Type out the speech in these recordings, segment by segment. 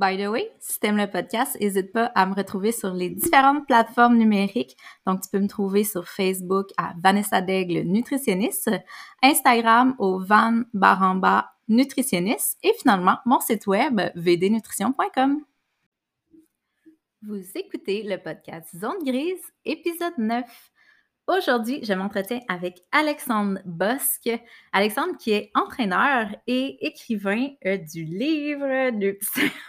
By the way, si t'aimes le podcast, n'hésite pas à me retrouver sur les différentes plateformes numériques. Donc, tu peux me trouver sur Facebook à Vanessa Daigle Nutritionniste, Instagram au Van Baramba Nutritionniste et finalement mon site web vdnutrition.com. Vous écoutez le podcast Zone Grise, épisode 9. Aujourd'hui, je m'entretiens avec Alexandre Bosque. Alexandre qui est entraîneur et écrivain euh, du livre de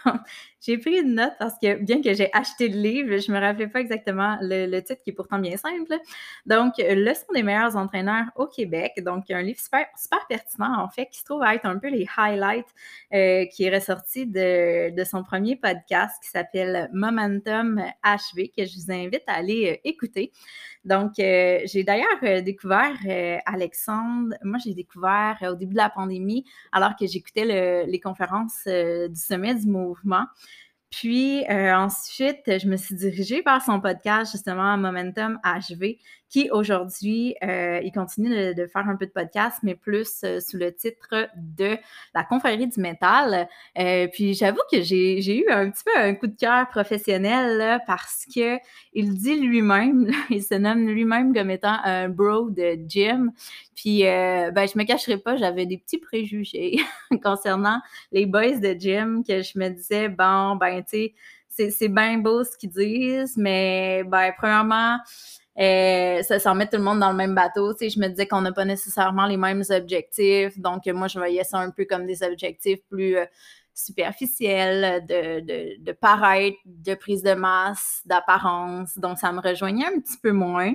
J'ai pris une note parce que bien que j'ai acheté le livre, je me rappelais pas exactement le, titre qui est pourtant bien simple. Donc, Leçon des meilleurs entraîneurs au Québec. Donc, un livre super, pertinent en fait qui se trouve à être un peu les highlights euh, qui est ressorti de, de, son premier podcast qui s'appelle Momentum HV que je vous invite à aller euh, écouter. Donc, euh, j'ai d'ailleurs découvert Alexandre. Moi, j'ai découvert au début de la pandémie alors que j'écoutais les conférences du sommet du mouvement. Puis euh, ensuite, je me suis dirigée vers son podcast, justement, Momentum HV, qui aujourd'hui, euh, il continue de, faire un peu de podcast, mais plus euh, sous le titre de la confrérie du métal. puis j'avoue que j'ai eu un petit peu un coup de cœur professionnel parce que il dit lui-même, il se nomme lui-même comme étant un bro de gym. Puis ben, je me cacherai pas, j'avais des petits préjugés concernant les boys de gym que je me disais, bon, ben, c'est bien beau ce qu'ils disent, mais ben, premièrement, euh, ça, ça met tout le monde dans le même bateau. Tu je me disais qu'on n'a pas nécessairement les mêmes objectifs. Donc, moi, je voyais ça un peu comme des objectifs plus euh, superficiels, de, de, de paraître, de prise de masse, d'apparence. Donc, ça me rejoignait un petit peu moins.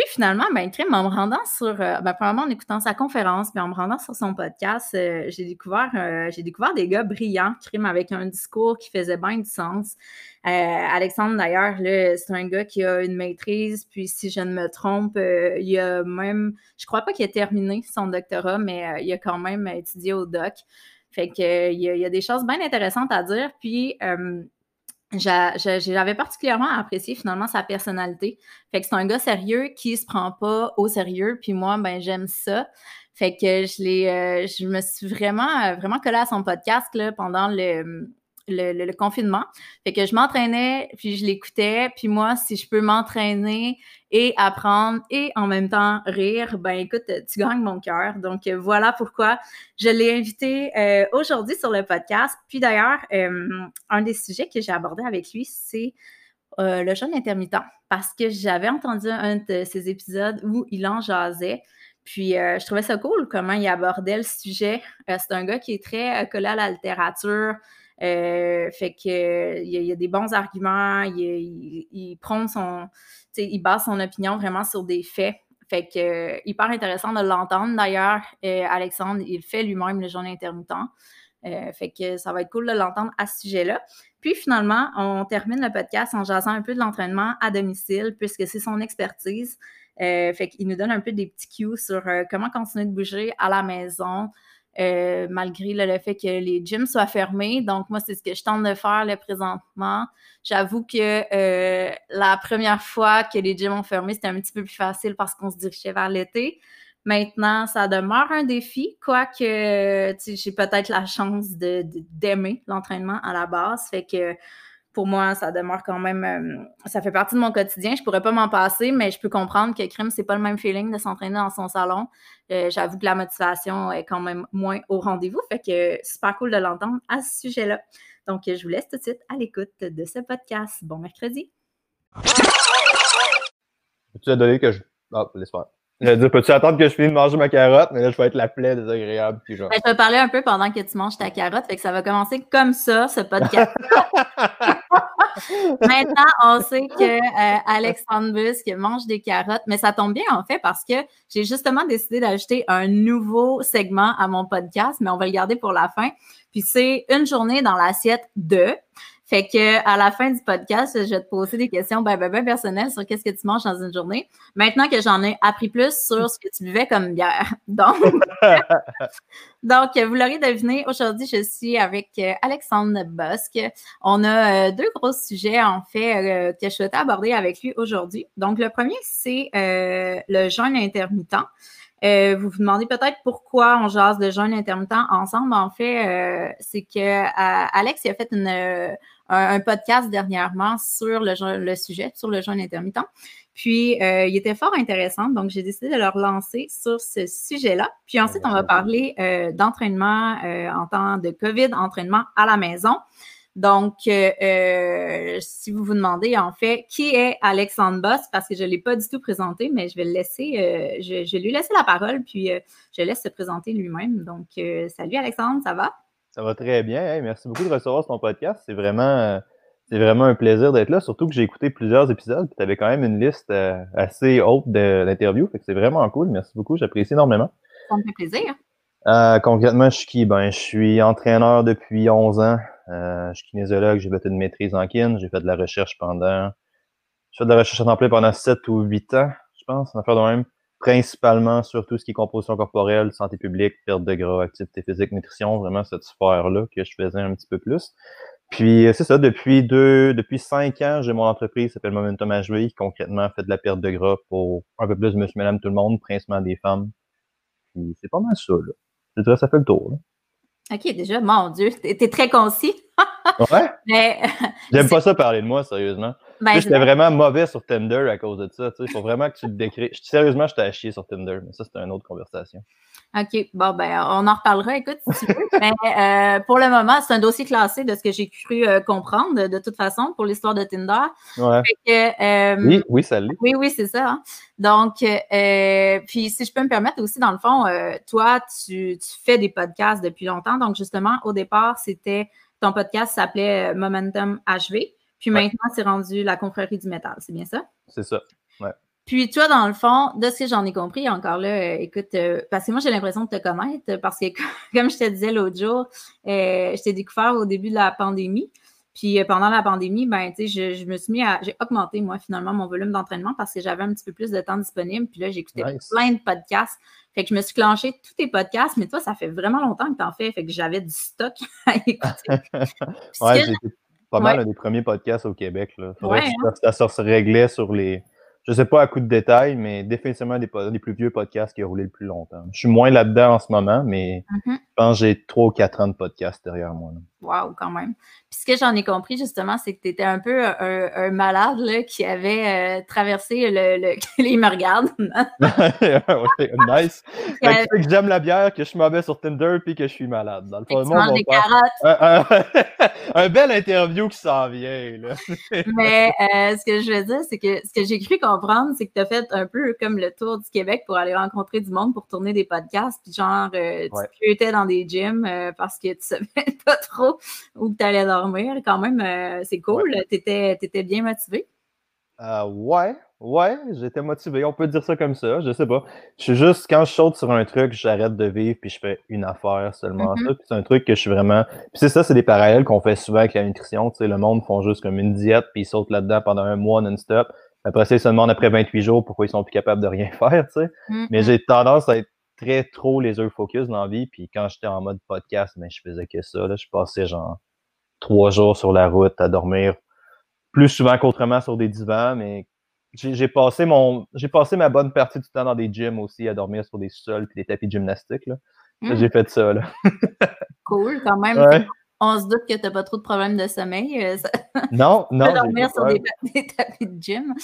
Puis finalement, ben, Crime, en me rendant sur, euh, ben, premièrement en écoutant sa conférence, puis en me rendant sur son podcast, euh, j'ai découvert, euh, découvert des gars brillants, Crime, avec un discours qui faisait bien du sens. Alexandre, d'ailleurs, c'est un gars qui a une maîtrise, puis si je ne me trompe, il a même, je crois pas qu'il a terminé son doctorat, mais il a quand même étudié au doc. Fait que il y, a, il y a des choses bien intéressantes à dire, puis j'avais particulièrement apprécié finalement sa personnalité. Fait que c'est un gars sérieux qui se prend pas au sérieux, puis moi, ben j'aime ça. Fait que je l'ai, euh, je me suis vraiment, vraiment collée à son podcast là, pendant le, le, confinement. Fait que je m'entraînais, puis je l'écoutais. Puis moi, si je peux m'entraîner et apprendre et en même temps rire, ben écoute, tu gagnes mon cœur. Donc voilà pourquoi je l'ai invité euh, aujourd'hui sur le podcast. Puis d'ailleurs, euh, un des sujets que j'ai abordé avec lui, c'est euh, le jeûne intermittent. Parce que j'avais entendu un de ses épisodes où il en jasait. Puis je trouvais ça cool comment il abordait le sujet. c'est un gars qui est très collé à la littérature, euh, fait que il y, a des bons arguments, il, prend son, il base son opinion vraiment sur des faits. Fait que hyper intéressant de l'entendre. D'ailleurs, euh, Alexandre, il fait lui-même le jeûne intermittent. Euh, fait que ça va être cool de l'entendre à ce sujet-là. Puis finalement, on termine le podcast en jasant un peu de l'entraînement à domicile, puisque c'est son expertise. fait qu'il nous donne un peu des petits cues sur comment continuer de bouger à la maison, euh, malgré le fait que les gyms soient fermés. Donc, moi, c'est ce que je tente de faire là, présentement. J'avoue que euh, la première fois que les gyms ont fermé, c'était un petit peu plus facile parce qu'on se dirigeait vers l'été. Maintenant, ça demeure un défi, quoique j'ai peut-être la chance de, d'aimer l'entraînement à la base. Fait que pour moi, ça demeure quand même, euh, ça fait partie de mon quotidien. Je pourrais pas m'en passer, mais je peux comprendre que crime, c'est pas le même feeling de s'entraîner dans son salon. Euh, j'avoue que la motivation est quand même moins au rendez-vous. Fait que super cool de l'entendre à ce sujet-là. Donc, je vous laisse tout de suite à l'écoute de ce podcast. Bon mercredi. Tu as donné que je. Ah, laisse faire. Je dire, peux-tu attendre que je finisse de manger ma carotte? Mais là, je vais être la plaie désagréable. Puis genre... Ben, je vais parler un peu pendant que tu manges ta carotte. Fait que ça va commencer comme ça, ce podcast. Maintenant, on sait que euh, Alexandre Busque mange des carottes, mais ça tombe bien en fait parce que j'ai justement décidé d'ajouter un nouveau segment à mon podcast, mais on va le garder pour la fin. Puis c'est une journée dans l'assiette de. Fait que à la fin du podcast, je vais te poser des questions ben, ben, ben personnelles sur qu'est-ce que tu manges dans une journée. Maintenant que j'en ai appris plus sur ce que tu buvais comme bière. Donc, donc vous l'aurez deviné, aujourd'hui, je suis avec euh, Alexandre Bosque. On a euh, deux gros sujets, en fait, euh, que je souhaitais aborder avec lui aujourd'hui. Donc, le premier, c'est le jeûne intermittent. Euh, vous vous demandez peut-être pourquoi on jase de jeûne intermittent ensemble. En fait, c'est que Alex il a fait une, un, podcast dernièrement sur le, le, sujet, sur le jeûne intermittent. Puis, euh, il était fort intéressant, donc j'ai décidé de le relancer sur ce sujet-là. Puis ensuite, on va parler euh, d'entraînement euh, en temps de COVID, entraînement à la maison. Donc, si vous vous demandez, en fait, qui est Alexandre Boss, parce que je ne l'ai pas du tout présenté, mais je vais le laisser, je, je, vais lui laisser la parole, puis je laisse se présenter lui-même. Donc, salut Alexandre, ça va? Ça va très bien. merci beaucoup de recevoir ton podcast. C'est vraiment, euh, c'est vraiment un plaisir d'être là, surtout que j'ai écouté plusieurs épisodes. Tu avais quand même une liste euh, assez haute d'interviews. c'est vraiment cool. Merci beaucoup. J'apprécie énormément. Ça me fait plaisir. Euh, concrètement, je suis qui? Ben, je suis entraîneur depuis 11 ans. Je suis kinésiologue. J'ai fait une maîtrise en kin. J'ai fait de la recherche pendant. J'ai fait de la recherche à temps plein pendant 7 ou 8 ans, je pense, en faire de même principalement sur tout ce qui est composition corporelle, santé publique, perte de gras, activité physique, nutrition, vraiment cette sphère-là que je faisais un petit peu plus. Puis c'est ça, depuis deux, depuis cinq ans, j'ai mon entreprise qui s'appelle Momentum HV, qui concrètement fait de la perte de gras pour un peu plus de monsieur, madame, tout le monde, principalement des femmes. Puis c'est pas mal ça, là. Je dirais ça fait le tour. Là. OK, déjà, mon Dieu, t'es très concis. ouais? Mais... J'aime pas ça parler de moi, sérieusement. Ben, j'étais vraiment mauvais sur Tinder à cause de ça. Il faut vraiment que tu te décris. Sérieusement, j'étais à chier sur Tinder, mais ça, c'était une autre conversation. OK. Bon, ben, on en reparlera, écoute, si tu veux. mais euh, pour le moment, c'est un dossier classé de ce que j'ai cru euh, comprendre, de toute façon, pour l'histoire de Tinder. Ouais. Euh, oui, oui, ça l'est. Oui, oui, c'est ça. Hein. Donc, puis si je peux me permettre aussi, dans le fond, toi, tu, tu fais des podcasts depuis longtemps. Donc, justement, au départ, c'était ton podcast s'appelait Momentum HV. Puis maintenant, c'est rendu la confrérie du métal, c'est bien ça? C'est ça, ouais. Puis toi, dans le fond, de ce que j'en ai compris, encore là, euh, écoute, euh, parce que moi, j'ai l'impression de te connaître, parce que comme je te disais l'autre jour, euh, je t'ai découvert au début de la pandémie. Puis pendant la pandémie, ben, tu sais, je, me suis mis à. J'ai augmenté, moi, finalement, mon volume d'entraînement parce que j'avais un petit peu plus de temps disponible. Puis là, j'écoutais plein de podcasts. Fait que je me suis clenché tous tes podcasts, mais toi, ça fait vraiment longtemps que tu en fais. Fait que j'avais du stock à écouter. ouais, pas mal un des premiers podcasts au Québec. Là. Faudrait que ça, se réglait sur les. Je sais pas à coup de détail, mais définitivement des, des plus vieux podcasts qui ont roulé le plus longtemps. Je suis moins là-dedans en ce moment, mais mm-hmm. je pense que j'ai trois ou quatre ans de podcast derrière moi. Wow, quand même. Puis ce que j'en ai compris, justement, c'est que tu étais un peu un, malade là, qui avait euh, traversé le, le... Il me regarde. nice. Fait que, que j'aime la bière, que je suis mauvais sur Tinder, puis que je suis malade. Dans le fond, des carottes. Un, bel interview qui s'en vient. Là. Mais euh, ce que je veux dire, c'est que ce que j'ai cru comprendre, c'est que tu as fait un peu comme le tour du Québec pour aller rencontrer du monde pour tourner des podcasts. Puis genre, euh, tu étais dans des gyms parce que tu savais pas trop ou que tu allais dormir. Quand même, euh, c'est cool. Tu étais, bien motivé? Euh, ouais, ouais, j'étais motivé. On peut dire ça comme ça. Je sais pas. Je suis juste, quand je saute sur un truc, j'arrête de vivre puis je fais une affaire seulement. Mm-hmm. c'est un truc que je suis vraiment. Puis c'est ça, c'est des parallèles qu'on fait souvent avec la nutrition. Tu sais, le monde font juste comme une diète puis ils sautent là-dedans pendant un mois non-stop. Après ça, ils se demandent après 28 jours pourquoi ils sont plus capables de rien faire, tu sais. Mais mm-hmm. j'ai tendance à être très trop les heures focus dans la vie. Puis quand j'étais en mode podcast, mais je faisais que ça. Là, je passais genre trois jours sur la route à dormir plus souvent qu'autrement sur des divans, mais j'ai passé mon j'ai passé ma bonne partie du temps dans des gyms aussi à dormir sur des sols puis des tapis de gymnastique. Hmm. J'ai fait ça. Là. cool, quand même on se doute que tu n'as pas trop de problèmes de sommeil. Euh, non, non. Tu peux dormir sur des, tapis de gym.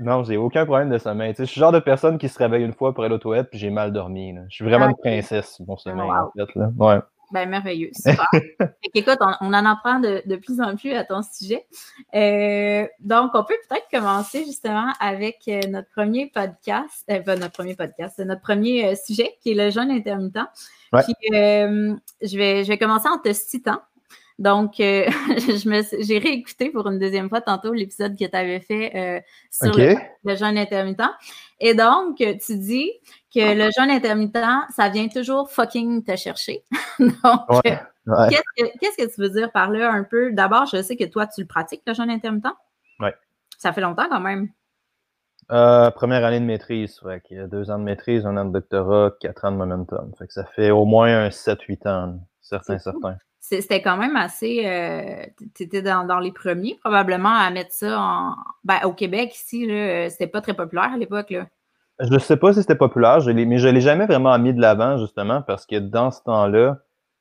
non, j'ai aucun problème de sommeil. je suis le genre de personne qui se réveille une fois pour aller aux toilettes puis j'ai mal dormi. Je suis vraiment une princesse, mon sommeil, en fait. Là. Ouais. Ben, merveilleux, super. écoute, on, en apprend de, de, plus en plus à ton sujet. Euh, donc, on peut peut-être commencer justement avec euh, notre premier podcast, euh, pas notre premier podcast, notre premier sujet qui est le jeûne intermittent. Puis, je, vais, je vais commencer en te citant. Donc, euh, j'ai réécouté pour une deuxième fois tantôt l'épisode que tu avais fait euh, sur le, jeûne intermittent. Et donc, tu dis que le jeûne intermittent, ça vient toujours fucking te chercher. donc, qu'est-ce que tu veux dire par là un peu? D'abord, je sais que toi, tu le pratiques, le jeûne intermittent? Oui. Ça fait longtemps quand même. Euh, première année de maîtrise, ouais, il y a deux ans de maîtrise, un an de doctorat, quatre ans de momentum. Fait que ça fait au moins un 7-8 ans, certains, certains. C'était quand même assez. Euh, tu étais dans, les premiers, probablement, à mettre ça en. Ben, au Québec, ici, c'était pas très populaire à l'époque. Je ne sais pas si c'était populaire, mais je ne l'ai jamais vraiment mis de l'avant, justement, parce que dans ce temps-là,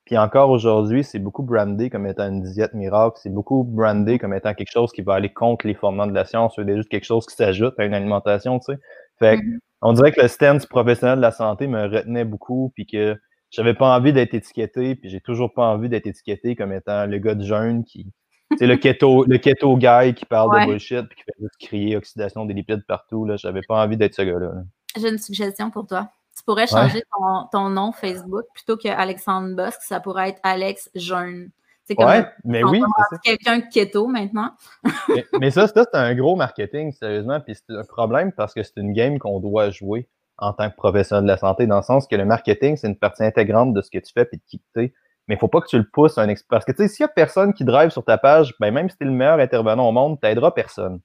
puis encore aujourd'hui, c'est beaucoup brandé comme étant une diète miracle. C'est beaucoup brandé comme étant quelque chose qui va aller contre les fondements de la science. C'est juste quelque chose qui s'ajoute à une alimentation, tu sais. Fait mm-hmm. on dirait que le stance professionnel de la santé me retenait beaucoup, puis que j'avais pas envie d'être étiqueté, puis j'ai toujours pas envie d'être étiqueté comme étant le gars de jeûne qui, c'est le keto, le keto guy qui parle de bullshit puis qui fait juste crier oxydation des lipides partout. Là, j'avais pas envie d'être ce gars-là. J'ai une suggestion pour toi. Tu pourrais changer ton, nom Facebook plutôt que Alexandre Bosque, ça pourrait être Alex Jeune. C'est comme ouais, mais oui. quelqu'un keto maintenant. mais, ça, ça c'est un gros marketing, sérieusement. Puis c'est un problème parce que c'est une game qu'on doit jouer en tant que professionnel de la santé, dans le sens que le marketing, c'est une partie intégrante de ce que tu fais et de qui tu es. Mais il ne faut pas que tu le pousses à un expert. Parce que tu sais, s'il n'y a personne qui drive sur ta page, ben même si tu es le meilleur intervenant au monde, tu n'aideras personne.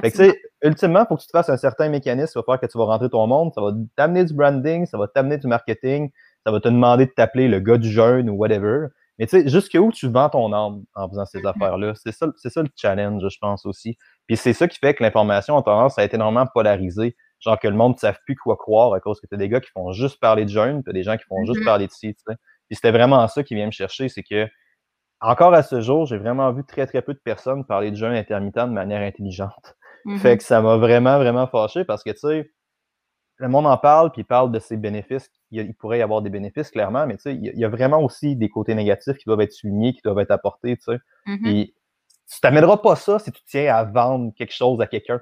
Fait que, ultimement, pour que tu te fasses un certain mécanisme, il va falloir que tu vas rentrer ton monde, ça va t'amener du branding, ça va t'amener du marketing, ça va te demander de t'appeler le gars du jeune ou whatever. Mais tu sais, jusqu'où tu vends ton âme en faisant ces mm-hmm. affaires-là? C'est ça, c'est ça le challenge, je pense aussi. Puis c'est ça qui fait que l'information a tendance à être énormément polarisée. Genre que le monde ne savent plus quoi croire à cause que tu as des gars qui font juste parler de jeunes, puis des gens qui font juste mm-hmm. parler de ci, tu sais. Puis c'était vraiment ça qui vient me chercher, c'est que encore à ce jour, j'ai vraiment vu très, très peu de personnes parler de jeûne intermittent de manière intelligente. Fait mm-hmm. que ça m'a vraiment, vraiment fâché parce que, tu sais, le monde en parle, puis il parle de ses bénéfices. Il, pourrait y avoir des bénéfices, clairement, mais tu sais, il y, a vraiment aussi des côtés négatifs qui doivent être soulignés, qui doivent être apportés, tu sais. Mm-hmm. tu t'amèneras pas ça si tu tiens à vendre quelque chose à quelqu'un.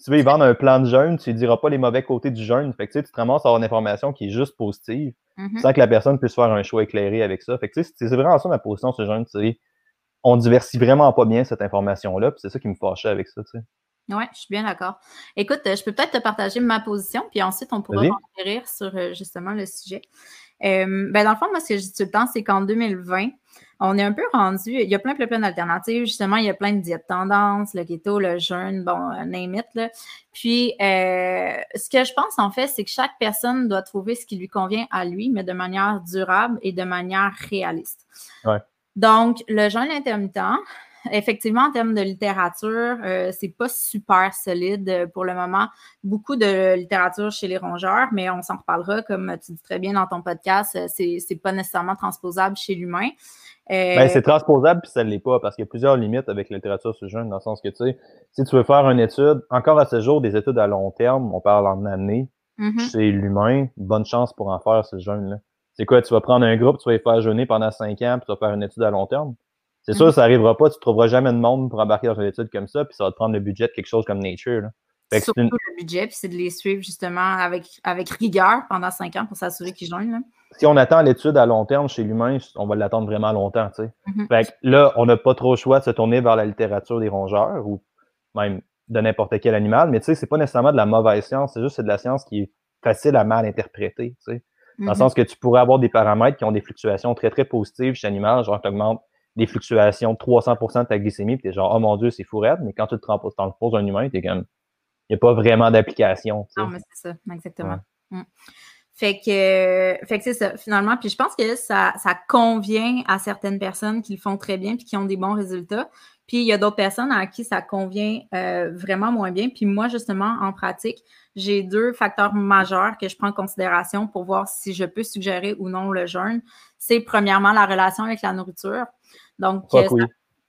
Si tu veux y vendre un plan de jeûne, tu ne diras pas les mauvais côtés du jeûne. Fait que, tu, te ramasses à avoir une information qui est juste positive, mm-hmm. sans que la personne puisse faire un choix éclairé avec ça. Fait que, c'est vraiment ça ma position, ce jeûne. On diversifie vraiment pas bien cette information-là, c'est ça qui me fâchait avec ça. Oui, je suis bien d'accord. Écoute, je peux peut-être te partager ma position, puis ensuite on pourra rire sur euh, justement le sujet. Euh, ben dans le fond, moi, ce que je dis tout le temps, c'est qu'en 2020, on est un peu rendu, il y a plein, plein, plein d'alternatives. Justement, il y a plein de diètes tendances, le keto, le jeûne, bon, euh, name it. Là. Puis, ce que je pense, en fait, c'est que chaque personne doit trouver ce qui lui convient à lui, mais de manière durable et de manière réaliste. Ouais. Donc, le jeûne intermittent, effectivement, en termes de littérature, euh, c'est pas super solide euh, pour le moment. Beaucoup de littérature chez les rongeurs, mais on s'en reparlera, comme tu dis très bien dans ton podcast, euh, c'est pas nécessairement transposable chez l'humain. Ben, c'est transposable, puis ça ne l'est pas, parce qu'il y a plusieurs limites avec la littérature sur le jeune, dans le sens que, tu sais, si tu veux faire une étude, encore à ce jour, des études à long terme, on parle en années, mm-hmm. chez l'humain, bonne chance pour en faire ce jeune-là. C'est quoi, tu vas prendre un groupe, tu vas les faire jeûner pendant cinq ans, puis tu vas faire une étude à long terme? C'est sûr, ça n'arrivera pas. Tu ne trouveras jamais de monde pour embarquer dans une étude comme ça, puis ça va te prendre le budget de quelque chose comme Nature. Là. Surtout le budget, puis c'est de les suivre justement avec, avec rigueur pendant cinq ans pour s'assurer qu'ils joignent. Si on attend l'étude à long terme chez l'humain, on va l'attendre vraiment longtemps. Tu sais. Mm-hmm. Fait là, on n'a pas trop le choix de se tourner vers la littérature des rongeurs ou même de n'importe quel animal, mais tu sais, c'est pas nécessairement de la mauvaise science, c'est juste de la science qui est facile à mal interpréter. Tu sais. Dans le mm-hmm. sens que tu pourrais avoir des paramètres qui ont des fluctuations très, très positives chez l'animal, genre tu augmentes des fluctuations de 300% de ta glycémie, puis t'es genre, oh mon Dieu, c'est fou mais quand tu te transposes, poses un humain, t'es comme, il n'y a pas vraiment d'application. Non, mais c'est ça, exactement. Mm. Fait que, fait que c'est ça, finalement. Puis je pense que ça, ça convient à certaines personnes qui le font très bien puis qui ont des bons résultats. Puis il y a d'autres personnes à qui ça convient euh, vraiment moins bien. Puis moi, justement, en pratique, j'ai deux facteurs majeurs que je prends en considération pour voir si je peux suggérer ou non le jeûne. C'est premièrement la relation avec la nourriture. Donc, euh,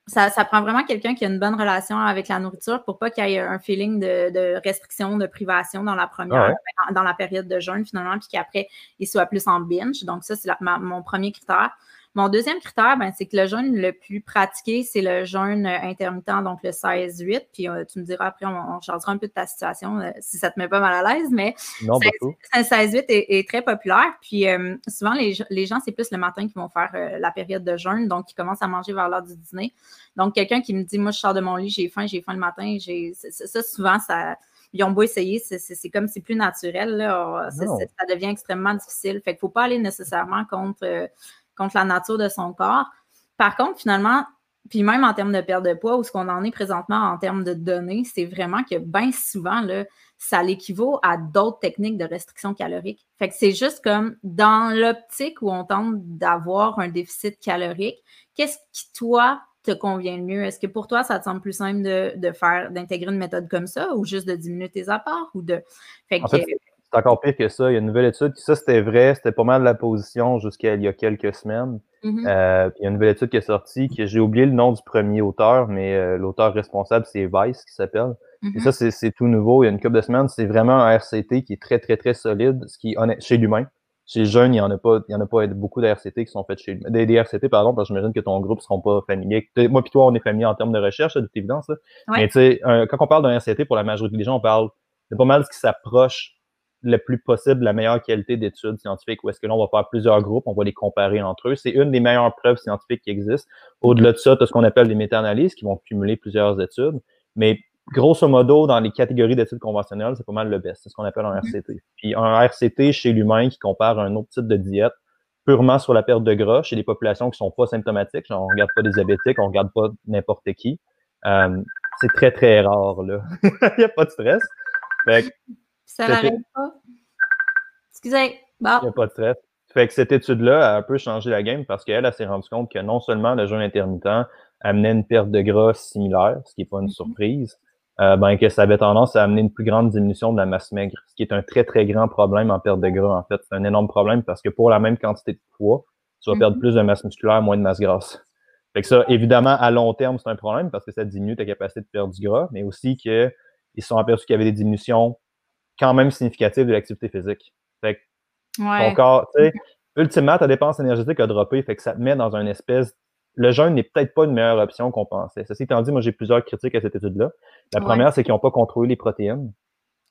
ça, prend vraiment quelqu'un qui a une bonne relation avec la nourriture pour pas qu'il y ait un feeling de, restriction, de privation dans la première, ah dans la période de jeûne finalement, puis qu'après, il soit plus en binge. Donc, ça, c'est mon premier critère. Mon deuxième critère, ben, c'est que le jeûne le plus pratiqué, c'est le jeûne intermittent, donc le 16-8. Puis euh, tu me diras après, on, on changera un peu de ta situation euh, si ça te met pas mal à l'aise, mais non, 16-8 est, très populaire. Puis euh, souvent, les, les gens, c'est plus le matin qui vont faire la période de jeûne, donc ils commencent à manger vers l'heure du dîner. Donc, quelqu'un qui me dit, moi, je sors de mon lit, j'ai faim, j'ai faim le matin, j'ai ça, souvent, ça ils ont beau essayer, c'est comme c'est plus naturel, là, ça devient extrêmement difficile. Fait qu'il ne faut pas aller nécessairement contre contre la nature de son corps. Par contre, finalement, puis même en termes de perte de poids, ou ce qu'on en est présentement en termes de données, c'est vraiment que bien souvent, là, ça l'équivaut à d'autres techniques de restriction calorique. Fait que c'est juste comme dans l'optique où on tente d'avoir un déficit calorique, qu'est-ce qui, toi, te convient le mieux? Est-ce que pour toi, ça te semble plus simple de, faire, d'intégrer une méthode comme ça ou juste de diminuer tes apports ou de. Fait que, c'est encore pire que ça. Il y a une nouvelle étude. Ça, c'était vrai. C'était pas mal de la position jusqu'à il y a quelques semaines. Mm-hmm. Euh, puis il y a une nouvelle étude qui est sortie, que j'ai oublié le nom du premier auteur, mais euh, l'auteur responsable, c'est Vice qui s'appelle. Et mm-hmm. ça, c'est tout nouveau. Il y a une couple de semaines. C'est vraiment un RCT qui est très, très, très solide, ce qui est chez l'humain. Chez les jeunes, il n'y en a pas, il y en a pas beaucoup d'RCT qui sont faits chez des, des RCT, pardon, parce que j'imagine que ton groupe ne seront pas familiers. Moi puis toi, on est familiers en termes de recherche, de toute évidence. Mais tu sais, quand on parle d'un RCT, pour la majorité des gens, on parle de pas mal ce qui s'approche le plus possible la meilleure qualité d'études scientifiques, où est-ce que là, on va faire plusieurs groupes, on va les comparer entre eux. C'est une des meilleures preuves scientifiques qui existent. Au-delà de ça, tu as ce qu'on appelle des méta-analyses qui vont cumuler plusieurs études. Mais grosso modo, dans les catégories d'études conventionnelles, c'est pas mal le best. C'est ce qu'on appelle un mm-hmm. RCT. Puis un RCT chez l'humain qui compare un autre type de diète purement sur la perte de gras chez des populations qui sont pas symptomatiques. Genre, on regarde pas des diabétiques, on regarde pas n'importe qui. Euh, c'est très, très rare, là. Il n'y a pas de stress. Fait ça n'arrête pas. Excusez. Bon. Il n'y a pas de stress. Fait que cette étude-là a un peu changé la game parce qu'elle elle, s'est rendue compte que non seulement le jeûne intermittent amenait une perte de gras similaire, ce qui n'est pas une mm-hmm. surprise, euh, ben, que ça avait tendance à amener une plus grande diminution de la masse maigre, ce qui est un très, très grand problème en perte de gras, en fait. C'est un énorme problème parce que pour la même quantité de poids, tu vas perdre mm-hmm. plus de masse musculaire, moins de masse grasse. Fait que ça, évidemment, à long terme, c'est un problème parce que ça diminue ta capacité de perdre du gras, mais aussi qu'ils se sont aperçus qu'il y avait des diminutions quand même significative de l'activité physique. Fait que ton corps, tu sais, ultimement, ta dépense énergétique a droppé, fait que ça te met dans une espèce. Le jeûne n'est peut-être pas une meilleure option qu'on pensait. Ceci étant dit, moi, j'ai plusieurs critiques à cette étude-là. La première, c'est qu'ils n'ont pas contrôlé les protéines.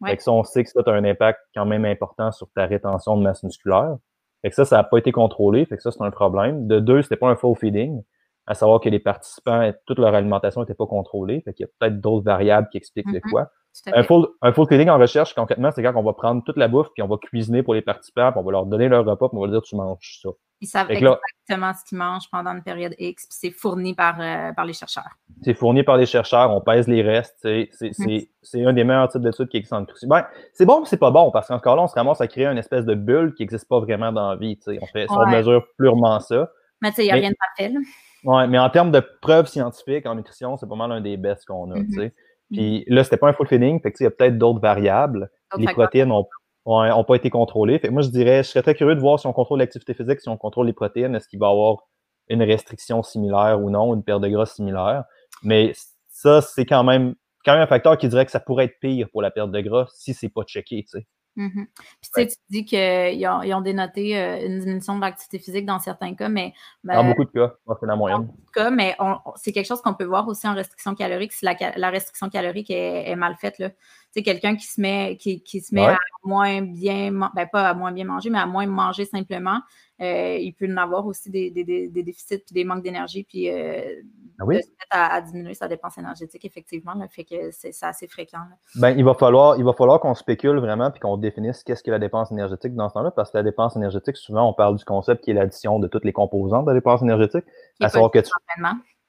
Fait que ça, on sait que ça a un impact quand même important sur ta rétention de masse musculaire. Fait que ça, ça n'a pas été contrôlé. Fait que ça, c'est un problème. De deux, c'était pas un full feeding. À savoir que les participants, toute leur alimentation n'était pas contrôlée. Fait qu'il y a peut-être d'autres variables qui expliquent le mm-hmm. quoi. Un full, un full feeding en recherche, concrètement, c'est quand on va prendre toute la bouffe, puis on va cuisiner pour les participants, puis on va leur donner leur repas, puis on va leur dire tu manges ça. Ils savent exactement ce qu'ils mangent pendant une période X, puis c'est fourni par, euh, par les chercheurs. C'est fourni par les chercheurs, on pèse les restes. Mm-hmm. C'est un des meilleurs types d'études qui existent en ben, C'est bon, c'est pas bon, parce qu'encore là, on se ramasse à créer une espèce de bulle qui n'existe pas vraiment dans la vie. On, fait, on mesure purement ça. Mais tu sais, il n'y a rien de parfait. Oui, mais en termes de preuves scientifiques en nutrition, c'est pas mal un des best qu'on a. Mm-hmm. Puis là, c'était pas un full feeding, fait que, il y a peut-être d'autres variables. les protéines n'ont ont, pas été contrôlées. Fait moi, je dirais, je serais très curieux de voir si on contrôle l'activité physique, si on contrôle les protéines, est-ce qu'il va y avoir une restriction similaire ou non, une perte de gras similaire. Mais ça, c'est quand même, quand même un facteur qui dirait que ça pourrait être pire pour la perte de gras si c'est pas checké, tu sais. Mm-hmm. Puis tu sais, tu dis qu'ils ont, ils ont dénoté euh, une diminution de l'activité physique dans certains cas, mais. dans beaucoup de cas, c'est la moyenne. Dans beaucoup de cas, mais c'est quelque chose qu'on peut voir aussi en restriction calorique si la, restriction calorique est, mal faite. Tu sais, quelqu'un qui se met, qui, qui se met à moins bien, ben pas à moins bien manger, mais à moins manger simplement, euh, il peut en avoir aussi des, des, des, déficits puis des manques d'énergie, puis euh, ah oui? à, diminuer sa dépense énergétique, effectivement. Là, fait que c'est assez fréquent. Ben, il va falloir, il va falloir qu'on spécule vraiment puis qu'on définisse qu'est-ce que la dépense énergétique dans ce temps-là, parce que la dépense énergétique, souvent, on parle du concept qui est l'addition de toutes les composantes de la dépense énergétique. à savoir que tu...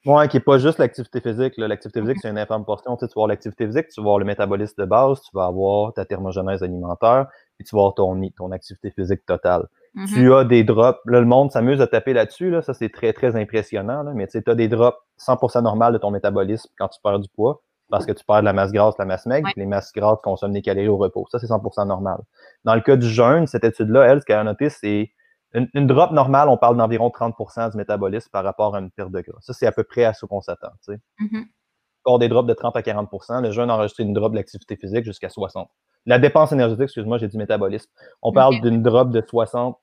Ouais, qui n'est pas juste l'activité physique. L'activité physique, mm-hmm. c'est une infime portion. Tu, sais, tu vas avoir l'activité physique, tu vas avoir le métabolisme de base, tu vas avoir ta thermogenèse alimentaire, puis tu vas avoir ton, ton activité physique totale. Tu as des drops. Là, le monde s'amuse à taper là-dessus. Là. Ça, c'est très, très impressionnant. Là. Mais tu as des drops 100% normal de ton métabolisme quand tu perds du poids parce que tu perds de la masse grasse, la masse maigre, les masses grasses consomment des calories au repos. Ça, c'est 100% normal. Dans le cas du jeûne, cette étude-là, elle, ce qu'elle a noté, c'est une, drop normale, on parle d'environ 30% du métabolisme par rapport à une perte de gras. Ça, c'est à peu près à ce qu'on s'attend. Tu sais. Mm-hmm. des drops de 30 à 40% Le jeûne enregistre une drop de l'activité physique jusqu'à 60 La dépense énergétique, excuse-moi, j'ai dit métabolisme. On parle d'une drop de 60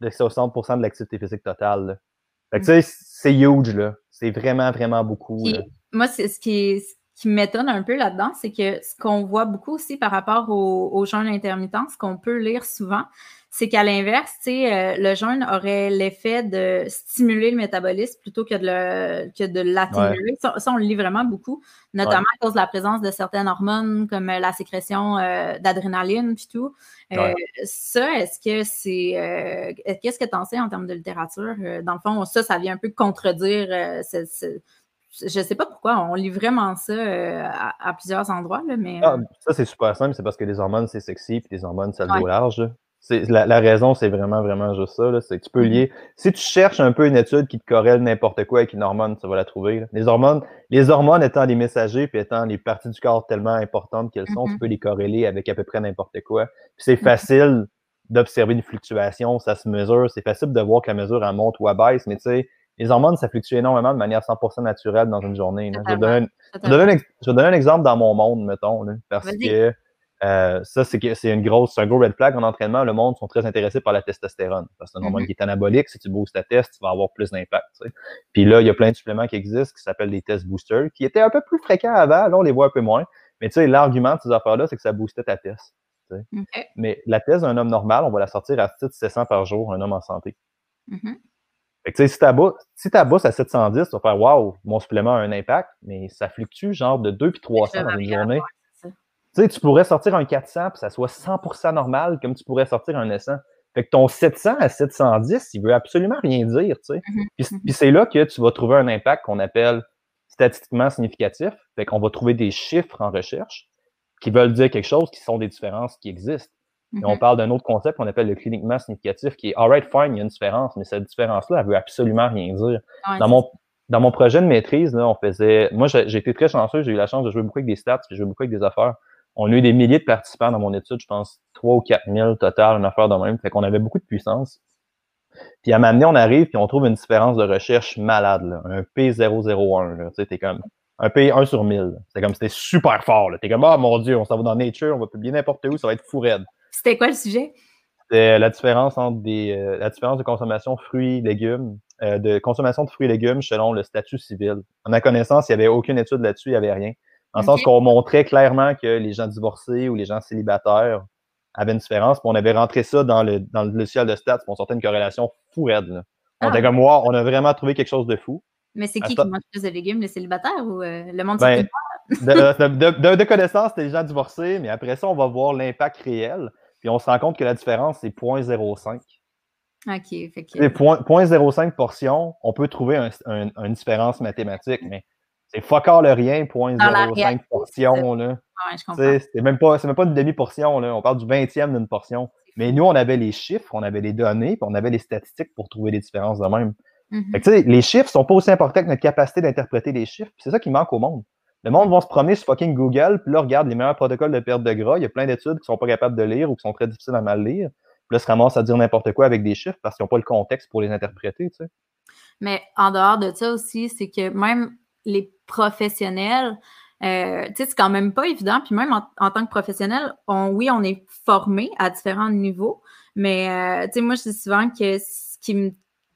de 60% de l'activité physique totale. Fait que, tu sais, c'est huge, là. C'est vraiment, vraiment beaucoup. moi, c'est ce qui qui m'étonne un peu là-dedans, c'est que ce qu'on voit beaucoup aussi par rapport au, au jeûne intermittent, ce qu'on peut lire souvent, c'est qu'à l'inverse, euh, le jeûne aurait l'effet de stimuler le métabolisme plutôt que de le, que de l'atténuer. Ça, on le lit vraiment beaucoup, notamment à cause de la présence de certaines hormones comme euh, la sécrétion euh, d'adrénaline puis tout. Ça, est-ce que c'est qu'est-ce que tu en sais en termes de littérature? dans le fond, ça, ça vient un peu contredire je ne sais pas pourquoi, on lit vraiment ça à, plusieurs endroits, là, mais. Ah, ça, c'est super simple, c'est parce que les hormones, c'est sexy, puis les hormones, ça le ouais. large. La, la, raison, c'est vraiment, vraiment juste ça. C'est que tu peux mm-hmm. lier. Si tu cherches un peu une étude qui te corrèle n'importe quoi avec une hormone, tu vas la trouver. Les hormones, les hormones étant les messagers, puis étant les parties du corps tellement importantes qu'elles sont, tu mm-hmm. peux les corréler avec à peu près n'importe quoi. Puis c'est mm-hmm. facile d'observer une fluctuation, ça se mesure. C'est facile de voir que la mesure elle monte ou elle baisse, mais tu sais, les hormones, ça fluctue énormément de manière 100% naturelle dans une journée. Je vais, donner un, un, exemple dans mon monde, mettons, parce que euh, ça, c'est une grosse, un gros red flag en entraînement. Le monde sont très intéressés par la testostérone. Parce que c'est un hormone mm-hmm. qui est anabolique. Si tu boostes ta test, tu vas avoir plus d'impact. Puis là, il y a plein de suppléments qui existent qui s'appellent des test boosters, qui étaient un peu plus fréquents avant. Là, on les voit un peu moins. Mais tu sais, l'argument de ces affaires-là, c'est que ça boostait ta test. Mais la test d'un homme normal, on va la sortir à titre 700 par jour, un homme en santé. Mm-hmm. Fait que, si ta si à 710, tu vas faire Waouh, mon supplément a un impact, mais ça fluctue genre de 2 puis 300 dans une journée. Tu sais, tu pourrais sortir un 400 puis ça soit 100% normal, comme tu pourrais sortir un 100. Fait que ton 700 à 710, il veut absolument rien dire, tu sais. Mm-hmm. Mm-hmm. Puis, c'est là que tu vas trouver un impact qu'on appelle statistiquement significatif. Fait qu'on va trouver des chiffres en recherche qui veulent dire quelque chose, qui sont des différences qui existent. Et on mm-hmm. parle d'un autre concept qu'on appelle le cliniquement significatif, qui est alright, fine, il y a une différence, mais cette différence-là, elle veut absolument rien dire. dans mon dans mon projet de maîtrise, là, on faisait. Moi, j'ai été très chanceux, j'ai eu la chance de jouer beaucoup avec des stats, j'ai joué beaucoup avec des affaires on a eu des milliers de participants dans mon étude, je pense 3 ou 4 000 total, une affaire de même. Fait qu'on avait beaucoup de puissance. Puis à m'amener, on arrive, puis on trouve une différence de recherche malade, là, un P001. Tu sais, t'es comme un P1 sur 1000. C'est comme c'était super fort. T'es comme, ah mon Dieu, on s'en va dans Nature, on va publier n'importe où, ça va être fou raide. C'était quoi le sujet? C'était la différence entre des, euh, la différence de consommation fruits, légumes, euh, de consommation de fruits et légumes selon le statut civil. En ma connaissance, il n'y avait aucune étude là-dessus, il n'y avait rien. Dans le sens qu'on montrait clairement que les gens divorcés ou les gens célibataires avaient une différence. Puis on avait rentré ça dans le, dans le logiciel de stats, puis on sortait une corrélation fou raide. On était ah. comme, moi, on a vraiment trouvé quelque chose de fou. Mais c'est qui qui mange plus de légumes, les célibataires ou euh, le monde ben, de, de, de, connaissance, c'était les gens divorcés, mais après ça, on va voir l'impact réel. Puis on se rend compte que la différence, c'est 0.05. OK. Fait que... 0.05 portions, on peut trouver une différence mathématique, mais c'est fuck all le rien, 0.05 portion. Là. c'est même, pas, même pas une demi-portion. On parle du vingtième d'une portion. Mais nous, on avait les chiffres, on avait les données, puis on avait les statistiques pour trouver des différences de même. Mm-hmm. les chiffres sont pas aussi importants que notre capacité d'interpréter les chiffres. C'est ça qui manque au monde. Le monde va se promener sur fucking Google, puis là, regarde les meilleurs protocoles de perte de gras. Il y a plein d'études qui sont pas capables de lire ou qui sont très difficiles à mal lire. Puis là, se ramassent à dire n'importe quoi avec des chiffres parce qu'ils n'ont pas le contexte pour les interpréter. Tu sais. Mais en dehors de ça aussi, c'est que même les professionnels, euh, c'est quand même pas évident. Puis même en, tant que professionnel, on, oui, on est formé à différents niveaux, mais euh, tu sais, moi, je dis souvent que ce qui me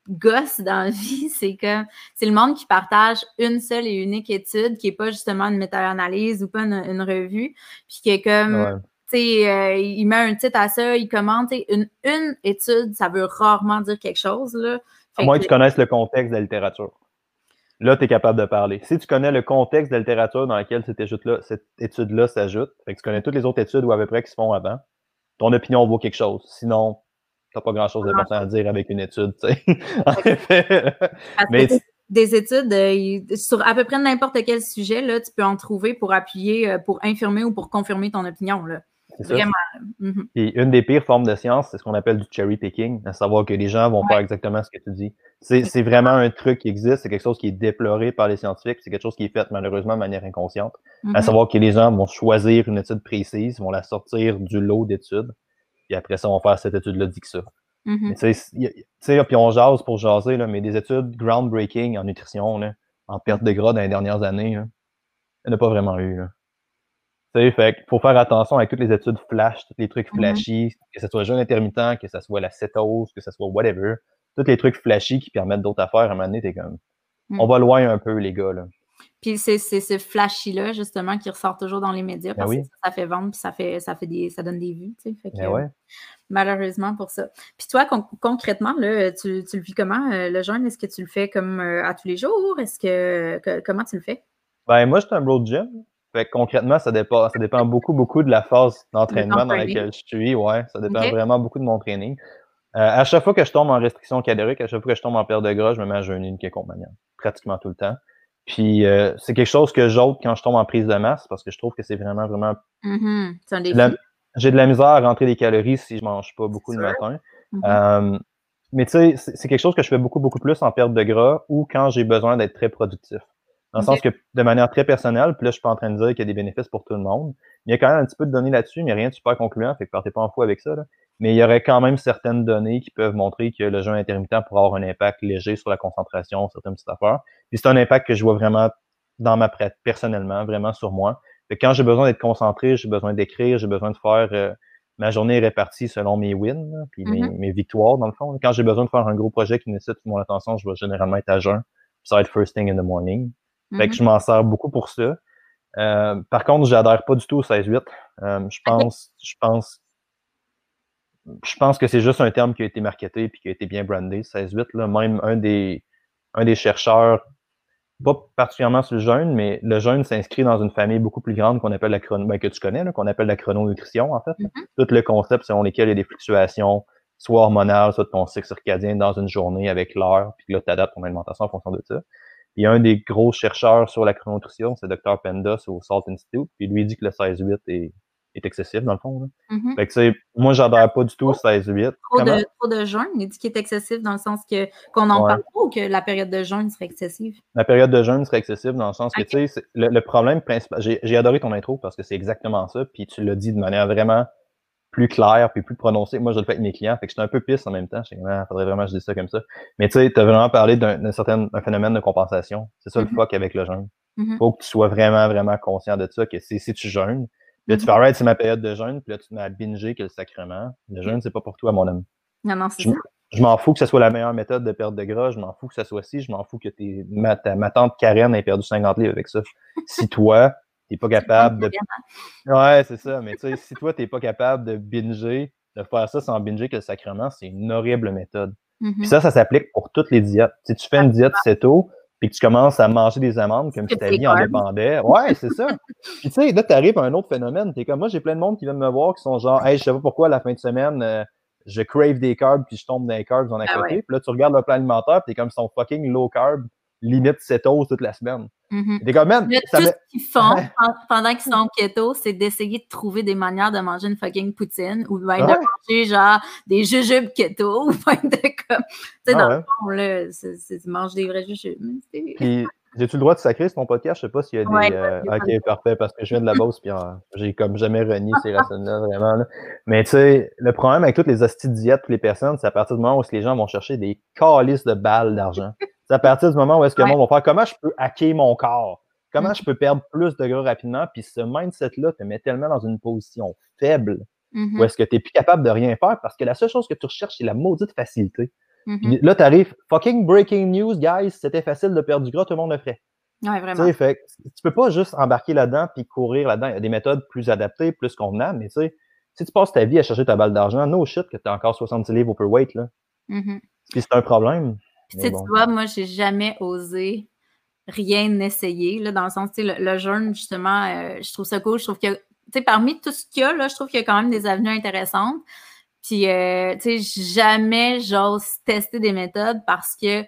gosse dans la vie, c'est que c'est le monde qui partage une seule et unique étude, qui n'est pas justement une méta-analyse ou pas une, revue, puis qui est comme. tu sais, euh, il met un titre à ça, il commente. Une, une étude, ça veut rarement dire quelque chose. Là. à moins que tu connaisses le contexte de la littérature. Là, tu es capable de parler. Si tu connais le contexte de la littérature dans lequel cette étude-là étude s'ajoute, fait que tu connais toutes les autres études ou à peu près qui se font avant, ton opinion vaut quelque chose. Sinon, tu n'as pas grand-chose d'important à dire avec une étude. en effet. Mais, des études euh, sur à peu près n'importe quel sujet, là, tu peux en trouver pour appuyer, euh, pour infirmer ou pour confirmer ton opinion. Là. Vraiment. Mhm. Et une des pires formes de science, c'est ce qu'on appelle du cherry picking, à savoir que les gens vont faire exactement ce que tu dis. C'est vraiment un truc qui existe, c'est quelque chose qui est déploré par les scientifiques, c'est quelque chose qui est fait malheureusement de manière inconsciente. À mhm. savoir que les gens vont choisir une étude précise, vont la sortir du lot d'études, et après ça, on va faire cette étude-là dit que ça. Tu sais, puis on jase pour jaser, là, mais des études groundbreaking en nutrition, là, en perte de gras dans les dernières années, il n'y en a pas vraiment eu. Là fait faut faire attention avec toutes les études flash, tous les trucs mm-hmm. flashy, que ce soit jeûne intermittent, que ce soit la cétose, que ce soit whatever. tous les trucs flashy qui permettent d'autres affaires, à un moment donné, t'es comme, Mm. on va loin un peu, les gars, là. Puis c'est ce flashy-là, justement, qui ressort toujours dans les médias Ben parce oui. que ça, ça fait vendre puis ça fait, ça fait des, ça donne des vues, tu sais. Fait que, Ben ouais. Malheureusement pour ça. Puis toi, con- concrètement, là, tu, tu le vis comment, euh, le jeûne? Est-ce que tu le fais comme euh, à tous les jours? Est-ce que, que- comment tu le fais? Ben, moi, je suis un de gym. Fait que concrètement, ça dépend, ça dépend beaucoup, beaucoup de la phase d'entraînement dans laquelle je suis. Ouais, ça dépend vraiment beaucoup de mon training. Euh, à chaque fois que je tombe en restriction calorique, à chaque fois que je tombe en perte de gras, je me mets à jeûner d'une quelconque manière. Pratiquement tout le temps. Puis, euh, c'est quelque chose que j'ôte quand je tombe en prise de masse parce que je trouve que c'est vraiment, vraiment Mhm. Un J'ai de la- misère à rentrer des calories si je mange pas beaucoup le Sûr. matin. Mhm. Euh, mais tu sais, c'est quelque chose que je fais beaucoup, beaucoup plus en perte de gras ou quand j'ai besoin d'être très productif. Dans le sens que de manière très personnelle, puis là, je suis pas en train de dire qu'il y a des bénéfices pour tout le monde. Il y a quand même un petit peu de données là-dessus, mais rien de super concluant, fait que partez pas en fou avec ça. là. Mais il y aurait quand même certaines données qui peuvent montrer que le jeûne intermittent pourrait avoir un impact léger sur la concentration, certaines petites affaires. Puis c'est un impact que je vois vraiment dans ma pratique, personnellement, vraiment sur moi. Fait que quand j'ai besoin d'être concentré, j'ai besoin d'écrire, j'ai besoin de faire euh, ma journée est répartie selon mes wins, là, puis mes, Mhm. mes victoires, dans le fond. Quand j'ai besoin de faire un gros projet qui nécessite mon attention, je vais généralement être à jeun. Puis Ça va être first thing in the morning. Fait que Mhm. je m'en sers beaucoup pour ça. Euh, par contre, j'adhère pas du tout au 16-8. Euh, je pense, je pense, je pense que c'est juste un terme qui a été marketé puis qui a été bien brandé, 16-8. Là. Même un des, un des chercheurs, pas particulièrement sur le jeûne, mais le jeûne s'inscrit dans une famille beaucoup plus grande qu'on appelle la chrono, ben, que tu connais, qu'on appelle la chrononutrition, en fait. Mhm. Tout le concept selon lesquels il y a des fluctuations, soit hormonales, soit de ton cycle circadien dans une journée avec l'heure, puis là, tu adaptes ton alimentation en fonction de ça. Puis un des gros chercheurs sur la chrononutrition, c'est Dr. Pendas au Salt Institute, puis lui dit que le 16-8 est, est excessif, dans le fond. Là. Mhm. Fait que, tu sais, moi, j'adhère pas du tout au 16-8. Trop Comment? de, trop de jeûne, il dit qu'il est excessif dans le sens que qu'on en Ouais. parle pas ou que la période de jeûne serait excessive? La période de jeûne serait excessive dans le sens que, tu sais, le, le problème principal, j'ai j'ai adoré ton intro parce que c'est exactement ça, puis tu l'as dit de manière vraiment plus claire puis plus prononcée. Moi, je le fais avec mes clients, fait que j'étais un peu pisse en même temps. Je ah, faudrait vraiment que je dise ça comme ça. Mais tu sais, tu as vraiment parlé d'un certain un phénomène de compensation. C'est ça le fuck avec le jeûne. Mhm. Faut que tu sois vraiment, vraiment conscient de ça, que si tu jeûnes, là, tu fais, alright, c'est ma période de jeûne, puis là, tu te mets à binger que le sacrement. Le jeûne, c'est pas pour toi, mon ami. Non, non, c'est Je, ça. je m'en fous que ce soit la meilleure méthode de perte de gras, je m'en fous que ça soit ci, je m'en fous que t'es, ma, ta- ma tante Karen ait perdu 50 livres avec ça. Si toi, t'es pas capable de. Ouais, c'est ça, mais tu sais, si toi, t'es pas capable de binger, de faire ça sans binger que le sacrement, c'est une horrible méthode. Puis ça, ça s'applique pour toutes les diètes. Si tu fais une diète céto, puis que tu commences à manger des amandes comme si ta vie en dépendait. Ouais, c'est ça. Puis tu sais, là, t'arrives à un autre phénomène. T'es comme moi, j'ai plein de monde qui viennent me voir qui sont genre, hey, je sais pas pourquoi à la fin de semaine, euh, je crave des carbs puis je tombe dans les carbs en à Ah côté. ouais. Puis là, tu regardes leur plan alimentaire, puis t'es comme ils sont fucking low carb, limite cétose toute la semaine. Man, Là, ça tout ce qu'ils font pen- pendant qu'ils sont keto, c'est d'essayer de trouver des manières de manger une fucking poutine ou de Ouais. manger genre des jujubes keto ou de comme. Tu sais, Ah dans ouais. le fond, là, c'est- tu manges des vrais jujubes. Puis, j'ai-tu le droit de sacrer sur ton podcast? Je sais pas s'il y a des. Ouais, euh, ok, parfait, parce que je viens de la Beauce, puis euh, j'ai comme jamais renié ces racines-là, vraiment. là. Mais tu sais, le problème avec toutes les hosties de diète, toutes les personnes, c'est à partir du moment où les gens vont chercher des calices de balles d'argent. C'est à partir du moment où est-ce que le Ouais. monde va faire comment je peux hacker mon corps? Comment Mhm. je peux perdre plus de gras rapidement? Puis ce mindset-là te met tellement dans une position faible où est-ce que tu n'es plus capable de rien faire parce que la seule chose que tu recherches, c'est la maudite facilité. Puis là, tu arrives, fucking breaking news, guys, c'était facile de perdre du gras, tout le monde le ferait. Ouais, vraiment. fait, tu peux pas juste embarquer là-dedans puis courir là-dedans. Il y a des méthodes plus adaptées, plus convenables, mais tu sais, si tu passes ta vie à chercher ta balle d'argent, no shit que tu as encore 70 livres overweight, là. Mhm. Puis c'est un problème. Puis, Mais tu sais, bon. tu vois, moi, j'ai jamais osé rien essayer, là, dans le sens, tu sais, le, le jeûne, justement, euh, je trouve ça cool. Je trouve que, tu sais, parmi tout ce qu'il y a, là, je trouve qu'il y a quand même des avenues intéressantes. Puis, euh, tu sais, jamais j'ose tester des méthodes parce que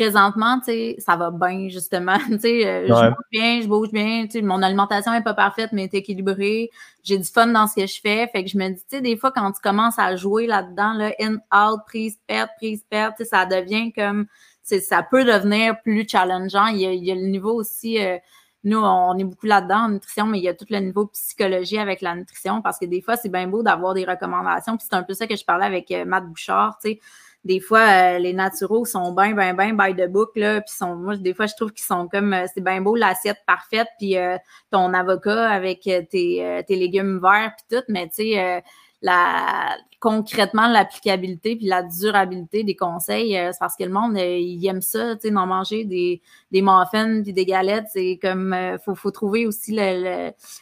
présentement, tu sais, ça va bien, justement. Tu sais, euh, je mange bien, je bouge bien. Tu sais, mon alimentation est pas parfaite, mais est équilibrée. J'ai du fun dans ce que je fais. Fait que je me dis, tu sais, des fois, quand tu commences à jouer là-dedans, là, in, out, prise, perte, prise, perte, tu sais, ça devient comme, ça peut devenir plus challengeant. Il y a, il y a le niveau aussi, euh, nous, on est beaucoup là-dedans en nutrition, mais il y a tout le niveau psychologie avec la nutrition parce que des fois, c'est bien beau d'avoir des recommandations. Puis c'est un peu ça que je parlais avec euh, Matt Bouchard, tu sais. Des fois, euh, les naturaux sont bien, bien, bien by the book, là. Puis sont, moi, des fois, je trouve qu'ils sont comme, euh, c'est bien beau l'assiette parfaite, puis euh, ton avocat avec euh, tes, euh, tes légumes verts, puis tout. Mais tu sais, euh, la concrètement l'applicabilité puis la durabilité des conseils, c'est parce que le monde, il aime ça, tu sais, d'en manger des, des muffins puis des galettes. C'est comme, faut, faut trouver aussi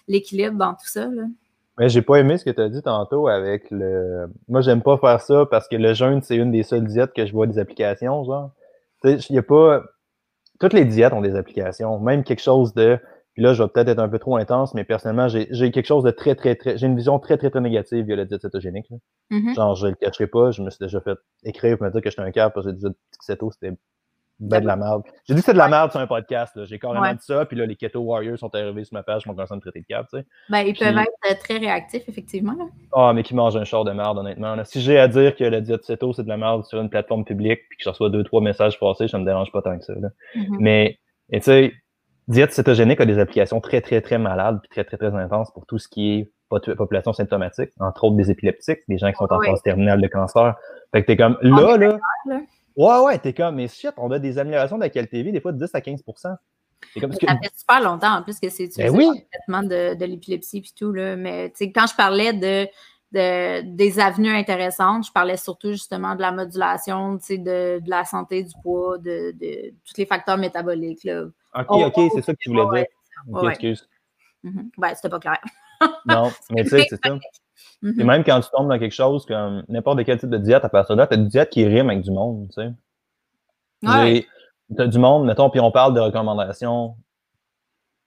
l'équilibre dans tout ça. Là. Mais j'ai pas aimé ce que tu as dit tantôt avec le. Moi, j'aime pas faire ça parce que le jeûne, c'est une des seules diètes que je vois des applications, genre. Tu sais, il y a pas. Toutes les diètes ont des applications. Même quelque chose de puis là, je vais peut-être être un peu trop intense, mais personnellement, j'ai quelque chose de très, très, très. J'ai une vision très, très, très négative via la diète cétogénique. Mm-hmm. Genre, je le cacherai pas. Je me suis déjà fait écrire pour me dire que j'étais un câble parce que j'ai dit que c'était ben de la merde. J'ai dit que c'était de la merde sur un podcast. J'ai carrément dit ça. Puis là, les Keto Warriors sont arrivés sur ma page, je m'en commencé à me traiter de câble, tu sais. Ben, ils peuvent être très réactifs, effectivement. Ah, mais qui mangent un char de merde, honnêtement. Si j'ai à dire que la diète céto, c'est de la merde sur une plateforme publique, puis que je reçois deux, trois messages passés, ça me dérange pas tant que ça. Mm-hmm. Mais, tu sais, diète cétogénique a des applications très, très, très malades puis très, très, très intenses pour tout ce qui est population symptomatique, entre autres des épileptiques, des gens qui sont en phase terminale de cancer. Fait que t'es comme, là, là, ouais, ouais, t'es comme, mais shit, on a des améliorations de la qualité de vie, des fois de 10 à 15 comme, Ça fait super longtemps, en plus, que c'est ben utilisé le traitement de, de l'épilepsie puis tout, là. Mais, quand je parlais de, de, des avenues intéressantes. Je parlais surtout justement de la modulation, de, de la santé, du poids, de, de tous les facteurs métaboliques. Là. OK, OK, c'est ça que tu voulais dire. OK, excuse. Mm Ben, c'était pas clair. non, mais tu sais, c'est ça. Et même quand tu tombes dans quelque chose comme n'importe quel type de diète à partir de là, tu as une diète qui rime avec du monde, tu sais. Ouais. Tu as du monde, mettons, puis on parle de recommandations.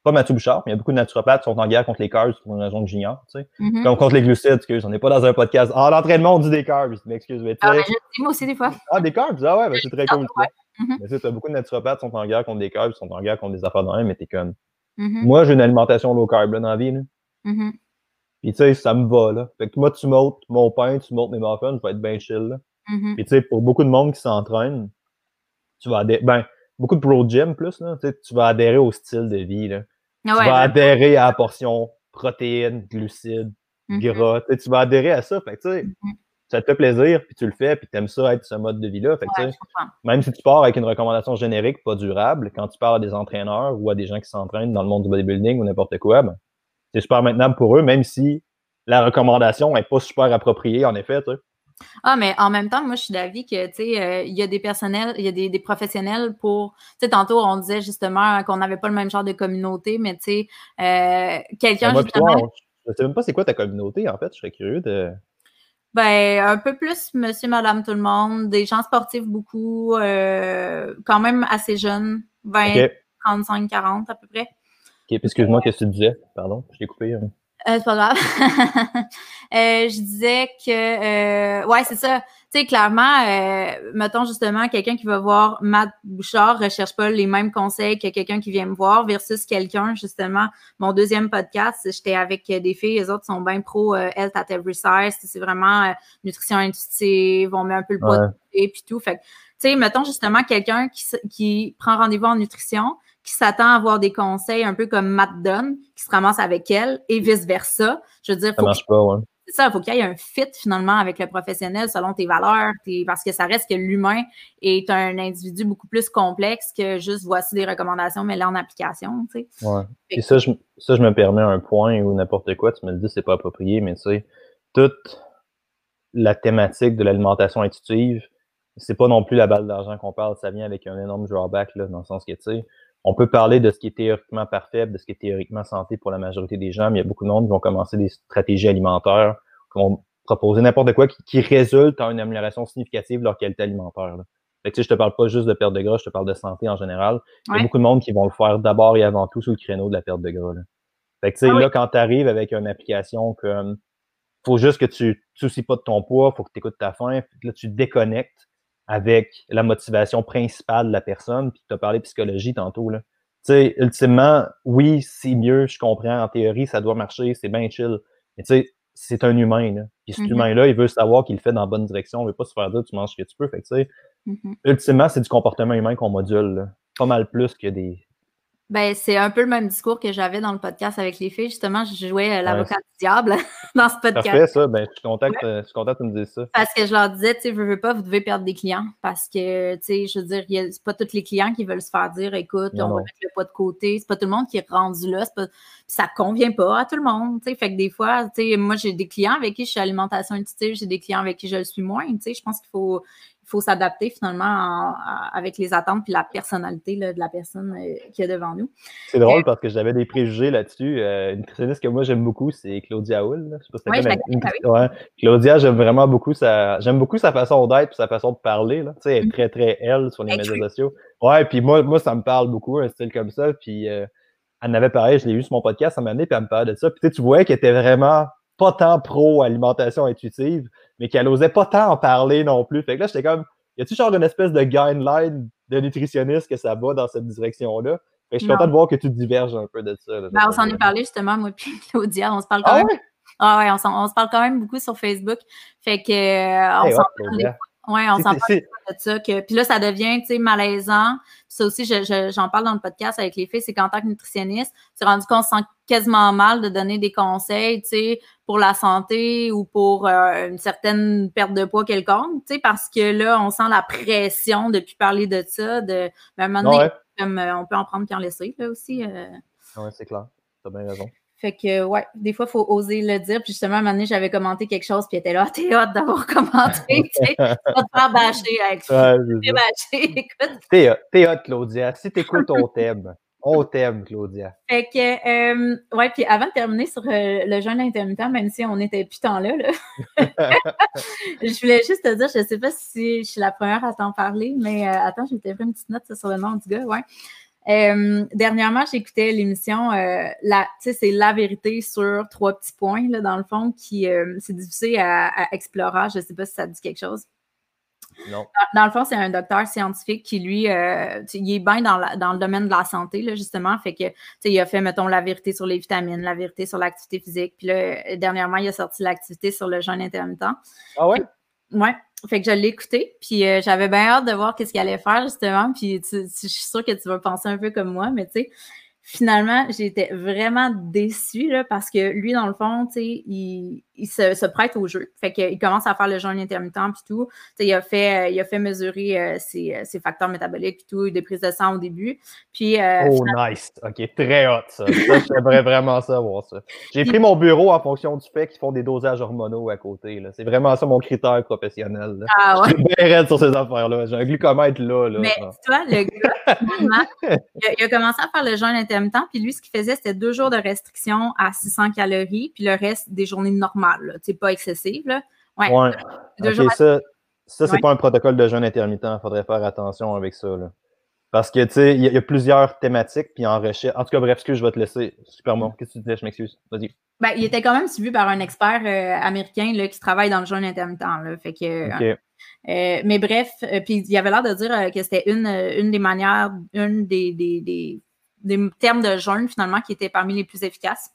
Pas Mathieu Bouchard, mais il y a beaucoup de naturopathes qui sont en guerre contre les carbs pour une raison que j'ignore, tu sais. Mm-hmm. Comme contre les glucides, excuse. On n'est pas dans un podcast. Ah, l'entraînement, on dit des carbs. M'excuse, mais tu ah, sais. Ah, moi aussi, des fois. Ah, des carbs? Ah ouais, ben, c'est très cool. Mm-hmm. Mais tu sais, as beaucoup de naturopathes qui sont en guerre contre des carbs, qui sont en guerre contre des affaires de même, mais t'es comme. Mm-hmm. Moi, j'ai une alimentation low carb là, dans la vie. Là. Mm-hmm. Puis tu sais, ça me va. Là. Fait que moi, tu montes mon pain, tu montes mes muffins, je vais être bien chill. Là. Puis tu sais, pour beaucoup de monde qui s'entraîne, tu vas adhérer. Ben, beaucoup de pro gym plus, là, tu vas adhérer au style de vie. Là. Tu vas adhérer à la portion protéines, glucides, gras. Tu vas adhérer à ça. Fait que tu sais ça te fait plaisir, puis tu le fais, puis tu aimes ça être ce mode de vie-là. même si tu pars avec une recommandation générique pas durable, quand tu parles à des entraîneurs ou à des gens qui s'entraînent dans le monde du bodybuilding ou n'importe quoi, ben, c'est super maintenable pour eux, même si la recommandation n'est pas super appropriée, en effet. Ah, mais en même temps, moi, je suis d'avis que, tu sais, euh, il y a des personnels, il y a des, professionnels pour, tu sais, tantôt, on disait justement qu'on n'avait pas le même genre de communauté, mais tu sais, euh, quelqu'un justement... je sais même pas c'est quoi ta communauté, en fait, je serais curieux de... Ben, un peu plus monsieur, madame, tout le monde, des gens sportifs beaucoup, euh, quand même assez jeunes, 20, 35, 40 à peu près. Excuse-moi, qu'est-ce que tu disais? Pardon, je t'ai coupé. Hein. Euh, c'est pas grave. euh, je disais que, euh, ouais, c'est ça. Tu sais, clairement, mettons justement, quelqu'un qui va voir Matt Bouchard recherche pas les mêmes conseils que quelqu'un qui vient me voir versus quelqu'un, justement, mon deuxième podcast, j'étais avec des filles, les autres sont bien pro health at every size, c'est vraiment nutrition intuitive, on met un peu le poids et puis tout. Fait tu sais, mettons justement quelqu'un qui, qui prend rendez-vous en nutrition, qui s'attend à avoir des conseils un peu comme Matt donne, qui se ramasse avec elle et vice-versa. Je veux dire, ça marche pas, ouais c'est ça, il faut qu'il y ait un fit finalement avec le professionnel selon tes valeurs, parce que ça reste que l'humain est un individu beaucoup plus complexe que juste voici des recommandations, mais là en application. Tu sais. Ouais. Et ça je, ça, je me permets un point ou n'importe quoi, tu me le dis, c'est pas approprié, mais tu sais, toute la thématique de l'alimentation intuitive, c'est pas non plus la balle d'argent qu'on parle, ça vient avec un énorme drawback, là, dans le sens que, tu sais, on peut parler de ce qui est théoriquement parfait, de ce qui est théoriquement santé pour la majorité des gens, mais il y a beaucoup de monde qui vont commencer des stratégies alimentaires, qui vont proposer n'importe quoi qui, résulte en une amélioration significative de leur qualité alimentaire. Là. Fait que, je te parle pas juste de perte de gras, je te parle de santé en général. Il y a beaucoup de monde qui vont le faire d'abord et avant tout sous le créneau de la perte de gras. Là. Fait que, tu sais, ah là, quand tu arrives avec une application comme faut juste que tu ne soucies pas de ton poids, faut que tu écoutes ta faim, là, tu déconnectes avec la motivation principale de la personne. Puis tu as parlé psychologie tantôt. Là. Tu sais, ultimement, oui, c'est mieux, je comprends. En théorie, ça doit marcher, c'est bien chill. Mais tu sais, c'est un humain. Là. Puis cet mm-hmm. humain-là, il veut savoir qu'il le fait dans la bonne direction. Il veut pas se faire dire tu manges ce que tu peux. Fait que, tu sais, mm-hmm. ultimement, c'est du comportement humain qu'on module. Pas mal plus que des, Ben, c'est un peu le même discours que j'avais dans le podcast avec les filles. Justement, je jouais euh, l'avocat du diable dans ce podcast. Parfait, ça. Ben, je suis content que tu me dises ça. Parce que je leur disais, tu sais, veux, veux pas, vous devez perdre des clients. Parce que, tu sais, je veux dire, c'est pas tous les clients qui veulent se faire dire, écoute, on va mettre le poids de côté. C'est pas tout le monde qui est rendu là. Pas, ça convient pas à tout le monde, tu sais. Fait que des fois, tu sais, moi, j'ai des clients avec qui je suis alimentation intuitive, j'ai des clients avec qui je le suis moins, tu sais. Je pense qu'il faut, faut s'adapter finalement avec les attentes et la personnalité de la personne euh, qui est devant nous. C'est drôle parce que j'avais des préjugés là-dessus. Euh, une nutritionniste que moi j'aime beaucoup, c'est Claudia Hull. Je sais pas si ouais, Claudia, j'aime vraiment beaucoup sa j'aime beaucoup sa façon d'être et sa façon de parler. Là. Tu sais, elle est mm. très, très elle sur les médias sociaux. Ouais, puis moi, moi, ça me parle beaucoup, un style comme ça. Puis euh, elle en avait parlé, je l'ai eu sur mon podcast, ça m'a amené, puis elle me parlait de ça. Puis tu voyais qu'elle était vraiment pas tant pro alimentation intuitive, mais qu'elle osait pas tant en parler non plus. Fait que là, j'étais comme, y a-tu genre une espèce de guideline de nutritionniste que ça va dans cette direction-là? Fait que je suis content de voir que tu diverges un peu de ça. ben, on s'en est parlé justement, moi puis Claudia. On se parle quand ah même. Ah ouais, on, on, se parle quand même beaucoup sur Facebook. Fait que euh, on s'en parle. Oui, on s'en parle de ça. Que, puis là, ça devient, tu sais, malaisant. ça aussi, j'en je, parle dans le podcast avec les filles, c'est qu'en tant que nutritionniste, c'est rendu qu'on se sent quasiment mal de donner des conseils, tu sais, pour la santé ou pour euh, une certaine perte de poids quelconque, tu sais, parce que là, on sent la pression depuis parler de ça, de, ben, à un moment donné, comme, euh, on peut en prendre puis en laisser, là, aussi. Euh. Oui, c'est clair. Tu as bien raison. Fait que, ouais, des fois, il faut oser le dire. Puis justement, à un moment donné, j'avais commenté quelque chose, puis elle était là, ah, t'es hâte d'avoir commenté, tu sais. pas te faire bâcher avec ça. T'es bâché, écoute. T'es hâte, Claudia. Si t'écoutes, on t'aime. On t'aime, Claudia. Fait que, euh, ouais, puis avant de terminer sur euh, le jeûne intermittent, même si on était plus tant là, là je voulais juste te dire, je sais pas si je suis la première à t'en parler, mais euh, attends, je m'étais pris une petite note sur le nom du gars, ouais. Euh, dernièrement, j'écoutais l'émission, euh, la, c'est la vérité sur trois petits points, là, dans le fond, qui euh, c'est difficile à, explorer. Je ne sais pas si ça dit quelque chose. Non. Dans, le fond, c'est un docteur scientifique qui, lui, euh, il est bien dans, dans, le domaine de la santé, là, justement. Fait que, il a fait, mettons, la vérité sur les vitamines, la vérité sur l'activité physique. Puis là, dernièrement, il a sorti l'activité sur le jeûne intermittent. Ah ouais? Ouais. Fait que je l'ai écouté, puis euh, j'avais bien hâte de voir qu'est-ce qu'il allait faire, justement. Puis je suis sûre que tu vas penser un peu comme moi, mais tu sais, finalement, j'étais vraiment déçue là, parce que lui, dans le fond, tu sais, il, il se, prête au jeu. Fait qu'il commence à faire le jeûne intermittent puis tout. il a fait, euh, il a fait mesurer euh, ses, ses, facteurs métaboliques puis tout, des prises de sang au début. Puis, euh, oh, nice. OK, très hot, ça. ça J'aimerais vraiment savoir ça. J'ai pris mon bureau en fonction du fait qu'ils font des dosages hormonaux à côté. C'est vraiment ça mon critère professionnel. Là. Ah ouais? Je suis bien raide sur ces affaires-là. J'ai un glucomètre là. là Mais toi, le gars, il, a, commencé à faire le jeûne intermittent puis lui, ce qu'il faisait, c'était deux jours de restriction à 600 calories, puis le reste des journées normales, c'est pas excessif. Là. Ouais. ça, ça c'est pas un protocole de jeûne intermittent. Il faudrait faire attention avec ça. Là. Parce que, tu sais, il y, a plusieurs thématiques, puis en recherche. En tout cas, bref, que je vais te laisser. Super bon. Qu'est-ce que tu disais? Je m'excuse. Vas-y. Ben, il était quand même suivi par un expert euh, américain là, qui travaille dans le jeûne intermittent. Là, fait que, euh, mais bref, euh, puis il avait l'air de dire que c'était une, une des manières, une des, des, des des termes de jeûne finalement qui étaient parmi les plus efficaces.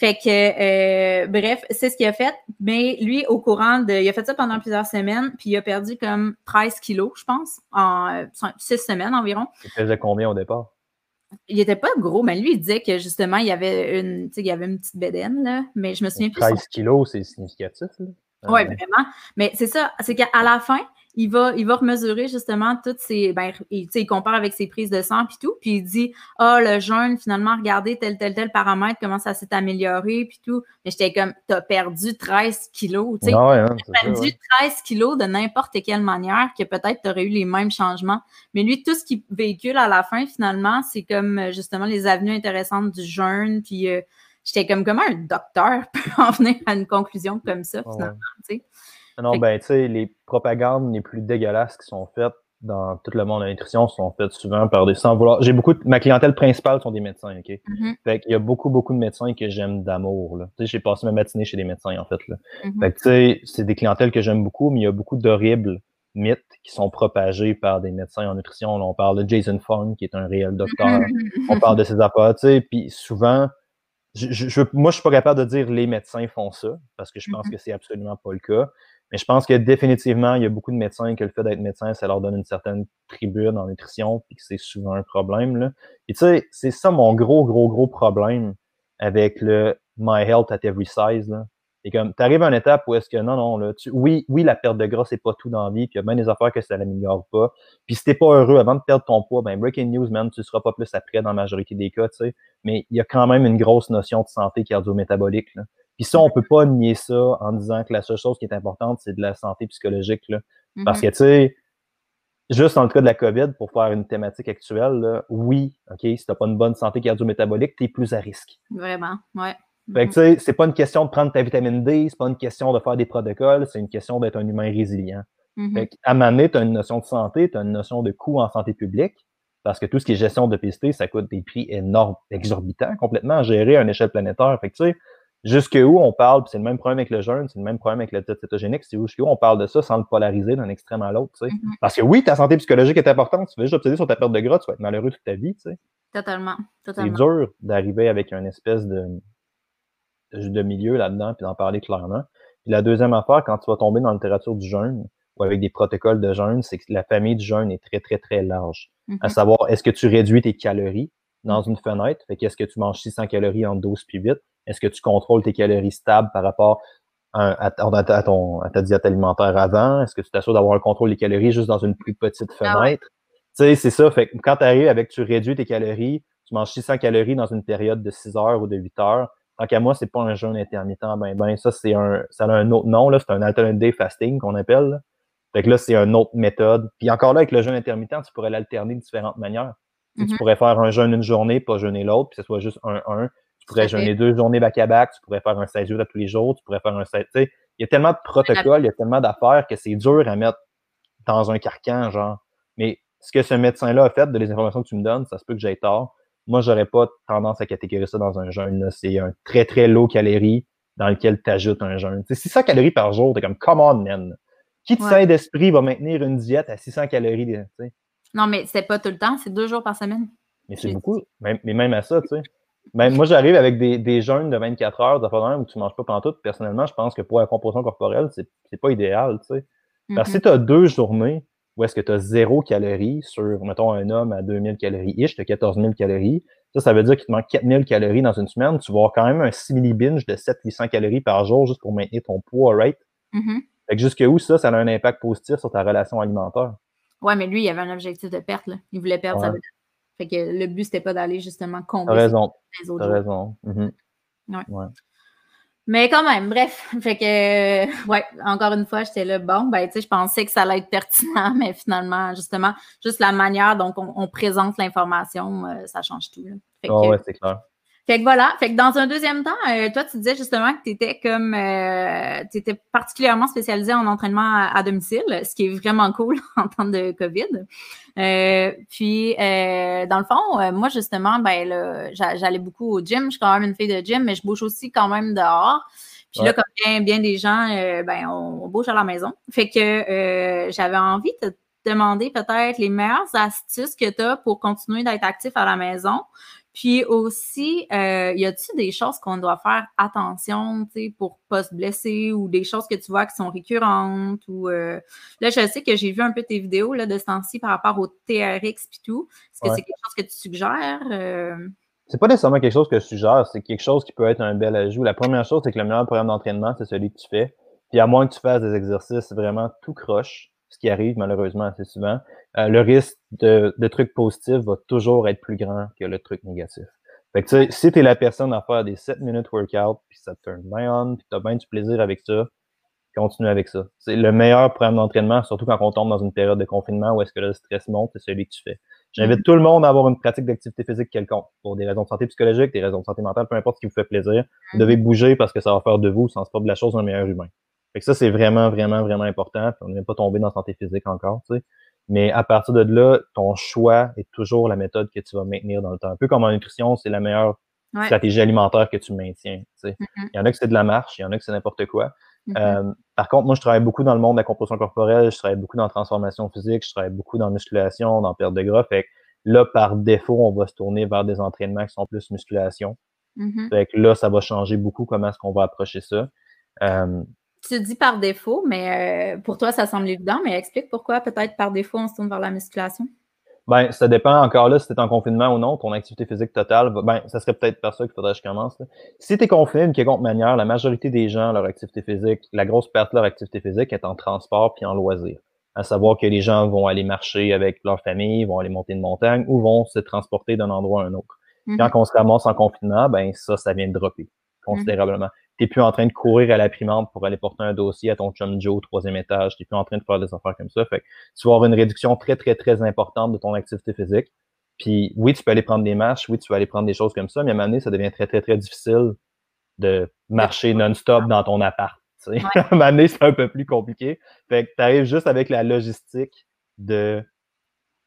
Fait que, euh, bref, c'est ce qu'il a fait. Mais lui, au courant de. Il a fait ça pendant plusieurs semaines, puis il a perdu comme 13 kilos, je pense, en 6 semaines environ. Il faisait combien au départ? Il était pas gros, mais lui, il disait que justement, il y avait une, il y avait une petite bédaine, là. Mais je me souviens plus. 13 kilos, c'est significatif, là. Oui, vraiment. Mais c'est ça, c'est qu'à la fin, il va, il va remesurer justement toutes ces. Ben, il, il compare avec ses prises de sang puis tout, puis il dit Ah, oh, le jeûne, finalement, regardez tel, tel, tel paramètre, comment ça s'est amélioré, puis tout. Mais j'étais comme T'as perdu 13 kilos. Tu sais, ah hein, perdu 13 kilos de n'importe quelle manière, que peut-être tu aurais eu les mêmes changements. Mais lui, tout ce qu'il véhicule à la fin, finalement, c'est comme justement les avenues intéressantes du jeûne, puis. Euh, j'étais comme comment un docteur peut en venir à une conclusion comme ça, ah finalement. tu sais. Non, ben, tu sais, les propagandes les plus dégueulasses qui sont faites dans tout le monde de la nutrition sont faites souvent par des sans vouloir. J'ai beaucoup de, ma clientèle principale sont des médecins, OK? Mm-hmm. Fait qu'il y a beaucoup, beaucoup de médecins que j'aime d'amour, là. Tu sais, j'ai passé ma matinée chez des médecins, en fait, là. Mm-hmm. Fait que, tu sais, c'est des clientèles que j'aime beaucoup, mais il y a beaucoup d'horribles mythes qui sont propagés par des médecins en nutrition. on parle de Jason Fung, qui est un réel docteur. Mm-hmm. on parle de ses affaires, tu sais, puis souvent, je, je, moi, je suis pas capable de dire les médecins font ça, parce que je pense que c'est absolument pas le cas. Mais je pense que définitivement, il y a beaucoup de médecins que le fait d'être médecin, ça leur donne une certaine tribune en nutrition, puis que c'est souvent un problème. Là. Et tu sais, c'est ça mon gros, gros, gros problème avec le My Health at Every Size. Là. Et comme, tu arrives à une étape où est-ce que non, non, là, tu, oui, oui, la perte de gras, c'est pas tout dans la vie, puis il y a bien des affaires que ça l'améliore pas. Puis si t'es pas heureux avant de perdre ton poids, ben breaking news, man, tu seras pas plus après dans la majorité des cas, tu sais. Mais il y a quand même une grosse notion de santé cardio-métabolique. Là. Puis ça, on peut pas nier ça en disant que la seule chose qui est importante, c'est de la santé psychologique. Là. Parce mm-hmm. que, tu sais, juste dans le cas de la COVID, pour faire une thématique actuelle, là, oui, OK, si t'as pas une bonne santé cardio-métabolique, t'es plus à risque. Vraiment, ouais. Fait que, tu sais, c'est pas une question de prendre ta vitamine D, c'est pas une question de faire des protocoles, c'est une question d'être un humain résilient. Mm-hmm. Fait à Mané, tu as une notion de santé, tu as une notion de coût en santé publique, parce que tout ce qui est gestion de PST, ça coûte des prix énormes, exorbitants, complètement à gérer à une échelle planétaire. Fait que, tu sais, jusqu'où on parle, c'est le même problème avec le jeûne, c'est le même problème avec le diète cétogénique, c'est jusqu'où on parle de ça sans le polariser d'un extrême à l'autre, tu sais. Mm-hmm. Parce que oui, ta santé psychologique est importante, tu veux juste obséder sur ta perte de gras, tu vas être malheureux toute ta vie, tu sais. Totalement, totalement. C'est dur d'arriver avec une espèce de, de milieu là-dedans, puis d'en parler clairement. Puis la deuxième affaire, quand tu vas tomber dans la littérature du jeûne, ou avec des protocoles de jeûne, c'est que la famille du jeûne est très, très, très large. À mm-hmm. savoir, est-ce que tu réduis tes calories dans une fenêtre? Fait qu'est-ce que tu manges 600 calories en 12 puis 8? Est-ce que tu contrôles tes calories stables par rapport à, ton, ta diète alimentaire avant? Est-ce que tu t'assures d'avoir un contrôle des calories juste dans une plus petite ah fenêtre? Tu sais, c'est ça. Quand tu arrives avec tu réduis tes calories, tu manges 600 calories dans une période de 6 heures ou de 8 heures. Tant qu'à moi, c'est pas un jeûne intermittent, ben, ben ça, c'est un, ça a un autre nom, là. C'est un alternate day fasting qu'on appelle, là. Fait que là, c'est une autre méthode. Puis encore là, avec le jeûne intermittent, tu pourrais l'alterner de différentes manières. Tu mm-hmm. pourrais faire un jeûne une journée, pas jeûner l'autre, puis que ce soit juste un un tu pourrais jeûner deux journées back-à-back, -back, tu pourrais faire un 16 jours à tous les jours, tu pourrais faire un 7. Il y a tellement de protocoles, il y a tellement d'affaires que c'est dur à mettre dans un carcan, genre. Mais ce que ce médecin-là a fait, de les informations que tu me donnes, ça se peut que j'aie tort. Moi, j'aurais pas tendance à catégoriser ça dans un jeûne. C'est un très, très low calorie dans lequel tu ajoutes un jeûne. C'est 600 calories par jour, t'es comme, come on, man. Qui de ouais. sain d'esprit va maintenir une diète à 600 calories? Non, mais c'est pas tout le temps, c'est deux jours par semaine. Mais c'est beaucoup. Mais même à ça, tu sais. Ben, moi, j'arrive avec des, des jeûnes de 24 heures de où tu manges pas pendant tout. Personnellement, je pense que pour la composition corporelle, c'est pas idéal, tu sais. Parce que si mm-hmm. tu as deux journées où est-ce que tu as zéro calories sur, mettons, un homme à 2000 calories ish, tu as 14 000 calories. Ça, ça veut dire qu'il te manque 4000 calories dans une semaine. Tu vas avoir quand même un simili binge de 700-800 calories par jour juste pour maintenir ton poids right? Mm-hmm. Fait que jusque où ça, ça a un impact positif sur ta relation alimentaire? Ouais, mais lui, il avait un objectif de perte. Là. Il voulait perdre sa Fait que le but, c'était pas d'aller justement combler raison. les autres. T'as raison. Ouais. Mais quand même, bref. Fait que, euh, ouais, encore une fois, j'étais là, bon, ben, tu sais, je pensais que ça allait être pertinent, mais finalement, justement, juste la manière dont on, présente l'information, euh, ça change tout. Là. Fait oh, ouais, c'est clair. Fait que voilà. Fait que dans un deuxième temps, euh, toi, tu disais justement que tu étais comme euh, tu étais particulièrement spécialisé en entraînement à, domicile, ce qui est vraiment cool en temps de COVID. Euh, puis dans le fond, moi justement, ben j'allais beaucoup au gym. Je suis quand même une fille de gym, mais je bouge aussi quand même dehors. Puis là, comme bien, bien des gens, ben on, bouge à la maison. Fait que j'avais envie de te demander peut-être les meilleures astuces que tu as pour continuer d'être actif à la maison. Puis aussi, euh, y a-t-il des choses qu'on doit faire attention, tu sais, pour pas se blesser ou des choses que tu vois qui sont récurrentes ou euh... là, je sais que j'ai vu un peu tes vidéos là de ce temps-ci par rapport au TRX et tout. Est-ce que c'est quelque chose que tu suggères? Euh? C'est pas nécessairement quelque chose que je suggère, c'est quelque chose qui peut être un bel ajout. La première chose, c'est que le meilleur programme d'entraînement, c'est celui que tu fais. Puis à moins que tu fasses des exercices vraiment tout croche, ce qui arrive malheureusement assez souvent, euh, le risque de, de trucs positifs va toujours être plus grand que le truc négatif. Fait que tu sais, si t'es la personne à faire des 7 minutes workout, puis ça te turn bien on, puis t'as bien du plaisir avec ça, continue avec ça. C'est le meilleur programme d'entraînement, surtout quand on tombe dans une période de confinement où est-ce que le stress monte, c'est celui que tu fais. J'invite tout le monde à avoir une pratique d'activité physique quelconque, pour des raisons de santé psychologique, des raisons de santé mentale, peu importe ce qui vous fait plaisir. Vous devez bouger parce que ça va faire de vous, sans pas de la chose, un meilleur humain. Fait que ça, c'est vraiment, vraiment, vraiment important. Puis on n'est pas tombé dans la santé physique encore, tu sais. Mais à partir de là, ton choix est toujours la méthode que tu vas maintenir dans le temps. Un peu comme en nutrition, c'est la meilleure stratégie alimentaire que tu maintiens. Tu sais. Mm-hmm. Il y en a que c'est de la marche, il y en a que c'est n'importe quoi. Mm-hmm. euh, par contre, moi, je travaille beaucoup dans le monde de la composition corporelle, je travaille beaucoup dans la transformation physique, je travaille beaucoup dans la musculation, dans la perte de gras. Fait que là, par défaut, on va se tourner vers des entraînements qui sont plus musculation. Mm-hmm. Fait que là, ça va changer beaucoup comment est-ce qu'on va approcher ça. Euh, tu dis par défaut, mais pour toi, ça semble évident, mais explique pourquoi peut-être par défaut on se tourne vers la musculation. Ben, ça dépend encore là si tu es en confinement ou non, ton activité physique totale. Ben, ça serait peut-être par ça qu'il faudrait que je commence. Si tu es confiné d'une quelconque manière, la majorité des gens, leur activité physique, la grosse perte de leur activité physique est en transport puis en loisir. À savoir que les gens vont aller marcher avec leur famille, vont aller monter une montagne ou vont se transporter d'un endroit à un autre. Mm-hmm. Quand on se ramasse en confinement, ben ça, ça vient de dropper considérablement t'es plus en train de courir à la primante pour aller porter un dossier à ton chum Joe au troisième étage, t'es plus en train de faire des affaires comme ça. Fait que tu vas avoir une réduction très, très, très importante de ton activité physique. Puis oui, tu peux aller prendre des marches, oui, tu peux aller prendre des choses comme ça, mais à un moment donné, ça devient très, très, très difficile de marcher non-stop dans ton appart. à un moment donné, c'est un peu plus compliqué. Fait que tu arrives juste avec la logistique de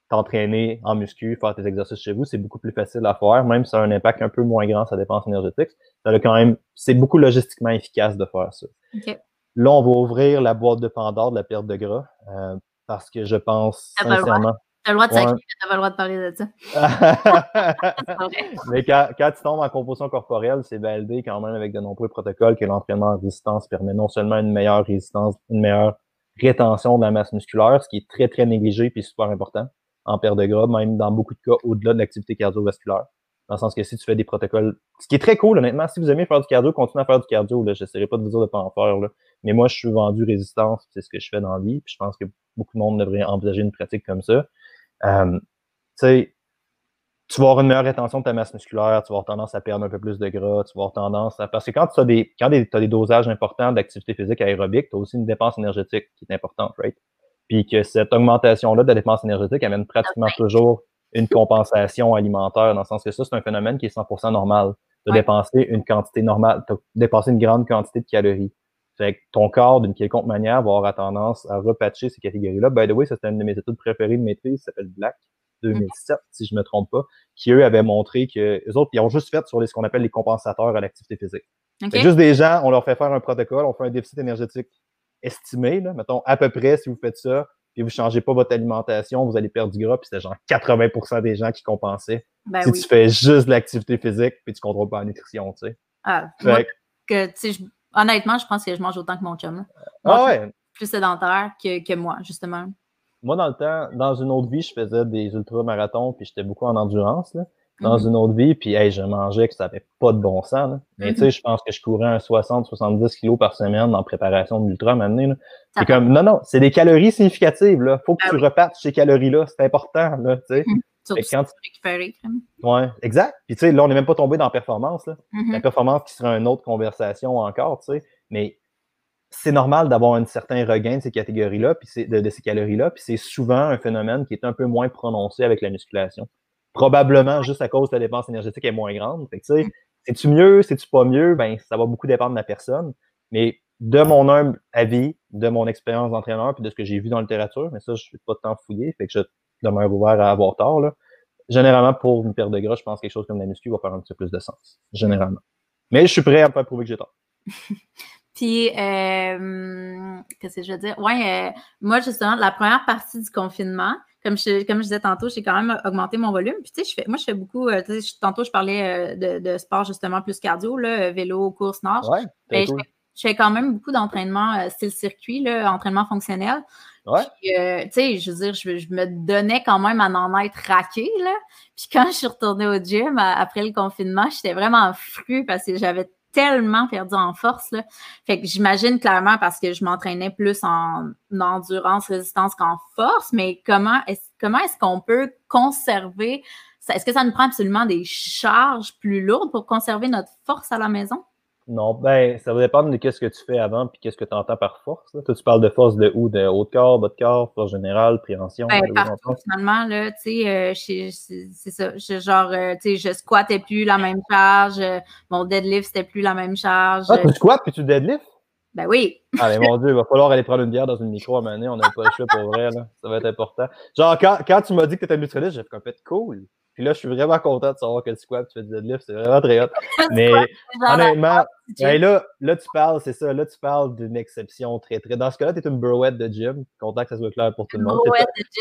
t'entraîner en muscu, faire tes exercices chez vous, c'est beaucoup plus facile à faire, même si ça a un impact un peu moins grand sa dépense énergétique. Ça quand même, c'est beaucoup logistiquement efficace de faire ça. Là, on va ouvrir la boîte de Pandore de la perte de gras, euh, parce que je pense sincèrement. T'as le droit de sacrer, t'as pas le droit de parler de ça. Mais quand, quand, tu tombes en composition corporelle, c'est validé quand même avec de nombreux protocoles que l'entraînement en résistance permet non seulement une meilleure résistance, une meilleure rétention de la masse musculaire, ce qui est très, très négligé puis super important en perte de gras, même dans beaucoup de cas au-delà de l'activité cardiovasculaire. Dans le sens que si tu fais des protocoles, ce qui est très cool, honnêtement, si vous aimez faire du cardio, continuez à faire du cardio. Là, j'essaierai pas de vous dire de pas en faire. Là. Mais moi, je suis vendu résistance, c'est ce que je fais dans la vie. Puis je pense que beaucoup de monde devrait envisager une pratique comme ça. Euh, tu sais, tu vas avoir une meilleure rétention de ta masse musculaire, tu vas avoir tendance à perdre un peu plus de gras, tu vas avoir tendance à. Parce que quand tu as des, quand tu as des dosages importants d'activité physique aérobique, tu as aussi une dépense énergétique qui est importante, right? puis que cette augmentation-là de la dépense énergétique amène pratiquement toujours une compensation alimentaire, dans le sens que ça, c'est un phénomène qui est 100% normal, de dépenser une quantité normale, de dépenser une grande quantité de calories. Fait que ton corps, d'une quelconque manière, va avoir tendance à repatcher ces catégories-là. By the way, c'est une de mes études préférées de maîtrise, ça s'appelle Black, 2007, si je me trompe pas, qui, eux, avaient montré que les autres, ils ont juste fait sur les, ce qu'on appelle les compensateurs à l'activité physique. Juste des gens, on leur fait faire un protocole, on fait un déficit énergétique estimé, là, mettons, à peu près, si vous faites ça, puis vous changez pas votre alimentation, vous allez perdre du gras, puis c'est genre 80% des gens qui compensaient. Ben si tu fais juste de l'activité physique, puis tu contrôles pas la nutrition, tu sais. Ah, que, je, honnêtement, je pense que je mange autant que mon chum. ah ouais. Plus sédentaire que, que moi, justement. Moi, dans le temps, dans une autre vie, je faisais des ultramarathons, puis j'étais beaucoup en endurance. Là dans mhm. une autre vie, puis hey, je mangeais que ça avait pas de bon sens. Là. Mais tu sais, mhm. je pense que je courais un 60-70 kilos par semaine en préparation de l'ultra maintenant. C'est comme non, non, c'est des calories significatives. Là. Faut que ah tu repartes ces calories-là, c'est important. Là, tu sais. Mhm. quand tu récupérer. Ouais, exact. Puis tu sais, là, on n'est même pas tombé dans la performance. Là. La performance qui sera une autre conversation encore, tu sais. Mais c'est normal d'avoir un certain regain de ces catégories-là, puis de, de ces calories-là, puis c'est souvent un phénomène qui est un peu moins prononcé avec la musculation probablement juste à cause que la dépense énergétique est moins grande. Fait que, mm. c'est-tu mieux, c'est-tu pas mieux? Ben, ça va beaucoup dépendre de la personne. Mais de mon humble avis, de mon expérience d'entraîneur, puis de ce que j'ai vu dans la littérature, mais ça, je suis pas de temps fouiller, fait que je demeure ouvert à avoir tort, là. Généralement, pour une perte de gras, je pense que quelque chose comme la muscu va faire un petit peu plus de sens. Généralement. Mais je suis prêt à me faire prouver que j'ai tort. Puis, euh, qu'est-ce que je veux dire? Ouais, euh, moi, justement, la première partie du confinement, comme je, comme je disais tantôt, j'ai quand même augmenté mon volume. Puis, tu sais, je fais, moi, je fais beaucoup, euh, tantôt, je parlais euh, de, de, sport justement plus cardio, là, vélo, course, nage. Ouais, ben, je, fais, quand même beaucoup d'entraînement euh, style circuit, là, entraînement fonctionnel. Ouais. tu sais, je veux dire, je, je, me donnais quand même à en être raqué, là. Puis quand je suis retournée au gym après le confinement, j'étais vraiment fru parce que j'avais tellement perdu en force. Là. Fait que j'imagine clairement parce que je m'entraînais plus en, endurance, résistance qu'en force, mais comment est-ce comment est-ce qu'on peut conserver est-ce que ça nous prend absolument des charges plus lourdes pour conserver notre force à la maison? Non, ben, ça va dépendre de qu'est-ce que tu fais avant puis qu'est-ce que tu entends par force. Là. Toi, tu parles de force de où? De haut de corps, bas de corps, force générale, préhension? Ben, partout, finalement, là, tu sais, euh, c'est ça. Je, genre, euh, tu sais, je squattais plus la même charge, euh, mon deadlift, c'était plus la même charge. Ah, tu squats puis tu deadlift? Ben oui. Ah, mais mon Dieu, il va falloir aller prendre une bière dans une micro à un moment On n'a pas le choix pour vrai, là. Ça va être important. Genre, quand, quand tu m'as dit que tu étais nutritionniste, j'ai fait comme cool. Puis là, je suis vraiment content de savoir que tu squat, tu fais du deadlift, c'est vraiment très hot. Mais honnêtement, ben là, là, tu parles, c'est ça, là, tu parles d'une exception très, très. Dans ce cas-là, tu es une brouette de gym. Content que ça soit clair pour tout le monde.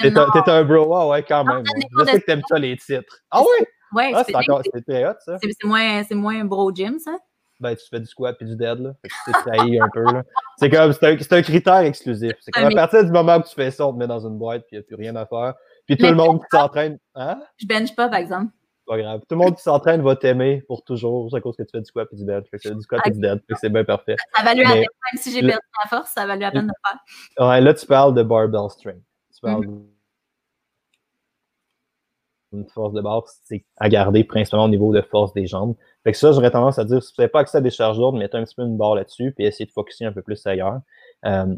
T'es un, un bro, ah ouais, quand même. Je sais que t'aimes ça, les titres. Ah oui? Ouais, ah, c'est encore, c'est très hot, ça. C'est moins, moins bro gym, ça? ben, tu fais du squat puis du dead, là. Fait que tu t'es un peu, là. C'est comme, c'est un, un, critère exclusif. C'est comme à partir du moment où tu fais ça, on te met dans une boîte puis il n'y a plus rien à faire. Puis tout le monde qui s'entraîne. Hein? Je bench pas, par exemple. Pas grave. Tout le monde qui s'entraîne va t'aimer pour toujours à cause que tu fais du squat et du dead. Fait que du squat et du dead. C'est bien parfait. Ça valait la peine, même si j'ai perdu ma force, ça valait la peine de faire. Ouais, là, tu parles de barbell strength. Tu parles mm une force de base, c'est à garder principalement au niveau de force des jambes. Fait que ça, j'aurais tendance à dire, si vous n'avez pas accès à des charges lourdes, mettez un petit peu une barre là-dessus, puis essayez de focuser un peu plus ailleurs. Euh,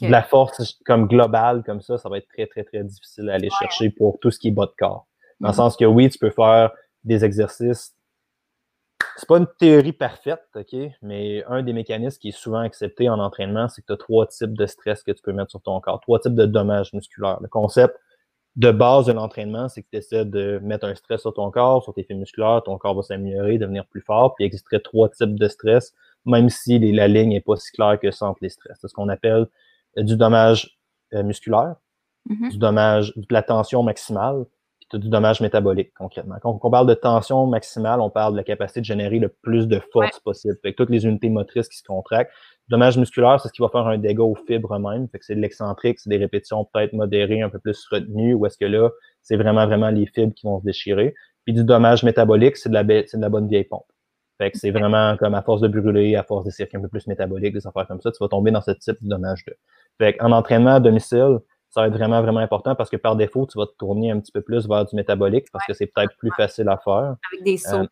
La force comme globale, comme ça, ça va être très, très, très difficile à aller chercher pour tout ce qui est bas de corps. Dans le mm-hmm. sens que oui, tu peux faire des exercices. C'est pas une théorie parfaite, OK? Mais un des mécanismes qui est souvent accepté en entraînement, c'est que tu as trois types de stress que tu peux mettre sur ton corps, trois types de dommages musculaires. Le concept, de base de l'entraînement, c'est que tu essaies de mettre un stress sur ton corps, sur tes fibres musculaires, ton corps va s'améliorer, devenir plus fort, puis il existerait trois types de stress, même si la ligne n'est pas si claire que ça entre les stress. C'est ce qu'on appelle du dommage euh, musculaire, mm-hmm. du dommage, de la tension maximale, puis du dommage métabolique concrètement. Quand on parle de tension maximale, on parle de la capacité de générer le plus de force possible. Avec toutes les unités motrices qui se contractent, Dommage musculaire, c'est ce qui va faire un dégât aux fibres même. Fait que c'est de l'excentrique, c'est des répétitions peut-être modérées, un peu plus retenues, ou est-ce que là, c'est vraiment, vraiment les fibres qui vont se déchirer. Puis du dommage métabolique, c'est de la, c'est de la bonne vieille pompe. Fait que c'est vraiment comme à force de brûler, à force de circuits un peu plus métaboliques, des affaires comme ça, tu vas tomber dans ce type de dommage-là. Fait qu'en entraînement à domicile, ça va être vraiment, vraiment important parce que par défaut, tu vas te tourner un petit peu plus vers du métabolique parce que c'est peut-être plus facile à faire. Avec des sauts, euh,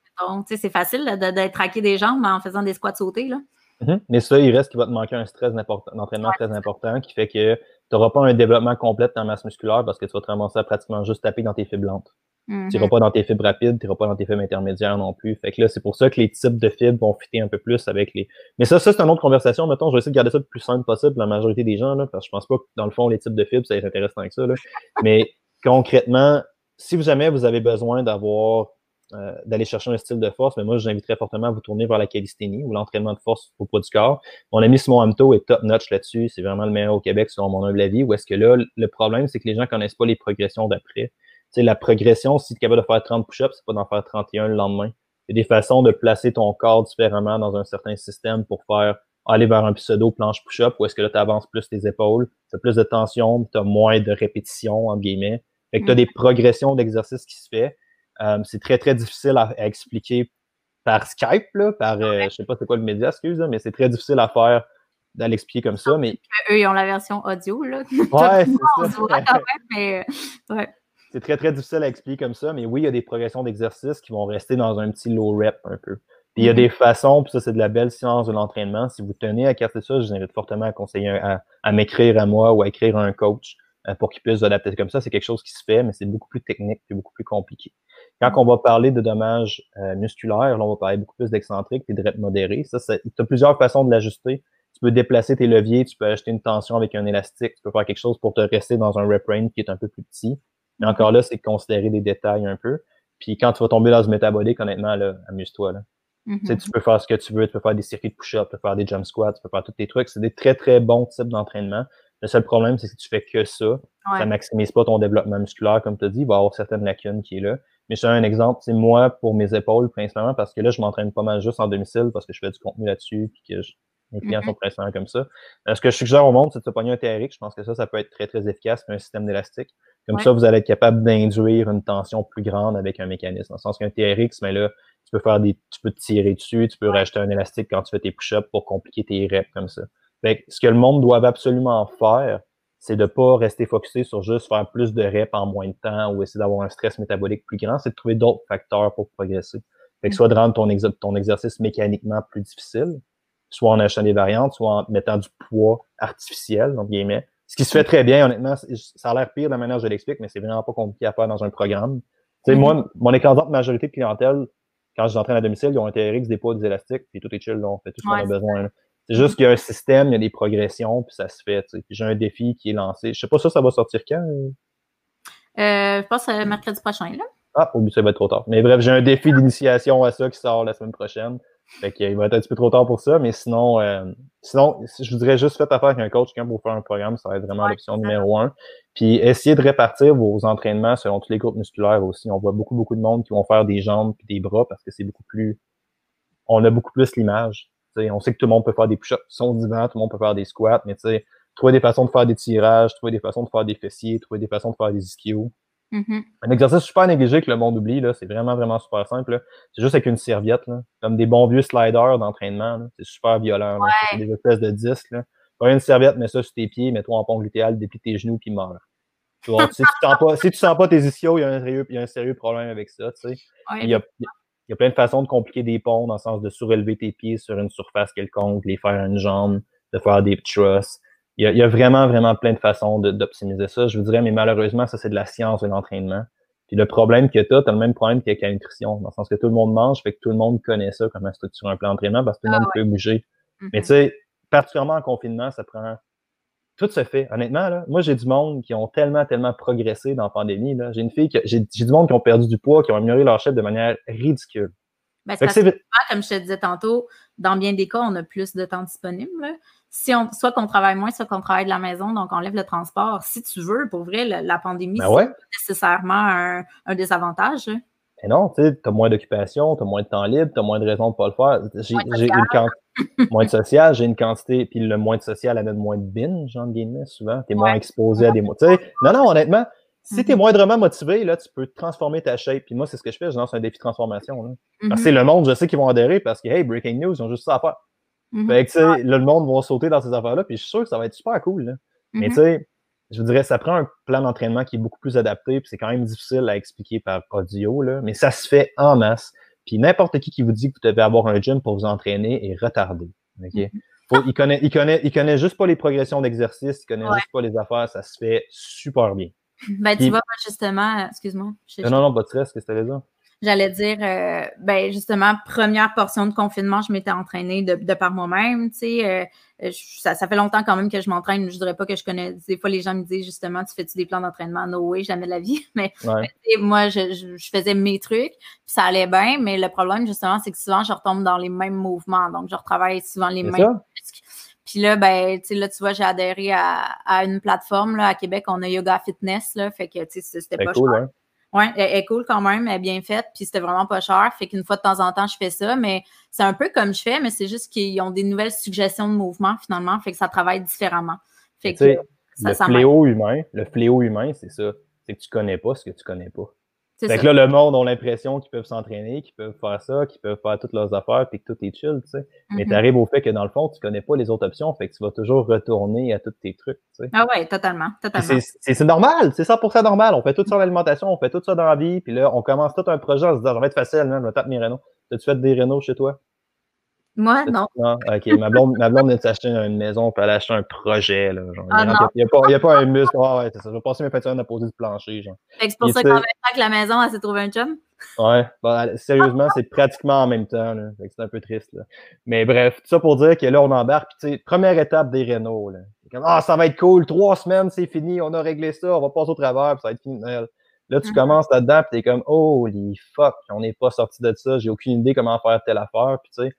tu sais, c'est facile d'être traqué des jambes en faisant des squats sautés, là. Mhm. Mais ça, il reste qu'il va te manquer un stress d'entraînement très important qui fait que tu n'auras pas un développement complet de ta masse musculaire parce que tu vas te ramasser à pratiquement juste taper dans tes fibres lentes. Tu n'iras mhm. pas dans tes fibres rapides, tu n'iras pas dans tes fibres intermédiaires non plus. Fait que là, c'est pour ça que les types de fibres vont fitter un peu plus avec les. Mais ça, ça, c'est une autre conversation. Mettons, je vais essayer de garder ça le plus simple possible pour la majorité des gens, là, parce que je pense pas que dans le fond, les types de fibres, ça les intéresse tant que ça. Là. Mais concrètement, si jamais vous avez besoin d'avoir euh, d'aller chercher un style de force, mais moi, je vous inviterais fortement à vous tourner vers la calisthénie ou l'entraînement de force au poids du corps. Mon ami Simon Hamto est top notch là-dessus. C'est vraiment le meilleur au Québec, selon mon humble avis. Où est-ce que là, le problème, c'est que les gens connaissent pas les progressions d'après? Tu la progression, si tu es capable de faire 30 push-ups, c'est pas d'en faire 31 le lendemain. Il y a des façons de placer ton corps différemment dans un certain système pour faire aller vers un pseudo planche push-up où est-ce que là, tu avances plus tes épaules, tu as plus de tension, tu as moins de répétitions, entre guillemets. Fait que tu as mm. des progressions d'exercice qui se fait. Euh, c'est très, très difficile à, expliquer par Skype, là, par, euh, je sais pas c'est quoi le média, excuse, mais c'est très difficile à faire, d'aller l'expliquer comme ça. Mais... Eux, ils ont la version audio, là. Ouais, c'est ça. C'est très, très difficile à expliquer comme ça, mais oui, il y a des progressions d'exercice qui vont rester dans un petit low rep un peu. Puis il y a mm-hmm. des façons, puis ça, c'est de la belle science de l'entraînement. Si vous tenez à casser ça, je vous invite fortement à conseiller à, à m'écrire à moi ou à écrire à un coach euh, pour qu'il puisse adapter comme ça. C'est quelque chose qui se fait, mais c'est beaucoup plus technique et beaucoup plus compliqué. Quand on va parler de dommages euh, musculaires, là, on va parler beaucoup plus d'excentrique et de rep modéré. Ça, tu as plusieurs façons de l'ajuster. Tu peux déplacer tes leviers, tu peux ajouter une tension avec un élastique, tu peux faire quelque chose pour te rester dans un rep range qui est un peu plus petit. Mais encore là, c'est considérer des détails un peu. Puis quand tu vas tomber dans ce métabolique, honnêtement, là, amuse-toi. Là. Mm-hmm. Tu peux faire ce que tu veux, tu peux faire des circuits de push-up, tu peux faire des jump squats, tu peux faire tous tes trucs. C'est des très, très bons types d'entraînement. Le seul problème, c'est que si tu fais que ça, ça maximise pas ton développement musculaire, comme tu as dit, il va y avoir certaines lacunes qui est là. Mais je te un exemple, c'est moi pour mes épaules principalement parce que là, je m'entraîne pas mal juste en domicile parce que je fais du contenu là-dessus puis que mes clients mm-hmm. sont principalement comme ça. Euh, ce que je suggère au monde, c'est de se pogner un TRX. Je pense que ça, ça peut être très, très efficace, un système d'élastique. Comme ça, vous allez être capable d'induire une tension plus grande avec un mécanisme. Dans le sens qu'un TRX, mais là, tu peux faire des, tu peux te tirer dessus, tu peux rajouter un élastique quand tu fais tes push-ups pour compliquer tes reps comme ça. Fait ce que le monde doit absolument faire, c'est de pas rester focusé sur juste faire plus de reps en moins de temps ou essayer d'avoir un stress métabolique plus grand, c'est de trouver d'autres facteurs pour progresser. Fait que soit de rendre ton, ton exercice mécaniquement plus difficile, soit en achetant des variantes, soit en mettant du poids artificiel, donc guillemets. Ce qui se fait très bien, honnêtement, ça a l'air pire de la manière dont je l'explique, mais c'est vraiment pas compliqué à faire dans un programme. Tu sais, moi, mon écrasante majorité de clientèle, quand je j'entraîne à domicile, ils ont un TRX, des poids, des élastiques, puis tout est chill, là, on fait tout ce qu'on a besoin. C'est juste qu'il y a un système, il y a des progressions, puis ça se fait. Puis j'ai un défi qui est lancé. Je sais pas ça, ça va sortir quand? Euh, je pense euh, mercredi prochain, là. Ah, but, ça va être trop tard. Mais bref, j'ai un défi d'initiation à ça qui sort la semaine prochaine. Fait qu'il va être un petit peu trop tard pour ça, mais sinon, euh, sinon, je vous dirais juste faites affaire avec un coach quand vous faire un programme, ça va être vraiment l'option numéro un. Puis essayez de répartir vos entraînements selon tous les groupes musculaires aussi. On voit beaucoup, beaucoup de monde qui vont faire des jambes et des bras parce que c'est beaucoup plus on a beaucoup plus l'image. On sait que tout le monde peut faire des push-ups son divan, tout le monde peut faire des squats, mais tu sais, trouver des façons de faire des tirages, trouver des façons de faire des fessiers, trouver des façons de faire des ischios. Mm-hmm. Un exercice super négligé que le monde oublie, là, c'est vraiment, vraiment super simple. C'est juste avec une serviette, là, comme des bons vieux sliders d'entraînement. C'est super violent. C'est des espèces de disques. Là. Prends une serviette, mets ça sur tes pieds, mets-toi en pont glutéal, déplie tes genoux, puis meurs. Tu vois, si, tu sens pas, si tu sens pas tes ischios, il y, a un sérieux, il y a un sérieux problème avec ça. Tu sais. Ouais. Il, y a, il y a plein de façons de compliquer des ponts dans le sens de surélever tes pieds sur une surface quelconque, de les faire à une jambe, de faire des trusts. Il y a, il y a vraiment, vraiment plein de façons d'optimiser ça. Je vous dirais, mais malheureusement, ça, c'est de la science de l'entraînement. Puis le problème que tu as, tu as le même problème qu'avec la nutrition, dans le sens que tout le monde mange, fait que tout le monde connaît ça, comment structurer un plan d'entraînement, parce que tout le Ah monde peut bouger. Mais tu sais, particulièrement en confinement, ça prend. Tout se fait. Honnêtement, là, moi, j'ai du monde qui ont tellement, tellement progressé dans la pandémie. J'ai une fille, que j'ai du monde qui ont perdu du poids, qui ont amélioré leur chef de manière ridicule. Ben, parce que, comme je te disais tantôt, dans bien des cas, on a plus de temps disponible. là. Si on, soit qu'on travaille moins, soit qu'on travaille de la maison, donc on lève le transport. Si tu veux, pour vrai, la pandémie, Ben c'est pas nécessairement un, un désavantage. là. Mais non, tu sais, t'as moins d'occupation, t'as moins de temps libre, t'as moins de raisons de pas le faire. J'ai Moins j'ai une quantité, moins de social, j'ai une quantité, puis le moins de social amène moins de binge, entre guillemets, souvent. T'es moins Ouais. exposé à des mots. Tu non, non, honnêtement, si t'es Mhm. moindrement motivé, là, tu peux transformer ta shape. Puis moi, c'est ce que je fais, je lance un défi de transformation. Là. Parce que Mhm, c'est le monde, je sais qu'ils vont adhérer parce que, hey, breaking news, ils ont juste ça à faire. Mhm, Fait que, tu sais, là, le monde va sauter dans ces affaires-là, puis je suis sûr que ça va être super cool. Là. Mais mhm. tu sais, je vous dirais, ça prend un plan d'entraînement qui est beaucoup plus adapté, puis c'est quand même difficile à expliquer par audio, là, mais ça se fait en masse. Puis n'importe qui qui vous dit que vous devez avoir un gym pour vous entraîner est retardé. OK? Mhm. Faut- il, connaît, il, connaît, il connaît juste pas les progressions d'exercice, il connaît Ouais. juste pas les affaires, ça se fait super bien. Ben, tu Puis- vois, justement, euh, excuse-moi. non, non, pas de stress, qu'est-ce que tu allais dire? J'allais dire, euh, ben justement, première portion de confinement, je m'étais entraînée de, de par moi-même. Tu sais, euh, je- ça, ça fait longtemps quand même que je m'entraîne. Je dirais pas que je connais. Des fois, les gens me disent justement, tu fais-tu des plans d'entraînement? No way, jamais de la vie. Mais Ouais. moi, je, je- je faisais mes trucs, puis ça allait bien. Mais le problème, justement, c'est que souvent, je retombe dans les mêmes mouvements. Donc, je retravaille souvent les mêmes ça? Puis là, ben, tu sais, là, tu vois, j'ai adhéré à, à une plateforme, là, à Québec, on a Yoga Fitness, là, fait que, tu sais, c'était C'est pas cool, cher. hein? Ouais, elle est cool quand même, elle est bien faite, puis c'était vraiment pas cher. Fait qu'une fois de temps en temps, je fais ça, mais c'est un peu comme je fais, mais c'est juste qu'ils ont des nouvelles suggestions de mouvements finalement, fait que ça travaille différemment. Fait Tu sais, que ça, le ça fléau humain, le fléau humain, c'est ça. C'est que tu connais pas ce que tu connais pas. C'est Fait ça. que là, le monde ont l'impression qu'ils peuvent s'entraîner, qu'ils peuvent faire ça, qu'ils peuvent faire toutes leurs affaires, puis que tout est chill, tu sais. Mais Mhm. t'arrives au fait que dans le fond, tu connais pas les autres options, fait que tu vas toujours retourner à tous tes trucs, tu sais. Ah ouais, totalement, totalement. C'est c'est- c'est normal, c'est 100% normal. On fait tout ça en alimentation, on fait tout ça dans la vie, puis là, on commence tout un projet en se disant, ça va être facile, hein, je vais taper mes rénaux. T'as-tu fait des rénaux chez toi? Moi, non. Non? Ok, ma blonde, ma blonde vient de s'acheter une maison, puis elle a acheté un projet, là. Genre, Ah il n'y a, a pas, il y a pas un muscle. Ah ouais, c'est ça. Je vais passer mes fins à poser du plancher, genre. Fait que c'est pour Et ça qu'en même temps que la maison, elle s'est trouvée un chum? Ouais, elle- sérieusement, c'est pratiquement en même temps. Là. Fait que C'est un peu triste. Là. Mais bref, tout ça pour dire que là, on embarque. Puis, tu sais, première étape des rénaux. Là. Comme, ah, ça va être cool. Trois semaines, c'est fini. On a réglé ça. On va passer au travers. Puis ça va être fini. Là, tu Mhm. commences là-dedans. Puis t'es comme, holy fuck, on n'est pas sorti de ça. J'ai aucune idée comment faire telle affaire. Puis, tu sais,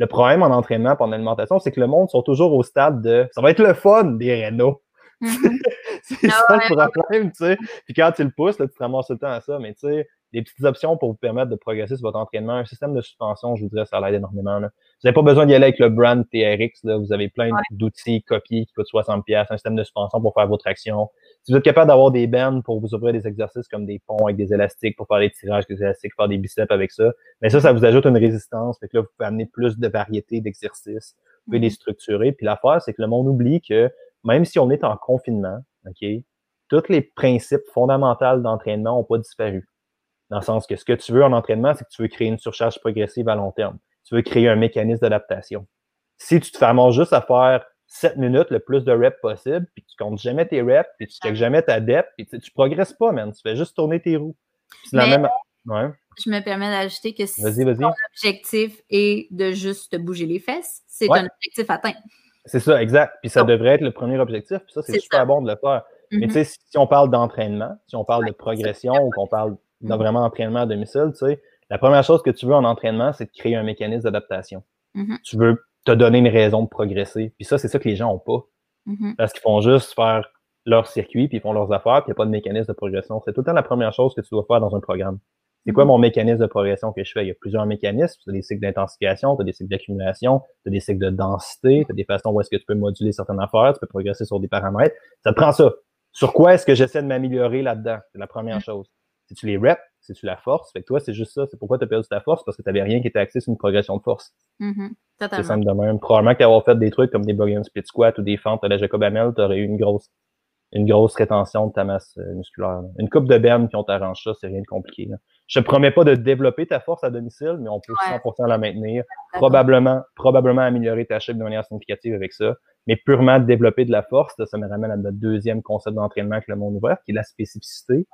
le problème en entraînement et en alimentation, c'est que le monde sont toujours au stade de ça va être le fun des rénaux. Mhm. C'est Ah ça ouais. le problème, tu sais. Puis quand tu le pousses, là, tu te ramasses le temps à ça. Mais tu sais, des petites options pour vous permettre de progresser sur votre entraînement. Un système de suspension, je vous dirais, ça l'aide énormément. Là. Vous n'avez pas besoin d'y aller avec le brand TRX. Là. Vous avez plein Ouais. d'outils copiés qui coûtent 60$, un système de suspension pour faire vos tractions. Si vous êtes capable d'avoir des bands pour vous ouvrir des exercices comme des ponts avec des élastiques, pour faire des tirages avec des élastiques, faire des biceps avec ça, mais ça, ça vous ajoute une résistance. Fait que là, vous pouvez amener plus de variété d'exercices. Vous pouvez Mhm. les structurer. Puis l'affaire, c'est que le monde oublie que même si on est en confinement, OK, tous les principes fondamentaux d'entraînement n'ont pas disparu. Dans le sens que ce que tu veux en entraînement, c'est que tu veux créer une surcharge progressive à long terme. Tu veux créer un mécanisme d'adaptation. Si tu te fais juste à faire 7 minutes, le plus de reps possible, puis tu comptes jamais tes reps, puis tu checkes jamais ta depth, puis tu, tu progresses pas, man. Tu fais juste tourner tes roues. C'est la même. Ouais. Je me permets d'ajouter que si ton objectif est de juste te bouger les fesses, c'est Ouais. un objectif atteint. C'est ça, exact. Puis ça devrait être le premier objectif. Puis ça, c'est super ça. bon de le faire. Mais Mhm. tu sais, si si on parle d'entraînement, si on parle de progression ou qu'on parle de Mhm. vraiment entraînement à domicile, tu sais, la première chose que tu veux en entraînement, c'est de créer un mécanisme d'adaptation. Mhm. Tu veux te donner une raison de progresser. Puis ça, c'est ça que les gens ont pas. Mhm. Parce qu'ils font juste faire leur circuit, puis ils font leurs affaires, puis il n'y a pas de mécanisme de progression. C'est tout le temps la première chose que tu dois faire dans un programme. C'est quoi mon mécanisme de progression que je fais? Il y a plusieurs mécanismes. Tu as des cycles d'intensification, tu as des cycles d'accumulation, tu as des cycles de densité, tu as des façons où est-ce que tu peux moduler certaines affaires, tu peux progresser sur des paramètres. Ça te prend ça. Sur quoi est-ce que j'essaie de m'améliorer là-dedans? C'est la première mm. chose. Si tu les reps, si tu la force, fait que toi, c'est juste ça. C'est pourquoi tu as perdu ta force, parce que tu n'avais rien qui était axé sur une progression de force. Mm-hmm. C'est simple de même. Probablement qu'avoir fait des trucs comme des Bulgarian split squat ou des fentes à la Jacob Hamel, tu aurais eu une grosse une grosse rétention de ta masse euh, musculaire. Une coupe de berne qui on t'arrange ça, c'est rien de compliqué. Là. Je te promets pas de développer ta force à domicile, mais on peut 100% la maintenir. Probablement, probablement améliorer ta shape de manière significative avec ça. Mais purement développer de la force, ça me ramène à notre deuxième concept d'entraînement avec le monde ouvert, qui est la spécificité,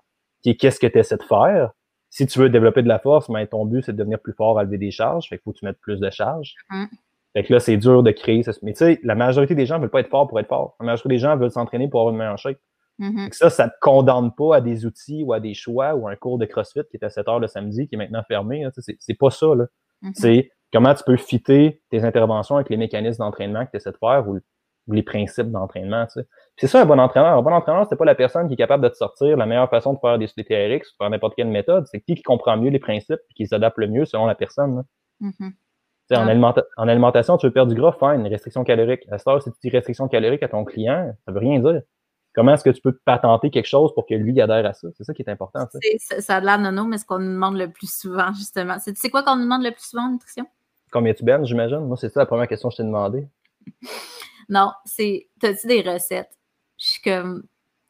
qui est qu'est-ce que tu essaies de faire? Si tu veux développer de la force, mais ben, ton but, c'est de devenir plus fort à lever des charges. Fait qu'il faut que tu mettes plus de charges. Hum. Fait que là, c'est dur de créer ça. Mais tu sais, la majorité des gens veulent pas être forts pour être forts. La majorité des gens veulent s'entraîner pour avoir une meilleure shape. Mm-hmm. Ça, ça te condamne pas à des outils ou à des choix ou à un cours de CrossFit qui est à 7 heures le samedi, qui est maintenant fermé. C'est pas ça. là. Mm-hmm. C'est comment tu peux fitter tes interventions avec les mécanismes d'entraînement que tu essaies de faire ou, les principes d'entraînement. C'est ça un bon entraîneur. Un bon entraîneur, c'est pas la personne qui est capable de te sortir la meilleure façon de faire des TRX ou faire n'importe quelle méthode. C'est qui qui comprend mieux les principes et qui s'adapte le mieux selon la personne. Mm-hmm. En, alimentation, tu veux perdre du gras, fine, une restriction calorique. À cette heure, si tu dis restriction calorique à ton client, ça veut rien dire. Comment est-ce que tu peux patenter quelque chose pour que lui adhère à ça? C'est ça qui est important. Ça, ça a l'air nono, mais ce qu'on nous demande le plus souvent, justement. C'est quoi qu'on nous demande le plus souvent en nutrition? Combien tu bennes, j'imagine? Moi, c'est ça la première question que je t'ai demandé. non, c'est T'as-tu des recettes? Je suis comme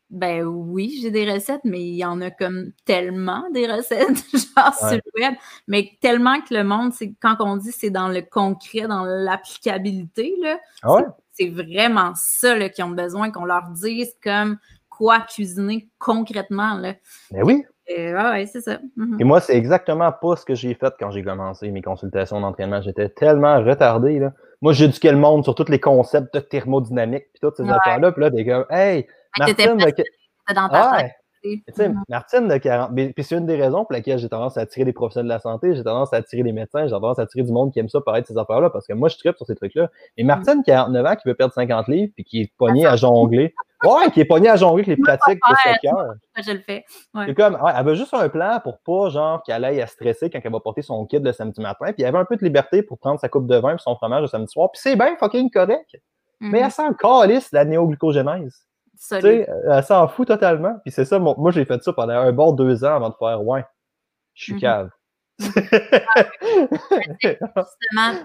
ben oui, j'ai des recettes, mais il y en a comme tellement des recettes, genre sur le web. Mais tellement que le monde, c'est quand on dit c'est dans le concret, dans l'applicabilité, là. Ah c'est vraiment ça qu'ils ont besoin, qu'on leur dise comme quoi cuisiner concrètement. Là. Ben oui. Oui, c'est ça. Mhm. Et moi, c'est exactement pas ce que j'ai fait quand j'ai commencé mes consultations d'entraînement. J'étais tellement retardé. Là. Moi, j'éduquais le monde sur tous les concepts de thermodynamique puis toutes ces affaires-là. Puis là, des gars, hey, Martine de... dans ta mhm. Martine de 40. Puis c'est une des raisons pour laquelle j'ai tendance à attirer des professionnels de la santé, j'ai tendance à attirer des médecins, j'ai tendance à attirer du monde qui aime ça paraître ces affaires-là, parce que moi, je tripe sur ces trucs-là. Et. Martine, 49 ans, qui veut perdre 50 livres, puis qui est pognée à jongler. Ouais, qui est pognée à jongler avec les pratiques de soccer. Je le fais. C'est comme, ouais, elle veut juste un plan pour pas, genre, qu'elle aille à stresser quand elle va porter son kit le samedi matin, puis elle avait un peu de liberté pour prendre sa coupe de vin et son fromage le samedi soir, puis c'est bien fucking correct. Mais elle s'en calisse la néoglucogénèse. Tu sais, elle s'en fout totalement. Puis c'est ça, moi j'ai fait ça pendant un bon deux ans avant de faire ouais, je suis mm-hmm. cave. Justement,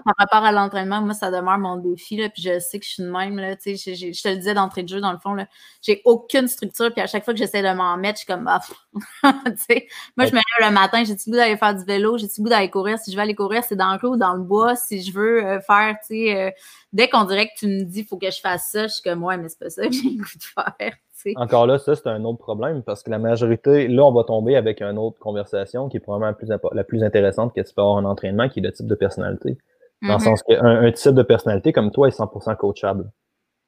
par rapport à l'entraînement, moi, ça demeure mon défi. Là, puis je sais que je suis de même. Là, je, je te le disais d'entrée de jeu, dans le fond, j'ai aucune structure. Puis à chaque fois que j'essaie de m'en mettre, je suis comme, ah, moi, je me lève le matin, j'ai-tu goût d'aller faire du vélo, j'ai-tu goût d'aller courir? Si je veux aller courir, c'est dans le ou dans le bois. Si je veux euh, faire, tu sais, euh, dès qu'on dirait que tu me dis, faut que je fasse ça, je suis comme, ouais, mais c'est pas ça que j'ai le goût de faire. Encore là, ça, c'est un autre problème parce que la majorité, là, on va tomber avec une autre conversation qui est probablement la plus, la plus intéressante que tu peux avoir en entraînement, qui est le type de personnalité. Dans le mm-hmm. sens qu'un un type de personnalité comme toi est 100% coachable.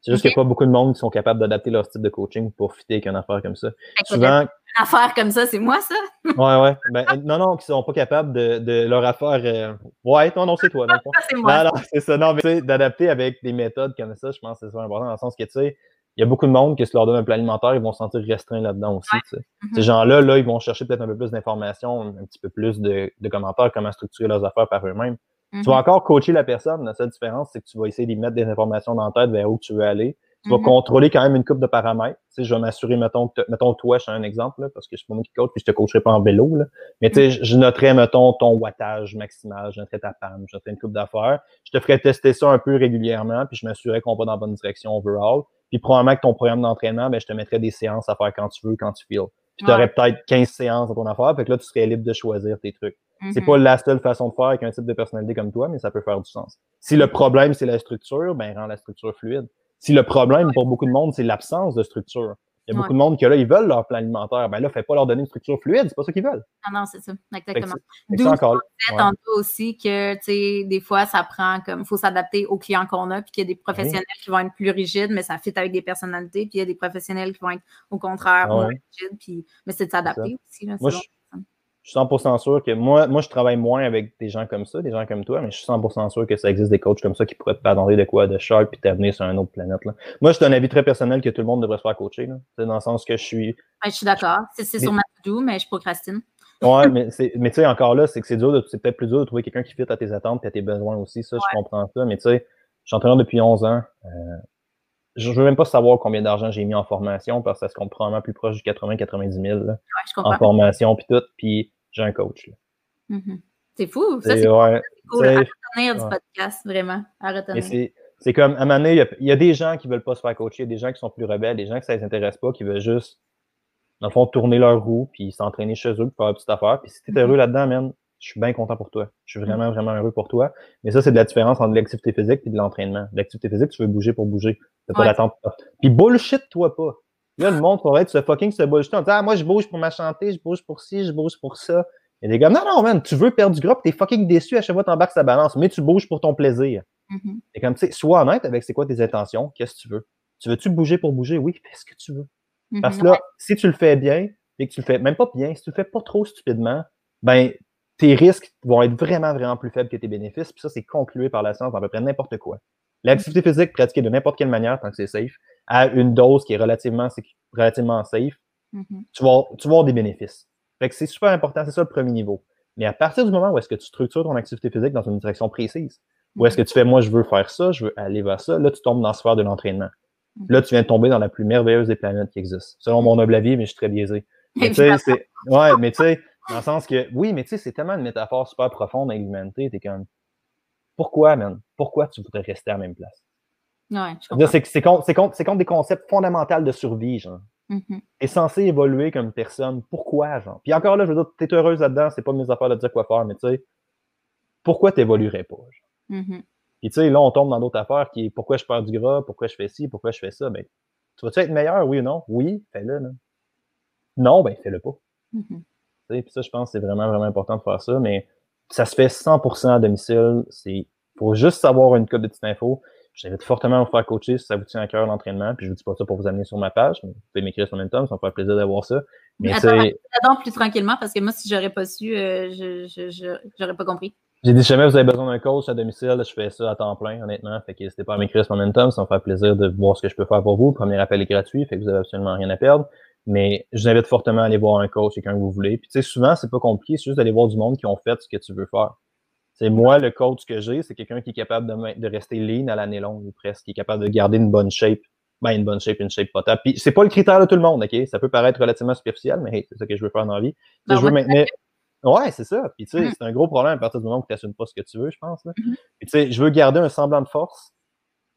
C'est juste qu'il n'y a pas beaucoup de monde qui sont capables d'adapter leur type de coaching pour fitter avec une affaire comme ça. Souvent. Une affaire comme ça, c'est moi, ça? ouais, ouais. Ben, non, non, qui ne sont pas capables de, de leur affaire. Euh, ouais, non, non, c'est toi. c'est moi. Non, non, c'est ça. Non, mais d'adapter avec des méthodes comme ça, je pense que c'est important dans le sens que, tu sais, il y a beaucoup de monde que si leur donne un plan alimentaire, ils vont se sentir restreints là-dedans aussi. Mm-hmm. Ces gens-là, là, ils vont chercher peut-être un peu plus d'informations, un petit peu plus de, commentaires, comment structurer leurs affaires par eux-mêmes. Tu vas mm-hmm. encore coacher la personne. La seule différence, c'est que tu vas essayer d'y mettre des informations dans la tête vers où tu veux aller. Tu vas mm-hmm. contrôler quand même une coupe de paramètres. Tu sais, je vais m'assurer, mettons, que mettons, toi, je suis un exemple, parce que je suis pas moi qui coach, puis je te coacherai pas en vélo. Là. Mais tu sais, je noterai, mettons, ton wattage maximal, je noterai ta PAM, je noterai une coupe d'affaires. Je te ferai tester ça un peu régulièrement, puis je m'assurerai qu'on va dans la bonne direction overall. Puis probablement que ton programme d'entraînement, ben, je te mettrai des séances à faire quand tu veux, quand tu feels. Puis tu aurais peut-être 15 séances dans ton affaire, fait que là, tu serais libre de choisir tes trucs. C'est mm-hmm. pas la seule façon de faire avec un type de personnalité comme toi, mais ça peut faire du sens. Si le problème, c'est la structure, ben rends la structure fluide. Si le problème pour beaucoup de monde, c'est l'absence de structure, il y a beaucoup de monde qui, là, ils veulent leur plan alimentaire. Ben là, fais pas leur donner une structure fluide, c'est pas ça qu'ils veulent. Ah non, c'est ça, exactement. D'où encore ouais. aussi que, tu sais, des fois, ça prend comme, il faut s'adapter aux clients qu'on a, puis qu'il y a des professionnels qui vont être plus rigides, mais ça fit avec des personnalités, puis il y a des professionnels qui vont être au contraire ah moins rigides, puis, mais c'est de s'adapter aussi. Là, je suis 100% sûr que moi, moi, je travaille moins avec des gens comme ça, des gens comme toi, mais je suis 100% sûr que ça existe des coachs comme ça qui pourraient te pardonner de quoi de sharp puis t'amener sur une autre planète. Là. Moi, c'est un avis très personnel que tout le monde devrait se faire coacher. Là. C'est dans le sens que je suis. je suis d'accord. C'est sur ma to mais je procrastine. ouais, mais, mais tu sais, encore là, c'est que c'est dur, c'est peut-être plus dur de trouver quelqu'un qui fit à tes attentes et à tes besoins aussi. Ça, je comprends ça. Mais tu sais, je suis entraîneur depuis 11 ans. Euh, je veux même pas savoir combien d'argent j'ai mis en formation parce que ça se compte probablement plus proche du 80-90 000 en formation puis tout. Puis j'ai un coach. Mm-hmm. C'est fou. Ça, c'est ouais, cool. À retenir du podcast, vraiment. À retenir. C'est comme, à un moment donné, il y, a, des gens qui veulent pas se faire coacher, des gens qui sont plus rebelles, des gens que ça les intéresse pas, qui veulent juste, dans le fond, tourner leur roue, puis s'entraîner chez eux, pour faire une petite affaire. Puis si t'es heureux mm-hmm. là-dedans, man, je suis bien content pour toi. Je suis vraiment, vraiment heureux pour toi. Mais ça, c'est de la différence entre l'activité physique et de l'entraînement. L'activité physique, tu veux bouger pour bouger. T'as pas l'attente. Puis bullshit-toi pas. Là, le monde pourrait être ce fucking se bullshit. On dit, ah, moi, je bouge pour ma santé, je bouge pour ci, je bouge pour ça. A des gars, non, non, man, tu veux perdre du gras, t'es fucking déçu à chaque fois que t'embarques sa balance, mais tu bouges pour ton plaisir. Mm-hmm. Et comme, tu sais, sois honnête avec c'est quoi tes intentions, qu'est-ce que tu veux. Tu veux-tu bouger pour bouger? Oui, fais ce que tu veux. Mm-hmm. Parce que là, si tu le fais bien, et que tu le fais même pas bien, si tu le fais pas trop stupidement, ben, tes risques vont être vraiment, vraiment plus faibles que tes bénéfices. Puis ça, c'est conclué par la science dans à peu près n'importe quoi. L'activité physique pratiquée de n'importe quelle manière, tant que c'est safe, à une dose qui est relativement, relativement safe, mm-hmm. tu, vas, tu vas avoir des bénéfices. Fait que c'est super important, c'est ça le premier niveau. Mais à partir du moment où est-ce que tu structures ton activité physique dans une direction précise, où est-ce que tu fais, moi, je veux faire ça, je veux aller vers ça, là, tu tombes dans la sphère de l'entraînement. Mm-hmm. Là, tu viens de tomber dans la plus merveilleuse des planètes qui existent. Selon mon noble avis, mais je suis très biaisé. Mais tu sais, ouais, mais tu sais, dans le sens que, oui, mais tu sais, c'est tellement une métaphore super profonde à l'humanité. T'es comme, pourquoi, man? Pourquoi tu voudrais rester à la même place? Ouais, c'est contre, contre, contre, des concepts fondamentaux de survie, genre. Mm T'es censé évoluer comme personne. Pourquoi, genre? Puis encore là, je veux dire, t'es heureuse là-dedans, c'est pas mes affaires de dire quoi faire, mais tu sais, pourquoi t'évoluerais pas? Genre? Mm Puis tu sais, là, on tombe dans d'autres affaires qui est pourquoi je perds du gras, pourquoi je fais ci, pourquoi je fais ça. Ben, tu vas-tu être meilleur, oui ou non? Oui, fais-le. Non, ben, fais-le pas. Mm puis ça, je pense que c'est vraiment, vraiment important de faire ça, mais ça se fait 100% à domicile. C'est faut juste savoir une code de petites infos. J'invite fortement à vous faire coacher si ça vous tient à cœur l'entraînement. Puis je vous dis pas ça pour vous amener sur ma page, mais vous pouvez m'écrire sur Momentum, ça me faire plaisir d'avoir ça. Mais attends, plus tranquillement parce que moi, si j'aurais pas su, euh, je j'aurais pas compris. J'ai dit jamais vous avez besoin d'un coach à domicile, je fais ça à temps plein, honnêtement. Fait que n'hésitez pas à m'écrire sur Momentum, ça me fait plaisir de voir ce que je peux faire pour vous. Le premier appel est gratuit, fait que vous avez absolument rien à perdre. Mais je vous invite fortement à aller voir un coach, quelqu'un que vous voulez. Puis tu sais, souvent, c'est pas compliqué, c'est juste d'aller voir du monde qui ont fait ce que tu veux faire. C'est moi, le coach que j'ai, c'est quelqu'un qui est capable de, de rester lean à l'année longue, ou presque, qui est capable de garder une bonne shape. Ben, une bonne shape, une shape potable. Puis c'est pas le critère de tout le monde, OK? Ça peut paraître relativement superficiel, mais hey, c'est ça que je veux faire dans la vie. Ben, je veux maintenir... Ouais, c'est ça. Puis tu sais, mm-hmm. c'est un gros problème à partir du moment où tu n'assumes pas ce que tu veux, je pense. Là. Mm-hmm. Puis tu sais, je veux garder un semblant de force,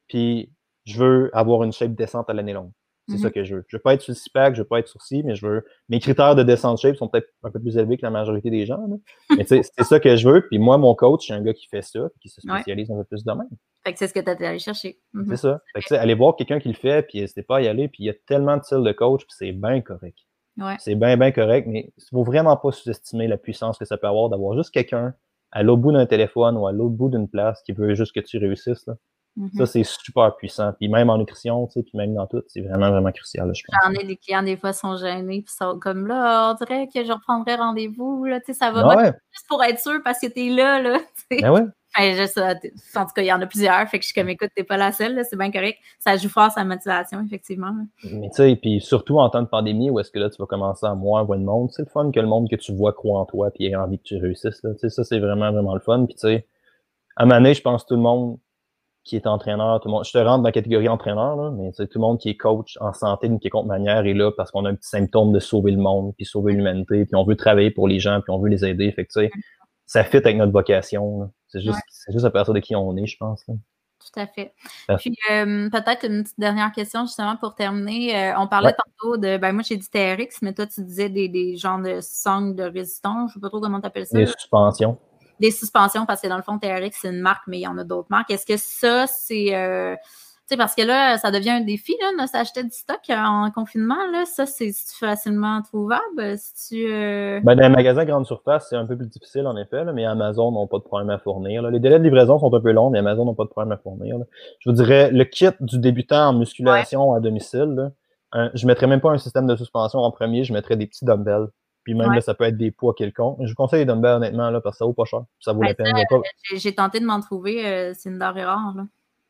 puis je veux avoir une shape décente à l'année longue. C'est ça mm-hmm. que je veux. Je veux pas être sur le CIPAC, je veux pas être sur mais je veux. Mes critères de descente shape sont peut-être un peu plus élevés que la majorité des gens. Mais tu sais, c'est ça que je veux. Puis moi, mon coach, c'est un gars qui fait ça, qui se spécialise un peu plus dans le domaine. Fait que c'est ce que tu as allé chercher. Mm-hmm. C'est ça. Fait que aller voir quelqu'un qui le fait, puis n'hésitez pas à y aller, puis il y a tellement de styles de coach, puis c'est bien correct. Ouais. C'est bien, bien correct, mais il faut vraiment pas sous-estimer la puissance que ça peut avoir d'avoir juste quelqu'un à l'autre bout d'un téléphone ou à l'autre bout d'une place qui veut juste que tu réussisses. Là. Ça, mm-hmm. c'est super puissant. Puis même en nutrition, tu sais, puis même dans tout, c'est vraiment, vraiment crucial, je pense. J'en ai des clients, des fois, sont gênés, puis sont comme là, on dirait que je reprendrai rendez-vous, là, tu sais, ça va ouais. juste pour être sûr parce que t'es là, là, tu sais. Ben ouais. en tout cas, il y en a plusieurs, fait que je suis comme, écoute, t'es pas la seule, c'est bien correct. Ça joue fort sa motivation, effectivement. Mais tu sais, puis surtout en temps de pandémie, où est-ce que là, tu vas commencer à moins voir le monde, c'est le fun que le monde que tu vois croit en toi, puis ait envie que tu réussisses, là. Tu sais, ça, c'est vraiment, vraiment le fun. Puis tu sais, à Mané, je pense que tout le monde qui est entraîneur, tout le monde, je te rentre dans la catégorie entraîneur, là, mais tout le monde qui est coach en santé d'une quelconque manière est là parce qu'on a un petit symptôme de sauver le monde, puis sauver l'humanité, puis on veut travailler pour les gens, puis on veut les aider. Fait que, tu sais, ça fit avec notre vocation. C'est juste, c'est juste à partir de qui on est, je pense. Là. Tout à fait. Puis euh, peut-être une petite dernière question justement pour terminer. Euh, on parlait tantôt de, ben moi j'ai dit TRX, mais toi tu disais des, des genres de songs de résistance, je sais pas trop comment tu appelles ça. Des suspensions des suspensions parce que dans le fond, TRX, c'est une marque, mais il y en a d'autres marques. Est-ce que ça, c'est. Euh, tu sais, parce que là, ça devient un défi, là, de s'acheter du stock en confinement, là. Ça, c'est facilement trouvable? Si tu, euh, ben, dans les magasins grande surface, c'est un peu plus difficile, en effet, là, mais Amazon n'ont pas de problème à fournir. Les délais de livraison sont un peu longs, mais Amazon n'ont pas de problème à fournir. Je vous dirais, le kit du débutant en musculation à domicile, là, je mettrais même pas un système de suspension en premier, je mettrais des petits dumbbells. Puis même, là, ça peut être des poids quelconques. Je vous conseille les dumbbells, honnêtement, là, parce que ça vaut pas cher. Ça vaut la peine. J'ai tenté de m'en trouver. Euh, c'est une denrée rare. Là.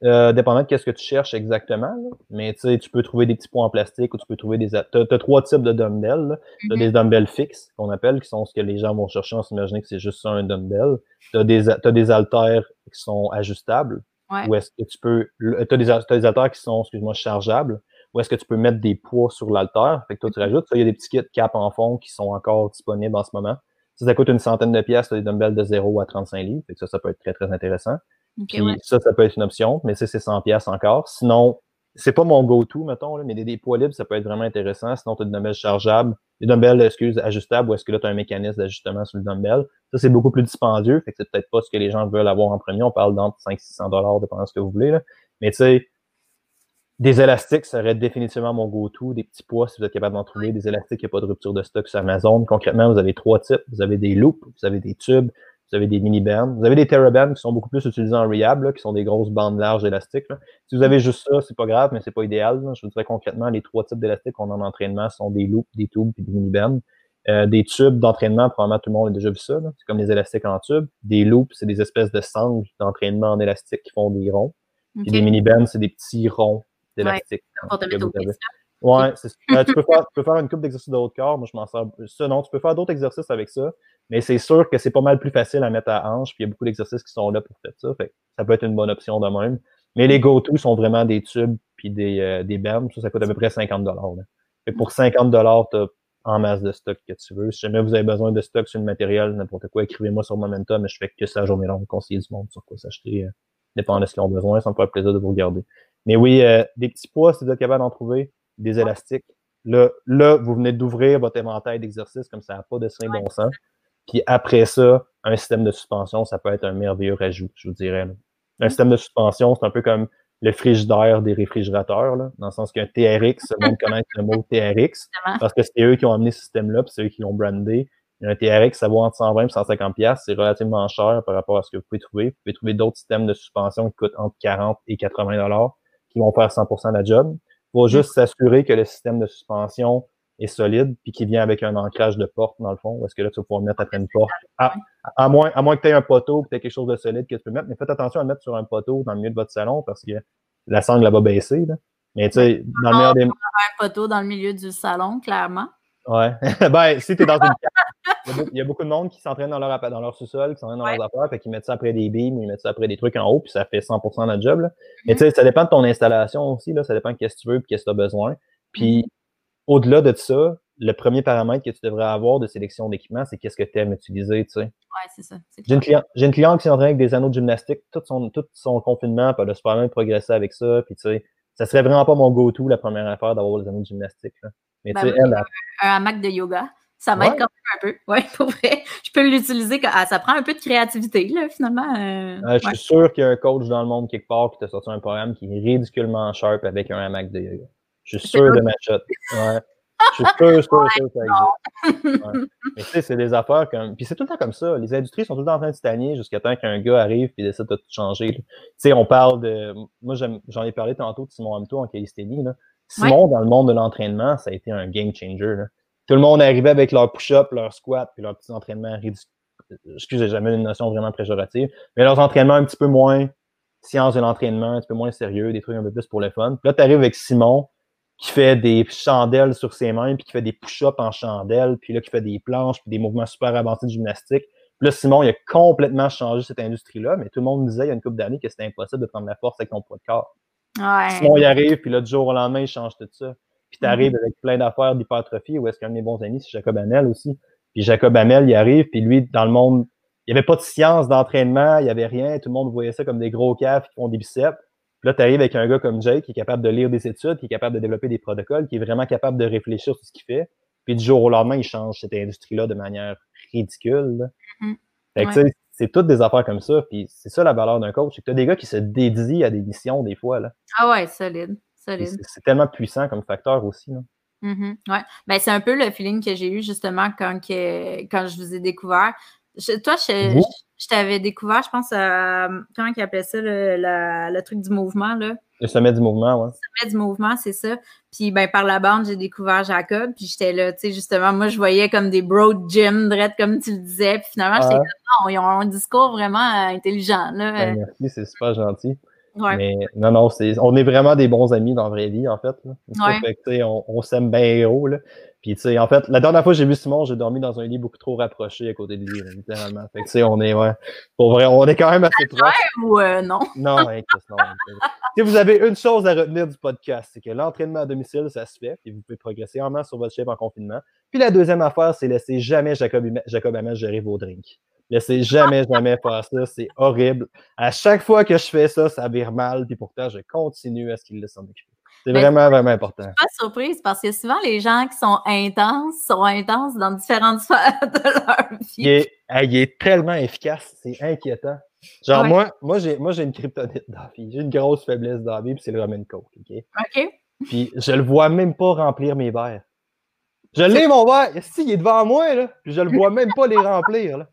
Euh, dépendant de ce que tu cherches exactement. Mais tu peux trouver des petits points en plastique ou tu peux trouver des. Tu as, trois types de dumbbells. Tu as mm-hmm. des dumbbells fixes, qu'on appelle, qui sont ce que les gens vont chercher en s'imaginant que c'est juste ça un dumbbell. Tu as des, as des haltères qui sont ajustables. Ou est-ce que tu peux. Tu as, des, as des haltères qui sont, excuse-moi, chargeables. Ou est-ce que tu peux mettre des poids sur l'haltère? Fait que toi, tu rajoutes. il y a des petits kits cap en fond qui sont encore disponibles en ce moment. Ça, ça coûte une centaine de pièces, des dumbbells de 0 à 35 livres. Fait que ça, ça peut être très, très intéressant. ça, ça peut être une option, mais ça, c'est 100 pièces encore. Sinon, c'est pas mon go-to, mettons, mais des, poids libres, ça peut être vraiment intéressant. Sinon, tu as des dumbbells chargeables, des dumbbells, excuse, ajustables, ou est-ce que là, tu as un mécanisme d'ajustement sur le dumbbell. Ça, c'est beaucoup plus dispendieux, fait que c'est peut-être pas ce que les gens veulent avoir en premier. On parle d'entre 500-600 dollars, dépendant de ce que vous voulez, là. Mais tu sais, des élastiques serait définitivement mon go-to. Des petits poids, si vous êtes capable d'en trouver. Des élastiques, il n'y a pas de rupture de stock sur Amazon. Concrètement, vous avez trois types. Vous avez des loops, vous avez des tubes, vous avez des mini-bands. Vous avez des TerraBands qui sont beaucoup plus utilisés en rehab, qui sont des grosses bandes larges élastiques. Si vous avez juste ça, c'est pas grave, mais c'est pas idéal. Je vous dirais concrètement, les trois types d'élastiques qu'on a en entraînement sont des loops, des tubes et des mini-bands. Euh, des tubes d'entraînement, probablement tout le monde a déjà vu ça. C'est comme les élastiques en tube. Des loops, c'est des espèces de sangles d'entraînement en élastique qui font des ronds. Et des mini-bands, c'est des petits ronds d'élastique. Ouais, c'est euh, tu, peux faire, tu peux faire une coupe d'exercices de haut de corps. Moi, je m'en sers. Ça, non, tu peux faire d'autres exercices avec ça. Mais c'est sûr que c'est pas mal plus facile à mettre à hanche. Puis il y a beaucoup d'exercices qui sont là pour faire ça. Fait ça peut être une bonne option de même. Mais les go-to sont vraiment des tubes puis des, euh, des bands. Ça, ça coûte à peu près 50 dollars. Pour 50 dollars, tu as en masse de stock que tu veux. Si jamais vous avez besoin de stock sur le matériel, n'importe quoi, écrivez-moi sur Momentum. Mais je fais que ça journée longue, conseiller du monde sur quoi s'acheter. Euh, dépend de ce qu'ils ont besoin. Ça me ferait plaisir de vous regarder. Mais oui, euh, des petits poids, si vous êtes capable d'en trouver, des élastiques. Là, là vous venez d'ouvrir votre éventail d'exercices comme ça n'a pas de soin bon sens. Puis après ça, un système de suspension, ça peut être un merveilleux rajout, je vous dirais. Un système de suspension, c'est un peu comme le frigidaire des réfrigérateurs, là, dans le sens qu'un TRX, le monde connaît le mot TRX, parce que c'est eux qui ont amené ce système-là, puis c'est eux qui l'ont brandé. Un TRX, ça vaut entre 120 et 150 c'est relativement cher par rapport à ce que vous pouvez trouver. Vous pouvez trouver d'autres systèmes de suspension qui coûtent entre 40 et 80 dollars qui vont faire 100% de la job. Il faut juste s'assurer que le système de suspension est solide puis qu'il vient avec un ancrage de porte dans le fond parce que là tu vas pouvoir mettre après une porte à, moins à moins que tu aies un poteau que tu aies quelque chose de solide que tu peux mettre mais faites attention à le mettre sur un poteau dans le milieu de votre salon parce que la sangle va baisser là. mais tu sais dans le meilleur des un poteau dans le milieu du salon clairement ouais ben si tu es dans une il y, a, beaucoup de monde qui s'entraîne dans leur, dans leur sous-sol, qui s'entraîne dans leurs affaires, fait qu'ils mettent ça après des beams, ils mettent ça après des trucs en haut, puis ça fait 100% de la job. Là. Mais mm-hmm. tu sais, ça dépend de ton installation aussi, là, ça dépend de ce que tu veux et qu'est-ce que tu as besoin. Puis mm-hmm. au-delà de ça, le premier paramètre que tu devrais avoir de sélection d'équipement, c'est qu'est-ce que tu aimes utiliser, tu sais. Ouais, c'est ça. J'ai une, cliente, j'ai une cliente qui s'entraîne avec des anneaux de gymnastique tout son, tout son confinement, puis elle a super bien progressé avec ça, puis tu sais, ça serait vraiment pas mon go-to la première affaire d'avoir des anneaux de gymnastique. Là. Mais ben tu sais, elle, un, un hamac de yoga. Ça m'aide quand même un peu. Oui, pour vrai. Je peux l'utiliser. Ah, ça prend un peu de créativité, là, finalement. Euh, euh, je suis sûr qu'il y a un coach dans le monde quelque part qui t'a sorti un programme qui est ridiculement sharp avec un hamac de yoga. Je suis sûr de ma shot. Ouais. Je suis sûr, sûr, sûr que ça existe. Mais tu sais, c'est des affaires comme. Puis c'est tout le temps comme ça. Les industries sont tout le temps en train de titanier jusqu'à temps qu'un gars arrive et décide de tout changer. Tu sais, on parle de. Moi, j'en ai parlé tantôt de Simon Hamto en calisthénie. Simon, dans le monde de l'entraînement, ça a été un game changer. Là tout le monde arrivait avec leur push-up, leur squat, puis leur petits entraînements ridicules. Excusez, jamais une notion vraiment préjorative, mais leurs entraînements un petit peu moins science de l'entraînement, un petit peu moins sérieux, des trucs un peu plus pour le fun. Puis là, tu arrives avec Simon qui fait des chandelles sur ses mains, puis qui fait des push-ups en chandelles, puis là, qui fait des planches, puis des mouvements super avancés de gymnastique. Puis là, Simon, il a complètement changé cette industrie-là, mais tout le monde disait il y a une couple d'années que c'était impossible de prendre la force avec ton poids de corps. Ouais. Simon, il arrive, puis là, du jour au lendemain, il change tout ça. Puis tu arrives mm-hmm. avec plein d'affaires d'hypertrophie, ou est-ce qu'un de mes bons amis, c'est Jacob Hamel aussi. Puis Jacob Hamel, il arrive, puis lui, dans le monde, il n'y avait pas de science d'entraînement, il n'y avait rien, tout le monde voyait ça comme des gros caves qui font des biceps. Puis là, tu arrives avec un gars comme Jake qui est capable de lire des études, qui est capable de développer des protocoles, qui est vraiment capable de réfléchir sur ce qu'il fait. Puis du jour au lendemain, il change cette industrie-là de manière ridicule. Mm-hmm. Fait que, c'est toutes des affaires comme ça. Puis c'est ça la valeur d'un coach. C'est que tu as des gars qui se dédient à des missions des fois. Là. Ah ouais, solide. C'est tellement puissant comme facteur aussi. Là. Mm-hmm. ouais. ben, c'est un peu le feeling que j'ai eu justement quand, que, quand je vous ai découvert. toi, je, je, t'avais découvert, je pense, à, comment ils appelait ça, le, le, truc du mouvement, là? Le sommet du mouvement, oui. Le sommet du mouvement, c'est ça. Puis, ben, par la bande, j'ai découvert Jacob, puis j'étais là, tu sais, justement, moi, je voyais comme des bro gym, comme tu le disais, puis finalement, j'étais comme, non, ils ont un discours vraiment intelligent, là. Ben, merci, c'est super gentil. Mais non, non, on est vraiment des bons amis dans la vraie vie, en fait. on, on s'aime bien héros. Là. Puis, tu sais, en fait, la dernière fois que j'ai vu Simon, j'ai dormi dans un lit beaucoup trop rapproché à côté de lui, littéralement. Fait que, tu sais, on est, ouais, pour vrai, on est quand même assez proches. ou euh, non? Non, hein, non. si vous avez une chose à retenir du podcast, c'est que l'entraînement à domicile, ça se fait, puis vous pouvez progresser en masse sur votre shape en confinement. Puis la deuxième affaire, c'est laisser jamais Jacob, Jacob Hamel gérer vos drinks. Laissez jamais, jamais faire ça. C'est horrible. À chaque fois que je fais ça, ça vire mal. Puis pourtant, je continue à ce qu'il le s'en occuper. C'est vraiment, vraiment important. Je suis pas surprise parce que souvent, les gens qui sont intenses sont intenses dans différentes sphères de leur vie. Il est, il est tellement efficace. C'est inquiétant. Genre, moi, moi j'ai, moi, j'ai une kryptonite dans la vie. J'ai une grosse faiblesse dans la vie, puis c'est le Roman Coke. OK? OK. Puis je le vois même pas remplir mes verres. Je l'ai, mon verre. Si, il est devant moi, là? Puis je le vois même pas les remplir, là.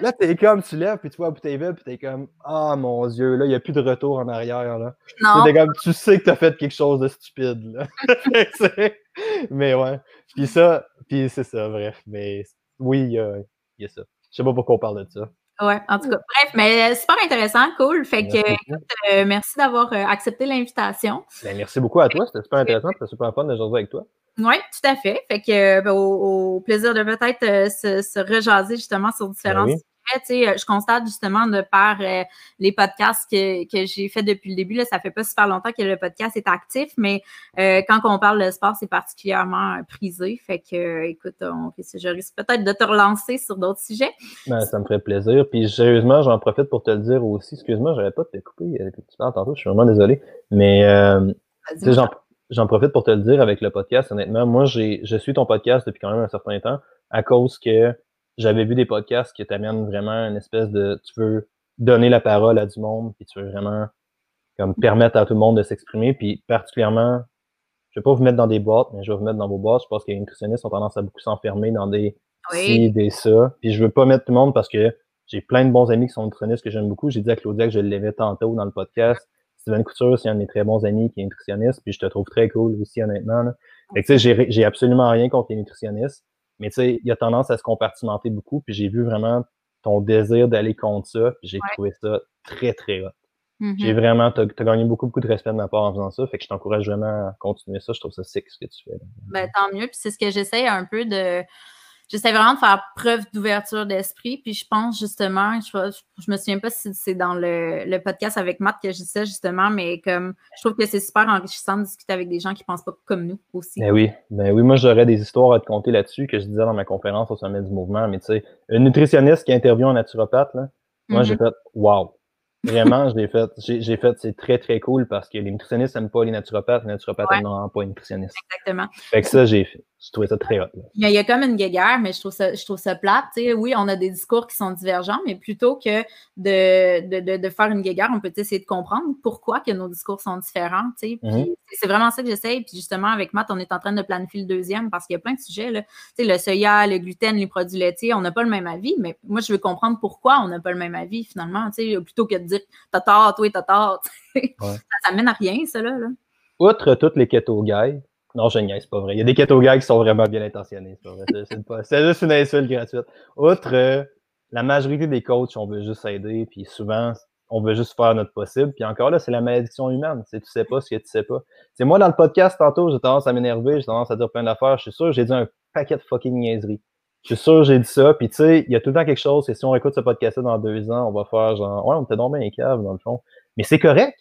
Là, t'es comme, tu lèves, puis tu vois vide, puis t'es comme, ah oh, mon Dieu, là, il n'y a plus de retour en arrière. Là. Non. T'es comme, tu sais que t'as fait quelque chose de stupide. Là. mais ouais. Puis ça, puis c'est ça, bref. Mais oui, il y a, y a ça. Je sais pas pourquoi on parle de ça. Ouais, en tout cas, bref, mais super intéressant, cool. Fait que, écoute, euh, merci d'avoir euh, accepté l'invitation. Ben, merci beaucoup à toi, c'était super intéressant, c'était super fun de jouer avec toi. Oui, tout à fait. Fait que ben, au, plaisir de peut-être euh, se, se, rejaser justement sur différents ben sujets. Euh, je constate justement de par euh, les podcasts que, que j'ai fait depuis le début, là, ça fait pas super longtemps que le podcast est actif, mais quand on parle de sport, c'est particulièrement prisé. Fait que, écoute, on, je risque peut-être de te relancer sur d'autres sujets. Ben, ça me ferait plaisir. Puis sérieusement, j'en profite pour te le dire aussi. Excuse-moi, j'avais pas de te couper tantôt, je suis vraiment désolé. Mais j'en profite pour te le dire avec le podcast, honnêtement. Moi, j'ai, je suis ton podcast depuis quand même un certain temps à cause que j'avais vu des podcasts qui t'amènent vraiment une espèce de, tu veux donner la parole à du monde, puis tu veux vraiment comme permettre à tout le monde de s'exprimer, puis particulièrement, je vais pas vous mettre dans des boîtes, mais je vais vous mettre dans vos boîtes. Je pense que les nutritionnistes ont tendance à beaucoup s'enfermer dans des oui. des ça. Puis je veux pas mettre tout le monde parce que j'ai plein de bons amis qui sont nutritionnistes que j'aime beaucoup. J'ai dit à Claudia que je l'avais tantôt dans le podcast. Steven Couture, c'est un de mes très bons amis qui est nutritionniste, puis je te trouve très cool aussi, honnêtement. Là. Fait que, tu sais, j'ai absolument rien contre les nutritionnistes, mais tu sais, il y a tendance à se compartimenter beaucoup, puis j'ai vu vraiment ton désir d'aller contre ça, puis j'ai trouvé ça très, très hot. Mm-hmm. J'ai vraiment, t'as as gagné beaucoup, beaucoup de respect de ma part en faisant ça, fait que je t'encourage vraiment à continuer ça. Je trouve ça sick ce que tu fais. Ben, tant mieux, puis c'est ce que j'essaie un peu de j'essaie vraiment de faire preuve d'ouverture d'esprit. Puis je pense justement, je, je me souviens pas si c'est dans le, le, podcast avec Matt que je disais justement, mais comme je trouve que c'est super enrichissant de discuter avec des gens qui pensent pas comme nous aussi. Ben oui, ben oui, moi j'aurais des histoires à te conter là-dessus que je disais dans ma conférence au sommet du mouvement. Mais tu sais, une nutritionniste qui interviewe un naturopathe, là, moi j'ai mm-hmm. fait wow. Vraiment, j'ai fait, j'ai fait, c'est très, très cool parce que les nutritionnistes n'aiment pas les naturopathes, les naturopathes n'aiment pas les nutritionnistes. Exactement. Fait que ça, j'ai fait. Je trouvais ça très hot. Il y, a, comme une guéguerre, mais je trouve ça, je trouve ça plate. oui, on a des discours qui sont divergents, mais plutôt que de, de, de, faire une guéguerre, on peut essayer de comprendre pourquoi que nos discours sont différents. Mm-hmm. C'est vraiment ça que j'essaye. Puis justement, avec Matt, on est en train de planifier le deuxième parce qu'il y a plein de sujets. Là. Le soya, le gluten, les produits laitiers, on n'a pas le même avis, mais moi, je veux comprendre pourquoi on n'a pas le même avis finalement. Plutôt que de dire t'as tort, toi, t'as tort. ça, ça mène à rien, ça. Là, là. Outre toutes les keto guys, non, je c'est pas vrai. Il y a des keto qui sont vraiment bien intentionnés, c'est juste une insulte gratuite. Outre, euh, la majorité des coachs, on veut juste aider, puis souvent, on veut juste faire notre possible. Puis encore là, c'est la malédiction humaine. Tu sais pas ce que tu sais pas. C'est moi, dans le podcast, tantôt, j'ai tendance à m'énerver, j'ai tendance à dire plein d'affaires. Je suis sûr, j'ai dit un paquet de fucking niaiseries. Je suis sûr, j'ai dit ça. Puis tu sais, il y a tout le temps quelque chose. Et si on écoute ce podcast-là dans deux ans, on va faire genre, ouais, on était dans bien cave, dans le fond. Mais c'est correct.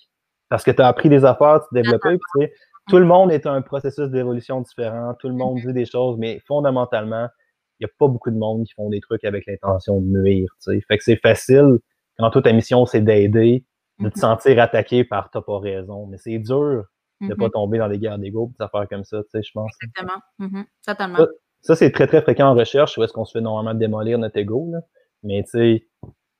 Parce que tu as appris des affaires, tu t'es développé, tu sais, tout le monde est un processus d'évolution différent, tout le monde dit des choses, mais fondamentalement, il n'y a pas beaucoup de monde qui font des trucs avec l'intention de nuire. sais. Fait que c'est facile, quand toute ta mission, c'est d'aider, de te mm-hmm. sentir attaqué par t'as pas raison. Mais c'est dur de ne pas mm-hmm. tomber dans des guerres d'ego, des affaires comme ça, tu sais, je pense. Exactement. Mm-hmm. Totalement. Ça, c'est très, très fréquent en recherche, où est-ce qu'on se fait normalement démolir notre ego, là. Mais tu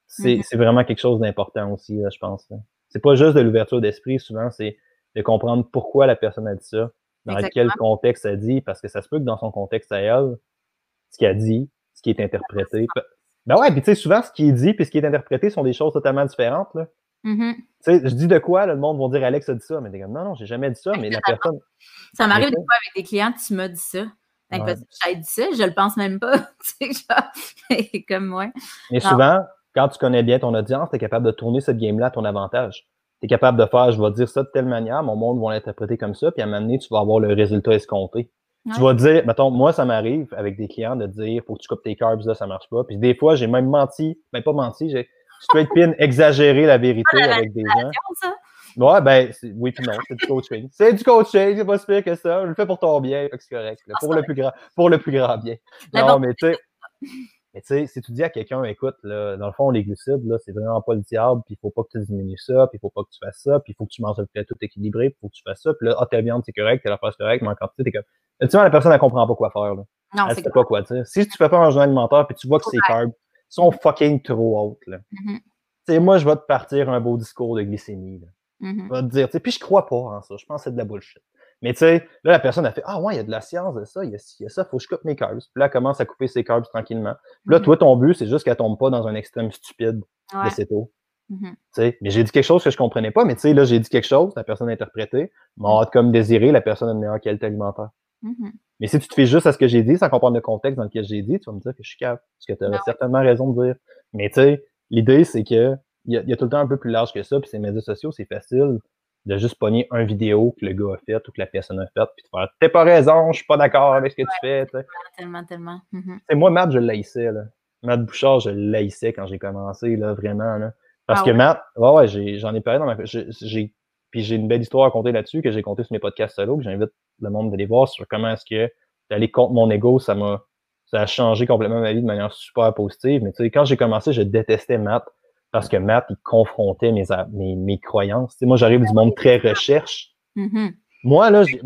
sais, c'est vraiment quelque chose d'important aussi, là, je pense. C'est pas juste de l'ouverture d'esprit, souvent, c'est de comprendre pourquoi la personne a dit ça, dans quel contexte elle dit, parce que ça se peut que dans son contexte à elle, ce qu'elle dit, ce qui est interprété. Ben ouais, puis tu sais, souvent, ce qui est dit puis ce qui est interprété sont des choses totalement différentes. Là. Mm-hmm. Tu sais, je dis de quoi, le monde va dire Alex a dit ça, mais t'es comme non, non, j'ai jamais dit ça, mais la personne. Ça m'arrive des fois avec des clients, tu m'as dit ça. Ouais. J'ai dit ça, je le pense même pas. tu sais, genre, comme moi. Mais souvent, quand tu connais bien ton audience, tu es capable de tourner cette game-là à ton avantage es capable de faire, je vais dire ça de telle manière, mon monde va l'interpréter comme ça, puis à un moment donné, tu vas avoir le résultat escompté. Tu vas dire, mettons, moi, ça m'arrive avec des clients de dire, faut que tu coupes tes carbs, là, ça marche pas. Puis des fois, j'ai même menti, mais pas menti, j'ai straight pin exagéré la vérité avec des gens. Ça. Ouais, ben, oui, puis non, c'est du coaching. C'est du coaching, c'est pas si pire que ça. Je le fais pour ton bien, c'est correct. Ah, pour, le plus grand, pour le plus grand bien. Non, mais tu sais. Mais tu sais, si tu dis à quelqu'un, écoute, là, dans le fond, les glucides, là, c'est vraiment pas le diable, puis il faut pas que tu diminues ça, puis il faut pas que tu fasses ça, puis il faut que tu manges un plat tout équilibré, puis il faut que tu fasses ça, puis là, ah, ta viande, c'est correct, t'as la face correcte, mais en quantité, t'es comme. Tu vois, la personne, elle comprend pas quoi faire, là. Non, elle sait pas quoi dire. Si tu fais pas un journal alimentaire, puis tu vois que ces carbs sont fucking trop hautes, là. Mm-hmm. Tu sais, moi, je vais te partir un beau discours de glycémie, là. Mm-hmm. Je vais te dire, tu sais, puis je crois pas en ça. Je pense que c'est de la bullshit. Mais tu sais, là, la personne a fait Ah ouais, il y a de la science de ça, il y a, il y a ça, faut que je coupe mes carbs. Puis là, elle commence à couper ses carbs tranquillement. Puis là, mm-hmm. toi, ton but, c'est juste qu'elle tombe pas dans un extrême stupide de céto. Mm -hmm. Mais j'ai dit quelque chose que je comprenais pas, mais tu sais, là, j'ai dit quelque chose, la personne a interprété, m'a mm-hmm. comme désiré, la personne a une meilleure qualité alimentaire. Mm-hmm. Mais si tu te fais juste à ce que j'ai dit, sans comprendre le contexte dans lequel j'ai dit, tu vas me dire que je suis capable. Parce que tu as certainement raison de dire. Mais tu sais, l'idée, c'est que il y, a tout le temps un peu plus large que ça, puis ces médias sociaux, c'est facile de juste pogner un vidéo que le gars a fait ou que la personne a fait, puis de faire T'es pas raison, je suis pas d'accord avec ce que tu fais. Tellement, tellement. Mm Moi, Matt, je l'haïssais. Là. Matt Bouchard, je l'haïssais quand j'ai commencé, là, vraiment. Là. Parce ah que Matt, ouais, ouais, j'en ai, parlé dans ma. J'ai, puis j'ai une belle histoire à raconter là-dessus que j'ai compté sur mes podcasts solo, que j'invite le monde d'aller voir sur comment est-ce que d'aller contre mon ego, ça m'a. Ça a changé complètement ma vie de manière super positive. Mais tu sais, quand j'ai commencé, je détestais Matt parce que Matt, il confrontait mes, mes, mes croyances. moi, j'arrive du monde très recherche. Mm-hmm. Moi, là, j'ai.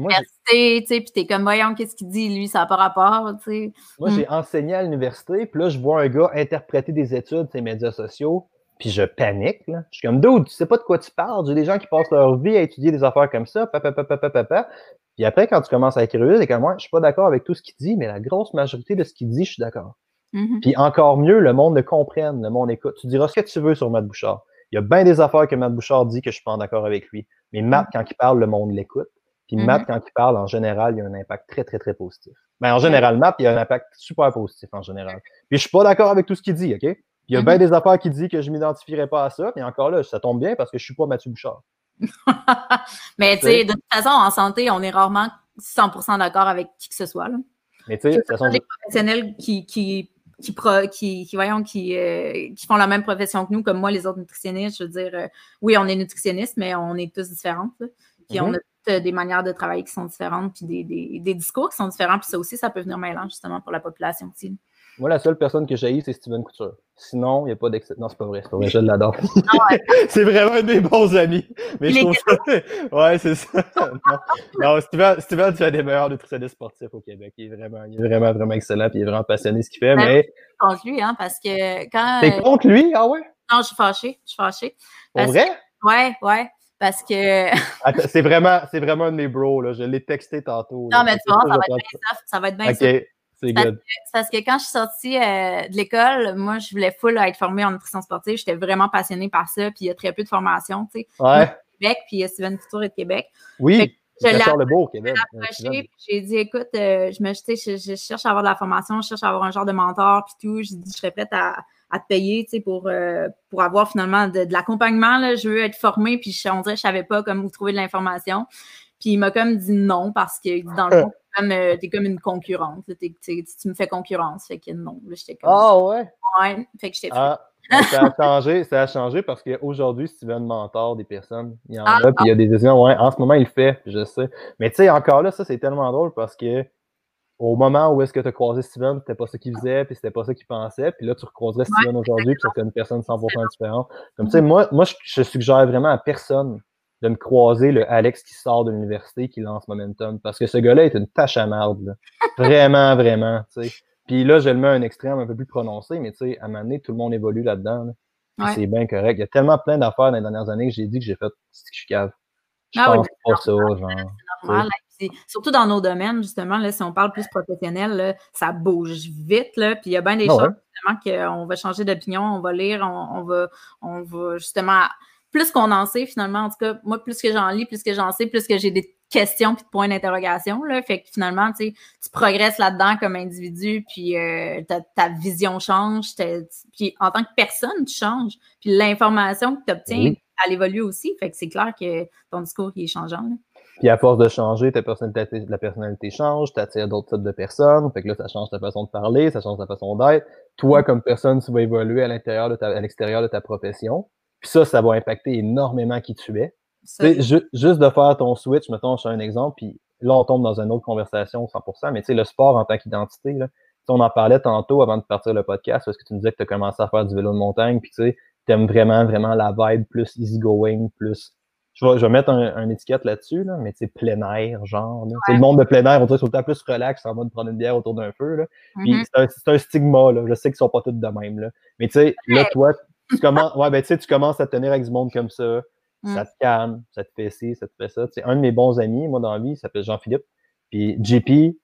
Sais, puis t'es comme, voyons, qu'est-ce qu'il dit, lui, ça n'a pas rapport, tu sais. Moi, j'ai mm. enseigné à l'université, puis là, je vois un gars interpréter des études sur les médias sociaux, puis je panique, là. Je suis comme, dude, tu sais pas de quoi tu parles. J'ai des gens qui passent leur vie à étudier des affaires comme ça, papa, papa, papa, papa. Puis après, quand tu commences à écrire, c'est comme, moi, je suis pas d'accord avec tout ce qu'il dit, mais la grosse majorité de ce qu'il dit, je suis d'accord. Mm-hmm. Puis encore mieux, le monde le comprenne, le monde écoute. Tu diras ce que tu veux sur Matt Bouchard. Il y a bien des affaires que Matt Bouchard dit que je suis pas en accord avec lui. Mais Matt, mm-hmm. quand il parle, le monde l'écoute. Puis Matt, mm-hmm. quand il parle, en général, il y a un impact très, très, très positif. Ben, en général, Matt, il y a un impact super positif en général. Puis je suis pas d'accord avec tout ce qu'il dit, OK? Puis il y a bien des affaires qu'il dit que je m'identifierais pas à ça. Mais encore là, ça tombe bien parce que je suis pas Mathieu Bouchard. mais tu sais, de toute façon, en santé, on est rarement 100% d'accord avec qui que ce soit. Là. Mais tu sais, de toute façon. Les professionnels qui, qui qui, qui, qui, voyons, qui, euh, qui font la même profession que nous, comme moi, les autres nutritionnistes. Je veux dire, euh, oui, on est nutritionnistes, mais on est tous différents. Puis on mm-hmm. a toutes euh, des manières de travailler qui sont différentes, puis des, des, des, discours qui sont différents. Puis ça aussi, ça peut venir mêlant, justement, pour la population aussi. Moi, la seule personne que j'ai c'est Steven Couture. Sinon, il n'y a pas d'excès. Non, c'est pas vrai, c'est pas vrai, je l'adore. C'est vraiment un de mes bons amis. Mais je trouve ça. Ouais, c'est ça. non, Steven, Steven, tu as des meilleurs nutritionnistes sportifs au Québec. Il est vraiment, il est vraiment, vraiment excellent, puis il est vraiment passionné ce qu'il fait. Ben, mais. contre lui, hein, parce que quand. T'es contre lui? Ah ouais? Non, je suis fâchée. Je suis fâchée. Pour vrai? Ouais, ouais. Parce que. c'est vraiment, c'est vraiment un de mes bros, là. Je l'ai texté tantôt. Non, mais tu vois, ça va, être bien ça va être bien okay. C'est parce, que quand je suis sortie euh, de l'école, moi, je voulais full être formée en nutrition sportive. J'étais vraiment passionnée par ça. Puis il y a très peu de formation, tu sais. Ouais. Québec, puis Steven Couture est de Québec. Oui. Je l'ai beau Québec. J'ai dit, écoute, euh, je, me, je, je, cherche à avoir de la formation, je cherche à avoir un genre de mentor, puis tout. J'ai dit, je serais prête à, à te payer, tu sais, pour, euh, pour avoir finalement de, de l'accompagnement. Je veux être formée, puis je, on dirait je savais pas comment trouver de l'information. Puis il m'a comme dit non parce que dans le fond, comme, euh, t'es comme une concurrente. tu me fais concurrence. Fait que non. j'étais comme. Ah ouais? Ouais. Fait que j'étais ah, ça a changé, ça a changé parce qu'aujourd'hui, Steven mentor des personnes. Il y en ah, a, puis il y a des décisions. Ouais, en ce moment, il le fait, je sais. Mais tu sais, encore là, ça, c'est tellement drôle parce que au moment où est-ce que tu as croisé Steven, c'était pas ça qu'il faisait, puis c'était pas ça qu'il pensait, puis là, tu recroiserais Steven aujourd'hui, puis c'est une personne 100% différente. Comme tu sais, moi, moi je, je suggère vraiment à personne de me croiser le Alex qui sort de l'université qui lance Momentum. Parce que ce gars-là est une tâche à marde. Vraiment, vraiment. Puis là, je le mets à un extrême un peu plus prononcé, mais tu sais, à un moment donné, tout le monde évolue là-dedans. C'est bien correct. Il y a tellement plein d'affaires dans les dernières années que j'ai dit que j'ai fait je suis cave. Je ah pense pas ça, genre. Normal. Surtout dans nos domaines, justement, là, si on parle plus professionnel, là, ça bouge vite. Là, puis il y a bien des ah choses, justement, qu'on va changer d'opinion, on va lire, on, va, on va justement plus qu'on en sait finalement, en tout cas, moi, plus que j'en lis, plus que j'en sais, plus que j'ai des questions puis de points d'interrogation. Là. Fait que finalement, tu tu progresses là-dedans comme individu, puis euh, ta, vision change, puis en tant que personne, tu changes. Puis l'information que tu obtiens elle évolue aussi. Fait que c'est clair que ton discours il est changeant. Puis à force de changer, ta personnalité, la personnalité change, tu attires d'autres types de personnes. Fait que là, ça change ta façon de parler, ça change ta façon d'être. Toi, comme personne, tu vas évoluer à l'intérieur de ta, à l'extérieur de ta profession. Puis ça, ça va impacter énormément qui tu es. juste de faire ton switch, mettons, je fais un exemple, puis là, on tombe dans une autre conversation 100%, mais tu sais, le sport en tant qu'identité, là, on en parlait tantôt avant de partir le podcast, parce que tu me disais que tu as commencé à faire du vélo de montagne, puis tu sais, tu aimes vraiment, vraiment la vibe plus easygoing, plus. Je vais, je vais mettre un, étiquette là-dessus, là, mais tu sais, plein air, genre. C'est le monde de plein air, on dirait tout le temps plus relax en mode prendre une bière autour d'un feu. Là. Puis mm-hmm. c'est un, stigma, là. Je sais qu'ils sont pas tous de même. Là. Mais tu sais, là, toi, tu commences, ouais, ben, tu sais, tu commences à tenir avec du monde comme ça. Mm. Ça te calme, ça te fait ci, ça te fait ça. Tu sais, un de mes bons amis, moi, dans la vie, il s'appelle Jean-Philippe. Puis JP,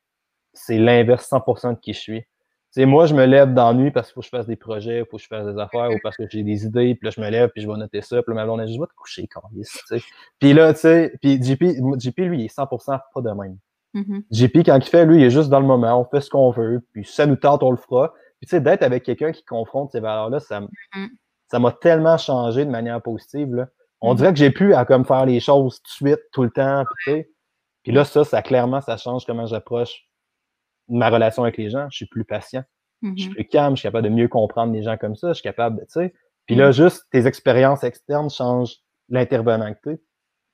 c'est l'inverse 100% de qui je suis. sais, moi, je me lève dans la nuit parce qu'il faut que je fasse des projets, il faut que je fasse des affaires, ou parce que j'ai des idées, puis là, je me lève, puis je vais noter ça, puis là, ma blonde, je vais te coucher, quand sais. Puis là, tu sais, puis JP, JP, lui, il est 100% pas de même. Mm-hmm. JP, quand il fait, lui, il est juste dans le moment, on fait ce qu'on veut, puis ça nous tente, on le fera. Puis, tu sais, d'être avec quelqu'un qui confronte ces valeurs-là, ça, mm-hmm. Ça m'a tellement changé de manière positive, là. On mm-hmm. dirait que j'ai pu à comme faire les choses tout de suite, tout le temps, puis, puis là, ça, ça, clairement, ça change comment j'approche ma relation avec les gens, je suis plus patient. Je suis mm-hmm. plus calme, je suis capable de mieux comprendre les gens comme ça, je suis capable de, tu sais. Puis là, mm-hmm. juste tes expériences externes changent l'intervenant que tu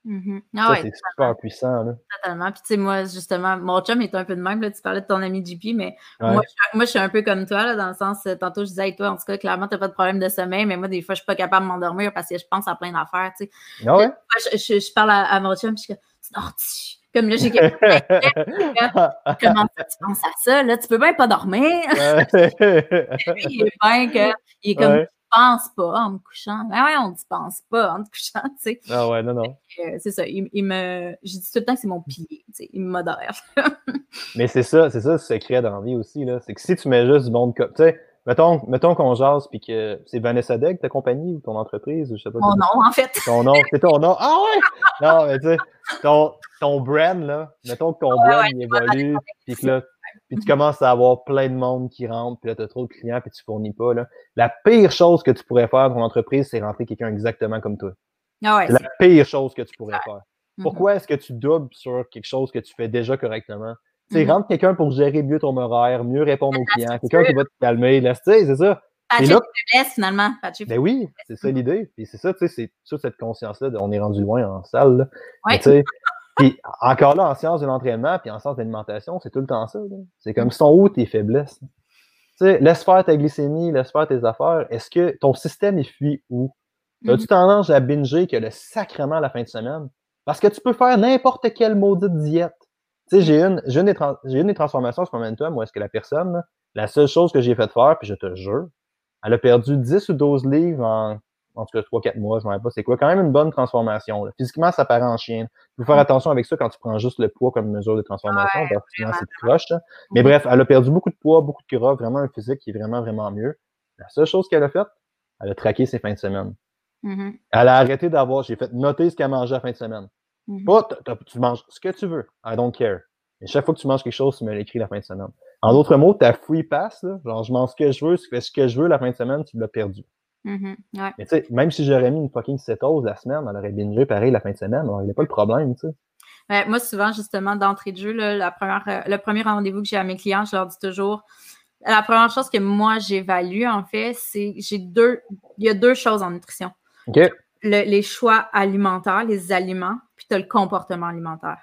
mm-hmm. ah ça, c'est super puissant. Là. Totalement. Puis, tu sais, moi, justement, mon chum est un peu de même. Là, tu parlais de ton ami JP, mais moi, je, suis un peu comme toi, là, dans le sens, euh, tantôt, je disais, toi, en tout cas, clairement, tu n'as pas de problème de sommeil, mais moi, des fois, je suis pas capable de m'endormir parce que je pense à plein d'affaires. Tu sais. Ah ouais? je, je, parle à, mon chum, puis je dis, comme là, j'ai quelqu'un Comment tu penses à ça? Là, tu peux bien pas dormir. il est bien que. Il est comme ouais. Tu penses pas en me couchant. Ben ouais, on ne pense pas en te couchant, tu sais. Ah ouais, non, non. Euh, c'est ça. Il, me. Je dis tout le temps que c'est mon pilier. Tu sais, il me modère. Mais c'est ça, c'est ça le secret dans la vie aussi. Là. C'est que si tu mets juste du monde comme. Tu sais, Mettons, mettons qu'on jase puis que c'est Vanessa Degg, ta compagnie ou ton entreprise, ou je sais pas. Mon nom, en fait. Ton nom, c'est ton nom. Ah ouais! Non, mais tu sais, ton, ton brand, là, mettons que ton brand il évolue, puis que là, puis tu commences à avoir plein de monde qui rentre, puis là, tu as trop de clients, puis tu fournis pas. Là. La pire chose que tu pourrais faire dans ton entreprise, c'est rentrer quelqu'un exactement comme toi. Ah ouais, c'est la pire chose que tu pourrais faire. Mm-hmm. Pourquoi est-ce que tu doubles sur quelque chose que tu fais déjà correctement? Tu sais, mm-hmm. rentre quelqu'un pour gérer mieux ton horaire, mieux répondre aux clients, quelqu'un qui va te calmer, là, c'est ça. Patcher là, finalement. Ben oui, c'est ça l'idée. Puis c'est ça, tu sais, c'est toute cette conscience-là, on est rendu loin en salle, là. Ouais. Puis encore là, en sciences de l'entraînement, puis en sciences d'alimentation, c'est tout le temps ça. C'est comme, sont où tes faiblesses? Tu sais, laisse faire ta glycémie, laisse faire tes affaires. Est-ce que ton système, il fuit où? As-tu mm-hmm. tendance à binger que le sacrement à la fin de semaine? Parce que tu peux faire n'importe quelle maudite diète. Tu sais, j'ai une, une, j'ai une des transformations ce momentum où est-ce que la personne, la seule chose que j'ai fait faire, puis je te jure, elle a perdu 10 ou 12 livres en, en tout cas 3-4 mois, je ne sais pas c'est quoi. Quand même une bonne transformation. Physiquement, ça paraît en chien. Il faut faire attention avec ça quand tu prends juste le poids comme mesure de transformation, parce que c'est proche. Mais bref, elle a perdu beaucoup de poids, beaucoup de gras, vraiment un physique qui est vraiment, vraiment mieux. La seule chose qu'elle a faite, elle a traqué ses fins de semaine. Mm-hmm. Elle a arrêté d'avoir, j'ai fait noter ce qu'elle mangeait la fin de semaine. Mm tu manges ce que tu veux. I don't care. Et chaque fois que tu manges quelque chose, tu me l'écris la fin de semaine. En d'autres mots, ta free pass, là, genre je mange ce que je veux, je fais ce que je veux la fin de semaine, tu l'as perdu. Mm ouais. Mais tu sais, même si j'aurais mis une fucking cétose la semaine, elle aurait bingé pareil la fin de semaine, il n'y a pas le problème, tu sais. Ouais, moi, souvent, justement, d'entrée de jeu, là, la première, euh, le premier rendez-vous que j'ai à mes clients, je leur dis toujours la première chose que moi j'évalue, en fait, c'est j'ai deux. Il y a deux choses en nutrition. Les choix alimentaires, les aliments, puis tu as le comportement alimentaire.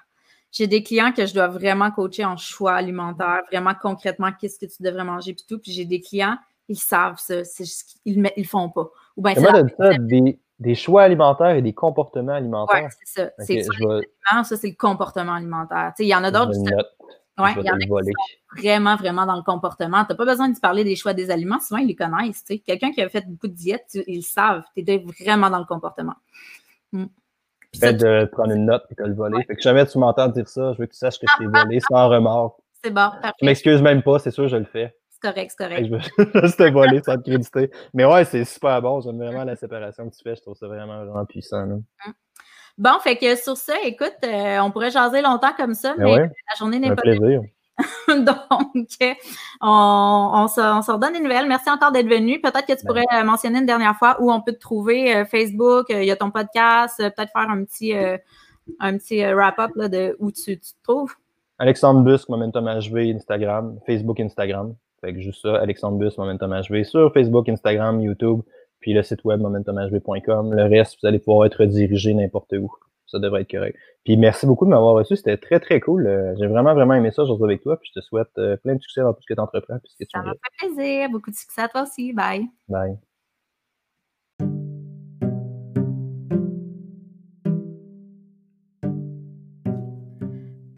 J'ai des clients que je dois vraiment coacher en choix alimentaire, vraiment concrètement, qu'est-ce que tu devrais manger, puis tout. Puis j'ai des clients, ils savent ça, c'est juste qu'ils ne le font pas. Ou bien, c'est des, des, choix alimentaires et des comportements alimentaires. Oui, c'est ça. c'est ça, ça c'est le comportement alimentaire. Il y en a d'autres. Oui, il y en a qui sont vraiment, vraiment dans le comportement. Tu n'as pas besoin de parler des choix des aliments, souvent ils les connaissent. Quelqu'un qui a fait beaucoup de diète, ils le savent. Tu es vraiment dans le comportement. Hmm. Fait de prendre une note et te le voler. Fait que jamais tu m'entends dire ça, je veux que tu saches que je t'ai volé sans remords. C'est bon, parfait. Je m'excuse même pas, c'est sûr, je le fais. C'est correct, c'est correct. Je veux juste te voler sans te créditer. Mais ouais, c'est super bon. J'aime vraiment la séparation que tu fais. Je trouve ça vraiment, vraiment puissant. Hmm. Bon, fait que sur ça, écoute, euh, on pourrait jaser longtemps comme ça, ben mais, la journée n'est pas plaisir. Donc, on, on, se, on se redonne des nouvelles. Merci encore d'être venu. Peut-être que tu pourrais euh, mentionner une dernière fois où on peut te trouver. Euh, Facebook, euh, il y a ton podcast, peut-être faire un petit, un petit wrap-up de où tu, tu, te trouves. Alexandre Busque, Momentum HV, Instagram, Facebook, Instagram. Fait que juste ça, Alexandre Busque, Momentum HV sur Facebook, Instagram, YouTube, puis le site web momentumhv.com. Le reste, vous allez pouvoir être dirigé n'importe où ça devrait être correct. Puis merci beaucoup de m'avoir reçu. C'était très, très cool. Euh, j'ai vraiment, vraiment aimé ça, aujourd'hui avec toi. Puis je te souhaite euh, plein de succès dans tout ce que tu entreprends. ça m'a fait plaisir. Beaucoup de succès à toi aussi. Bye. Bye.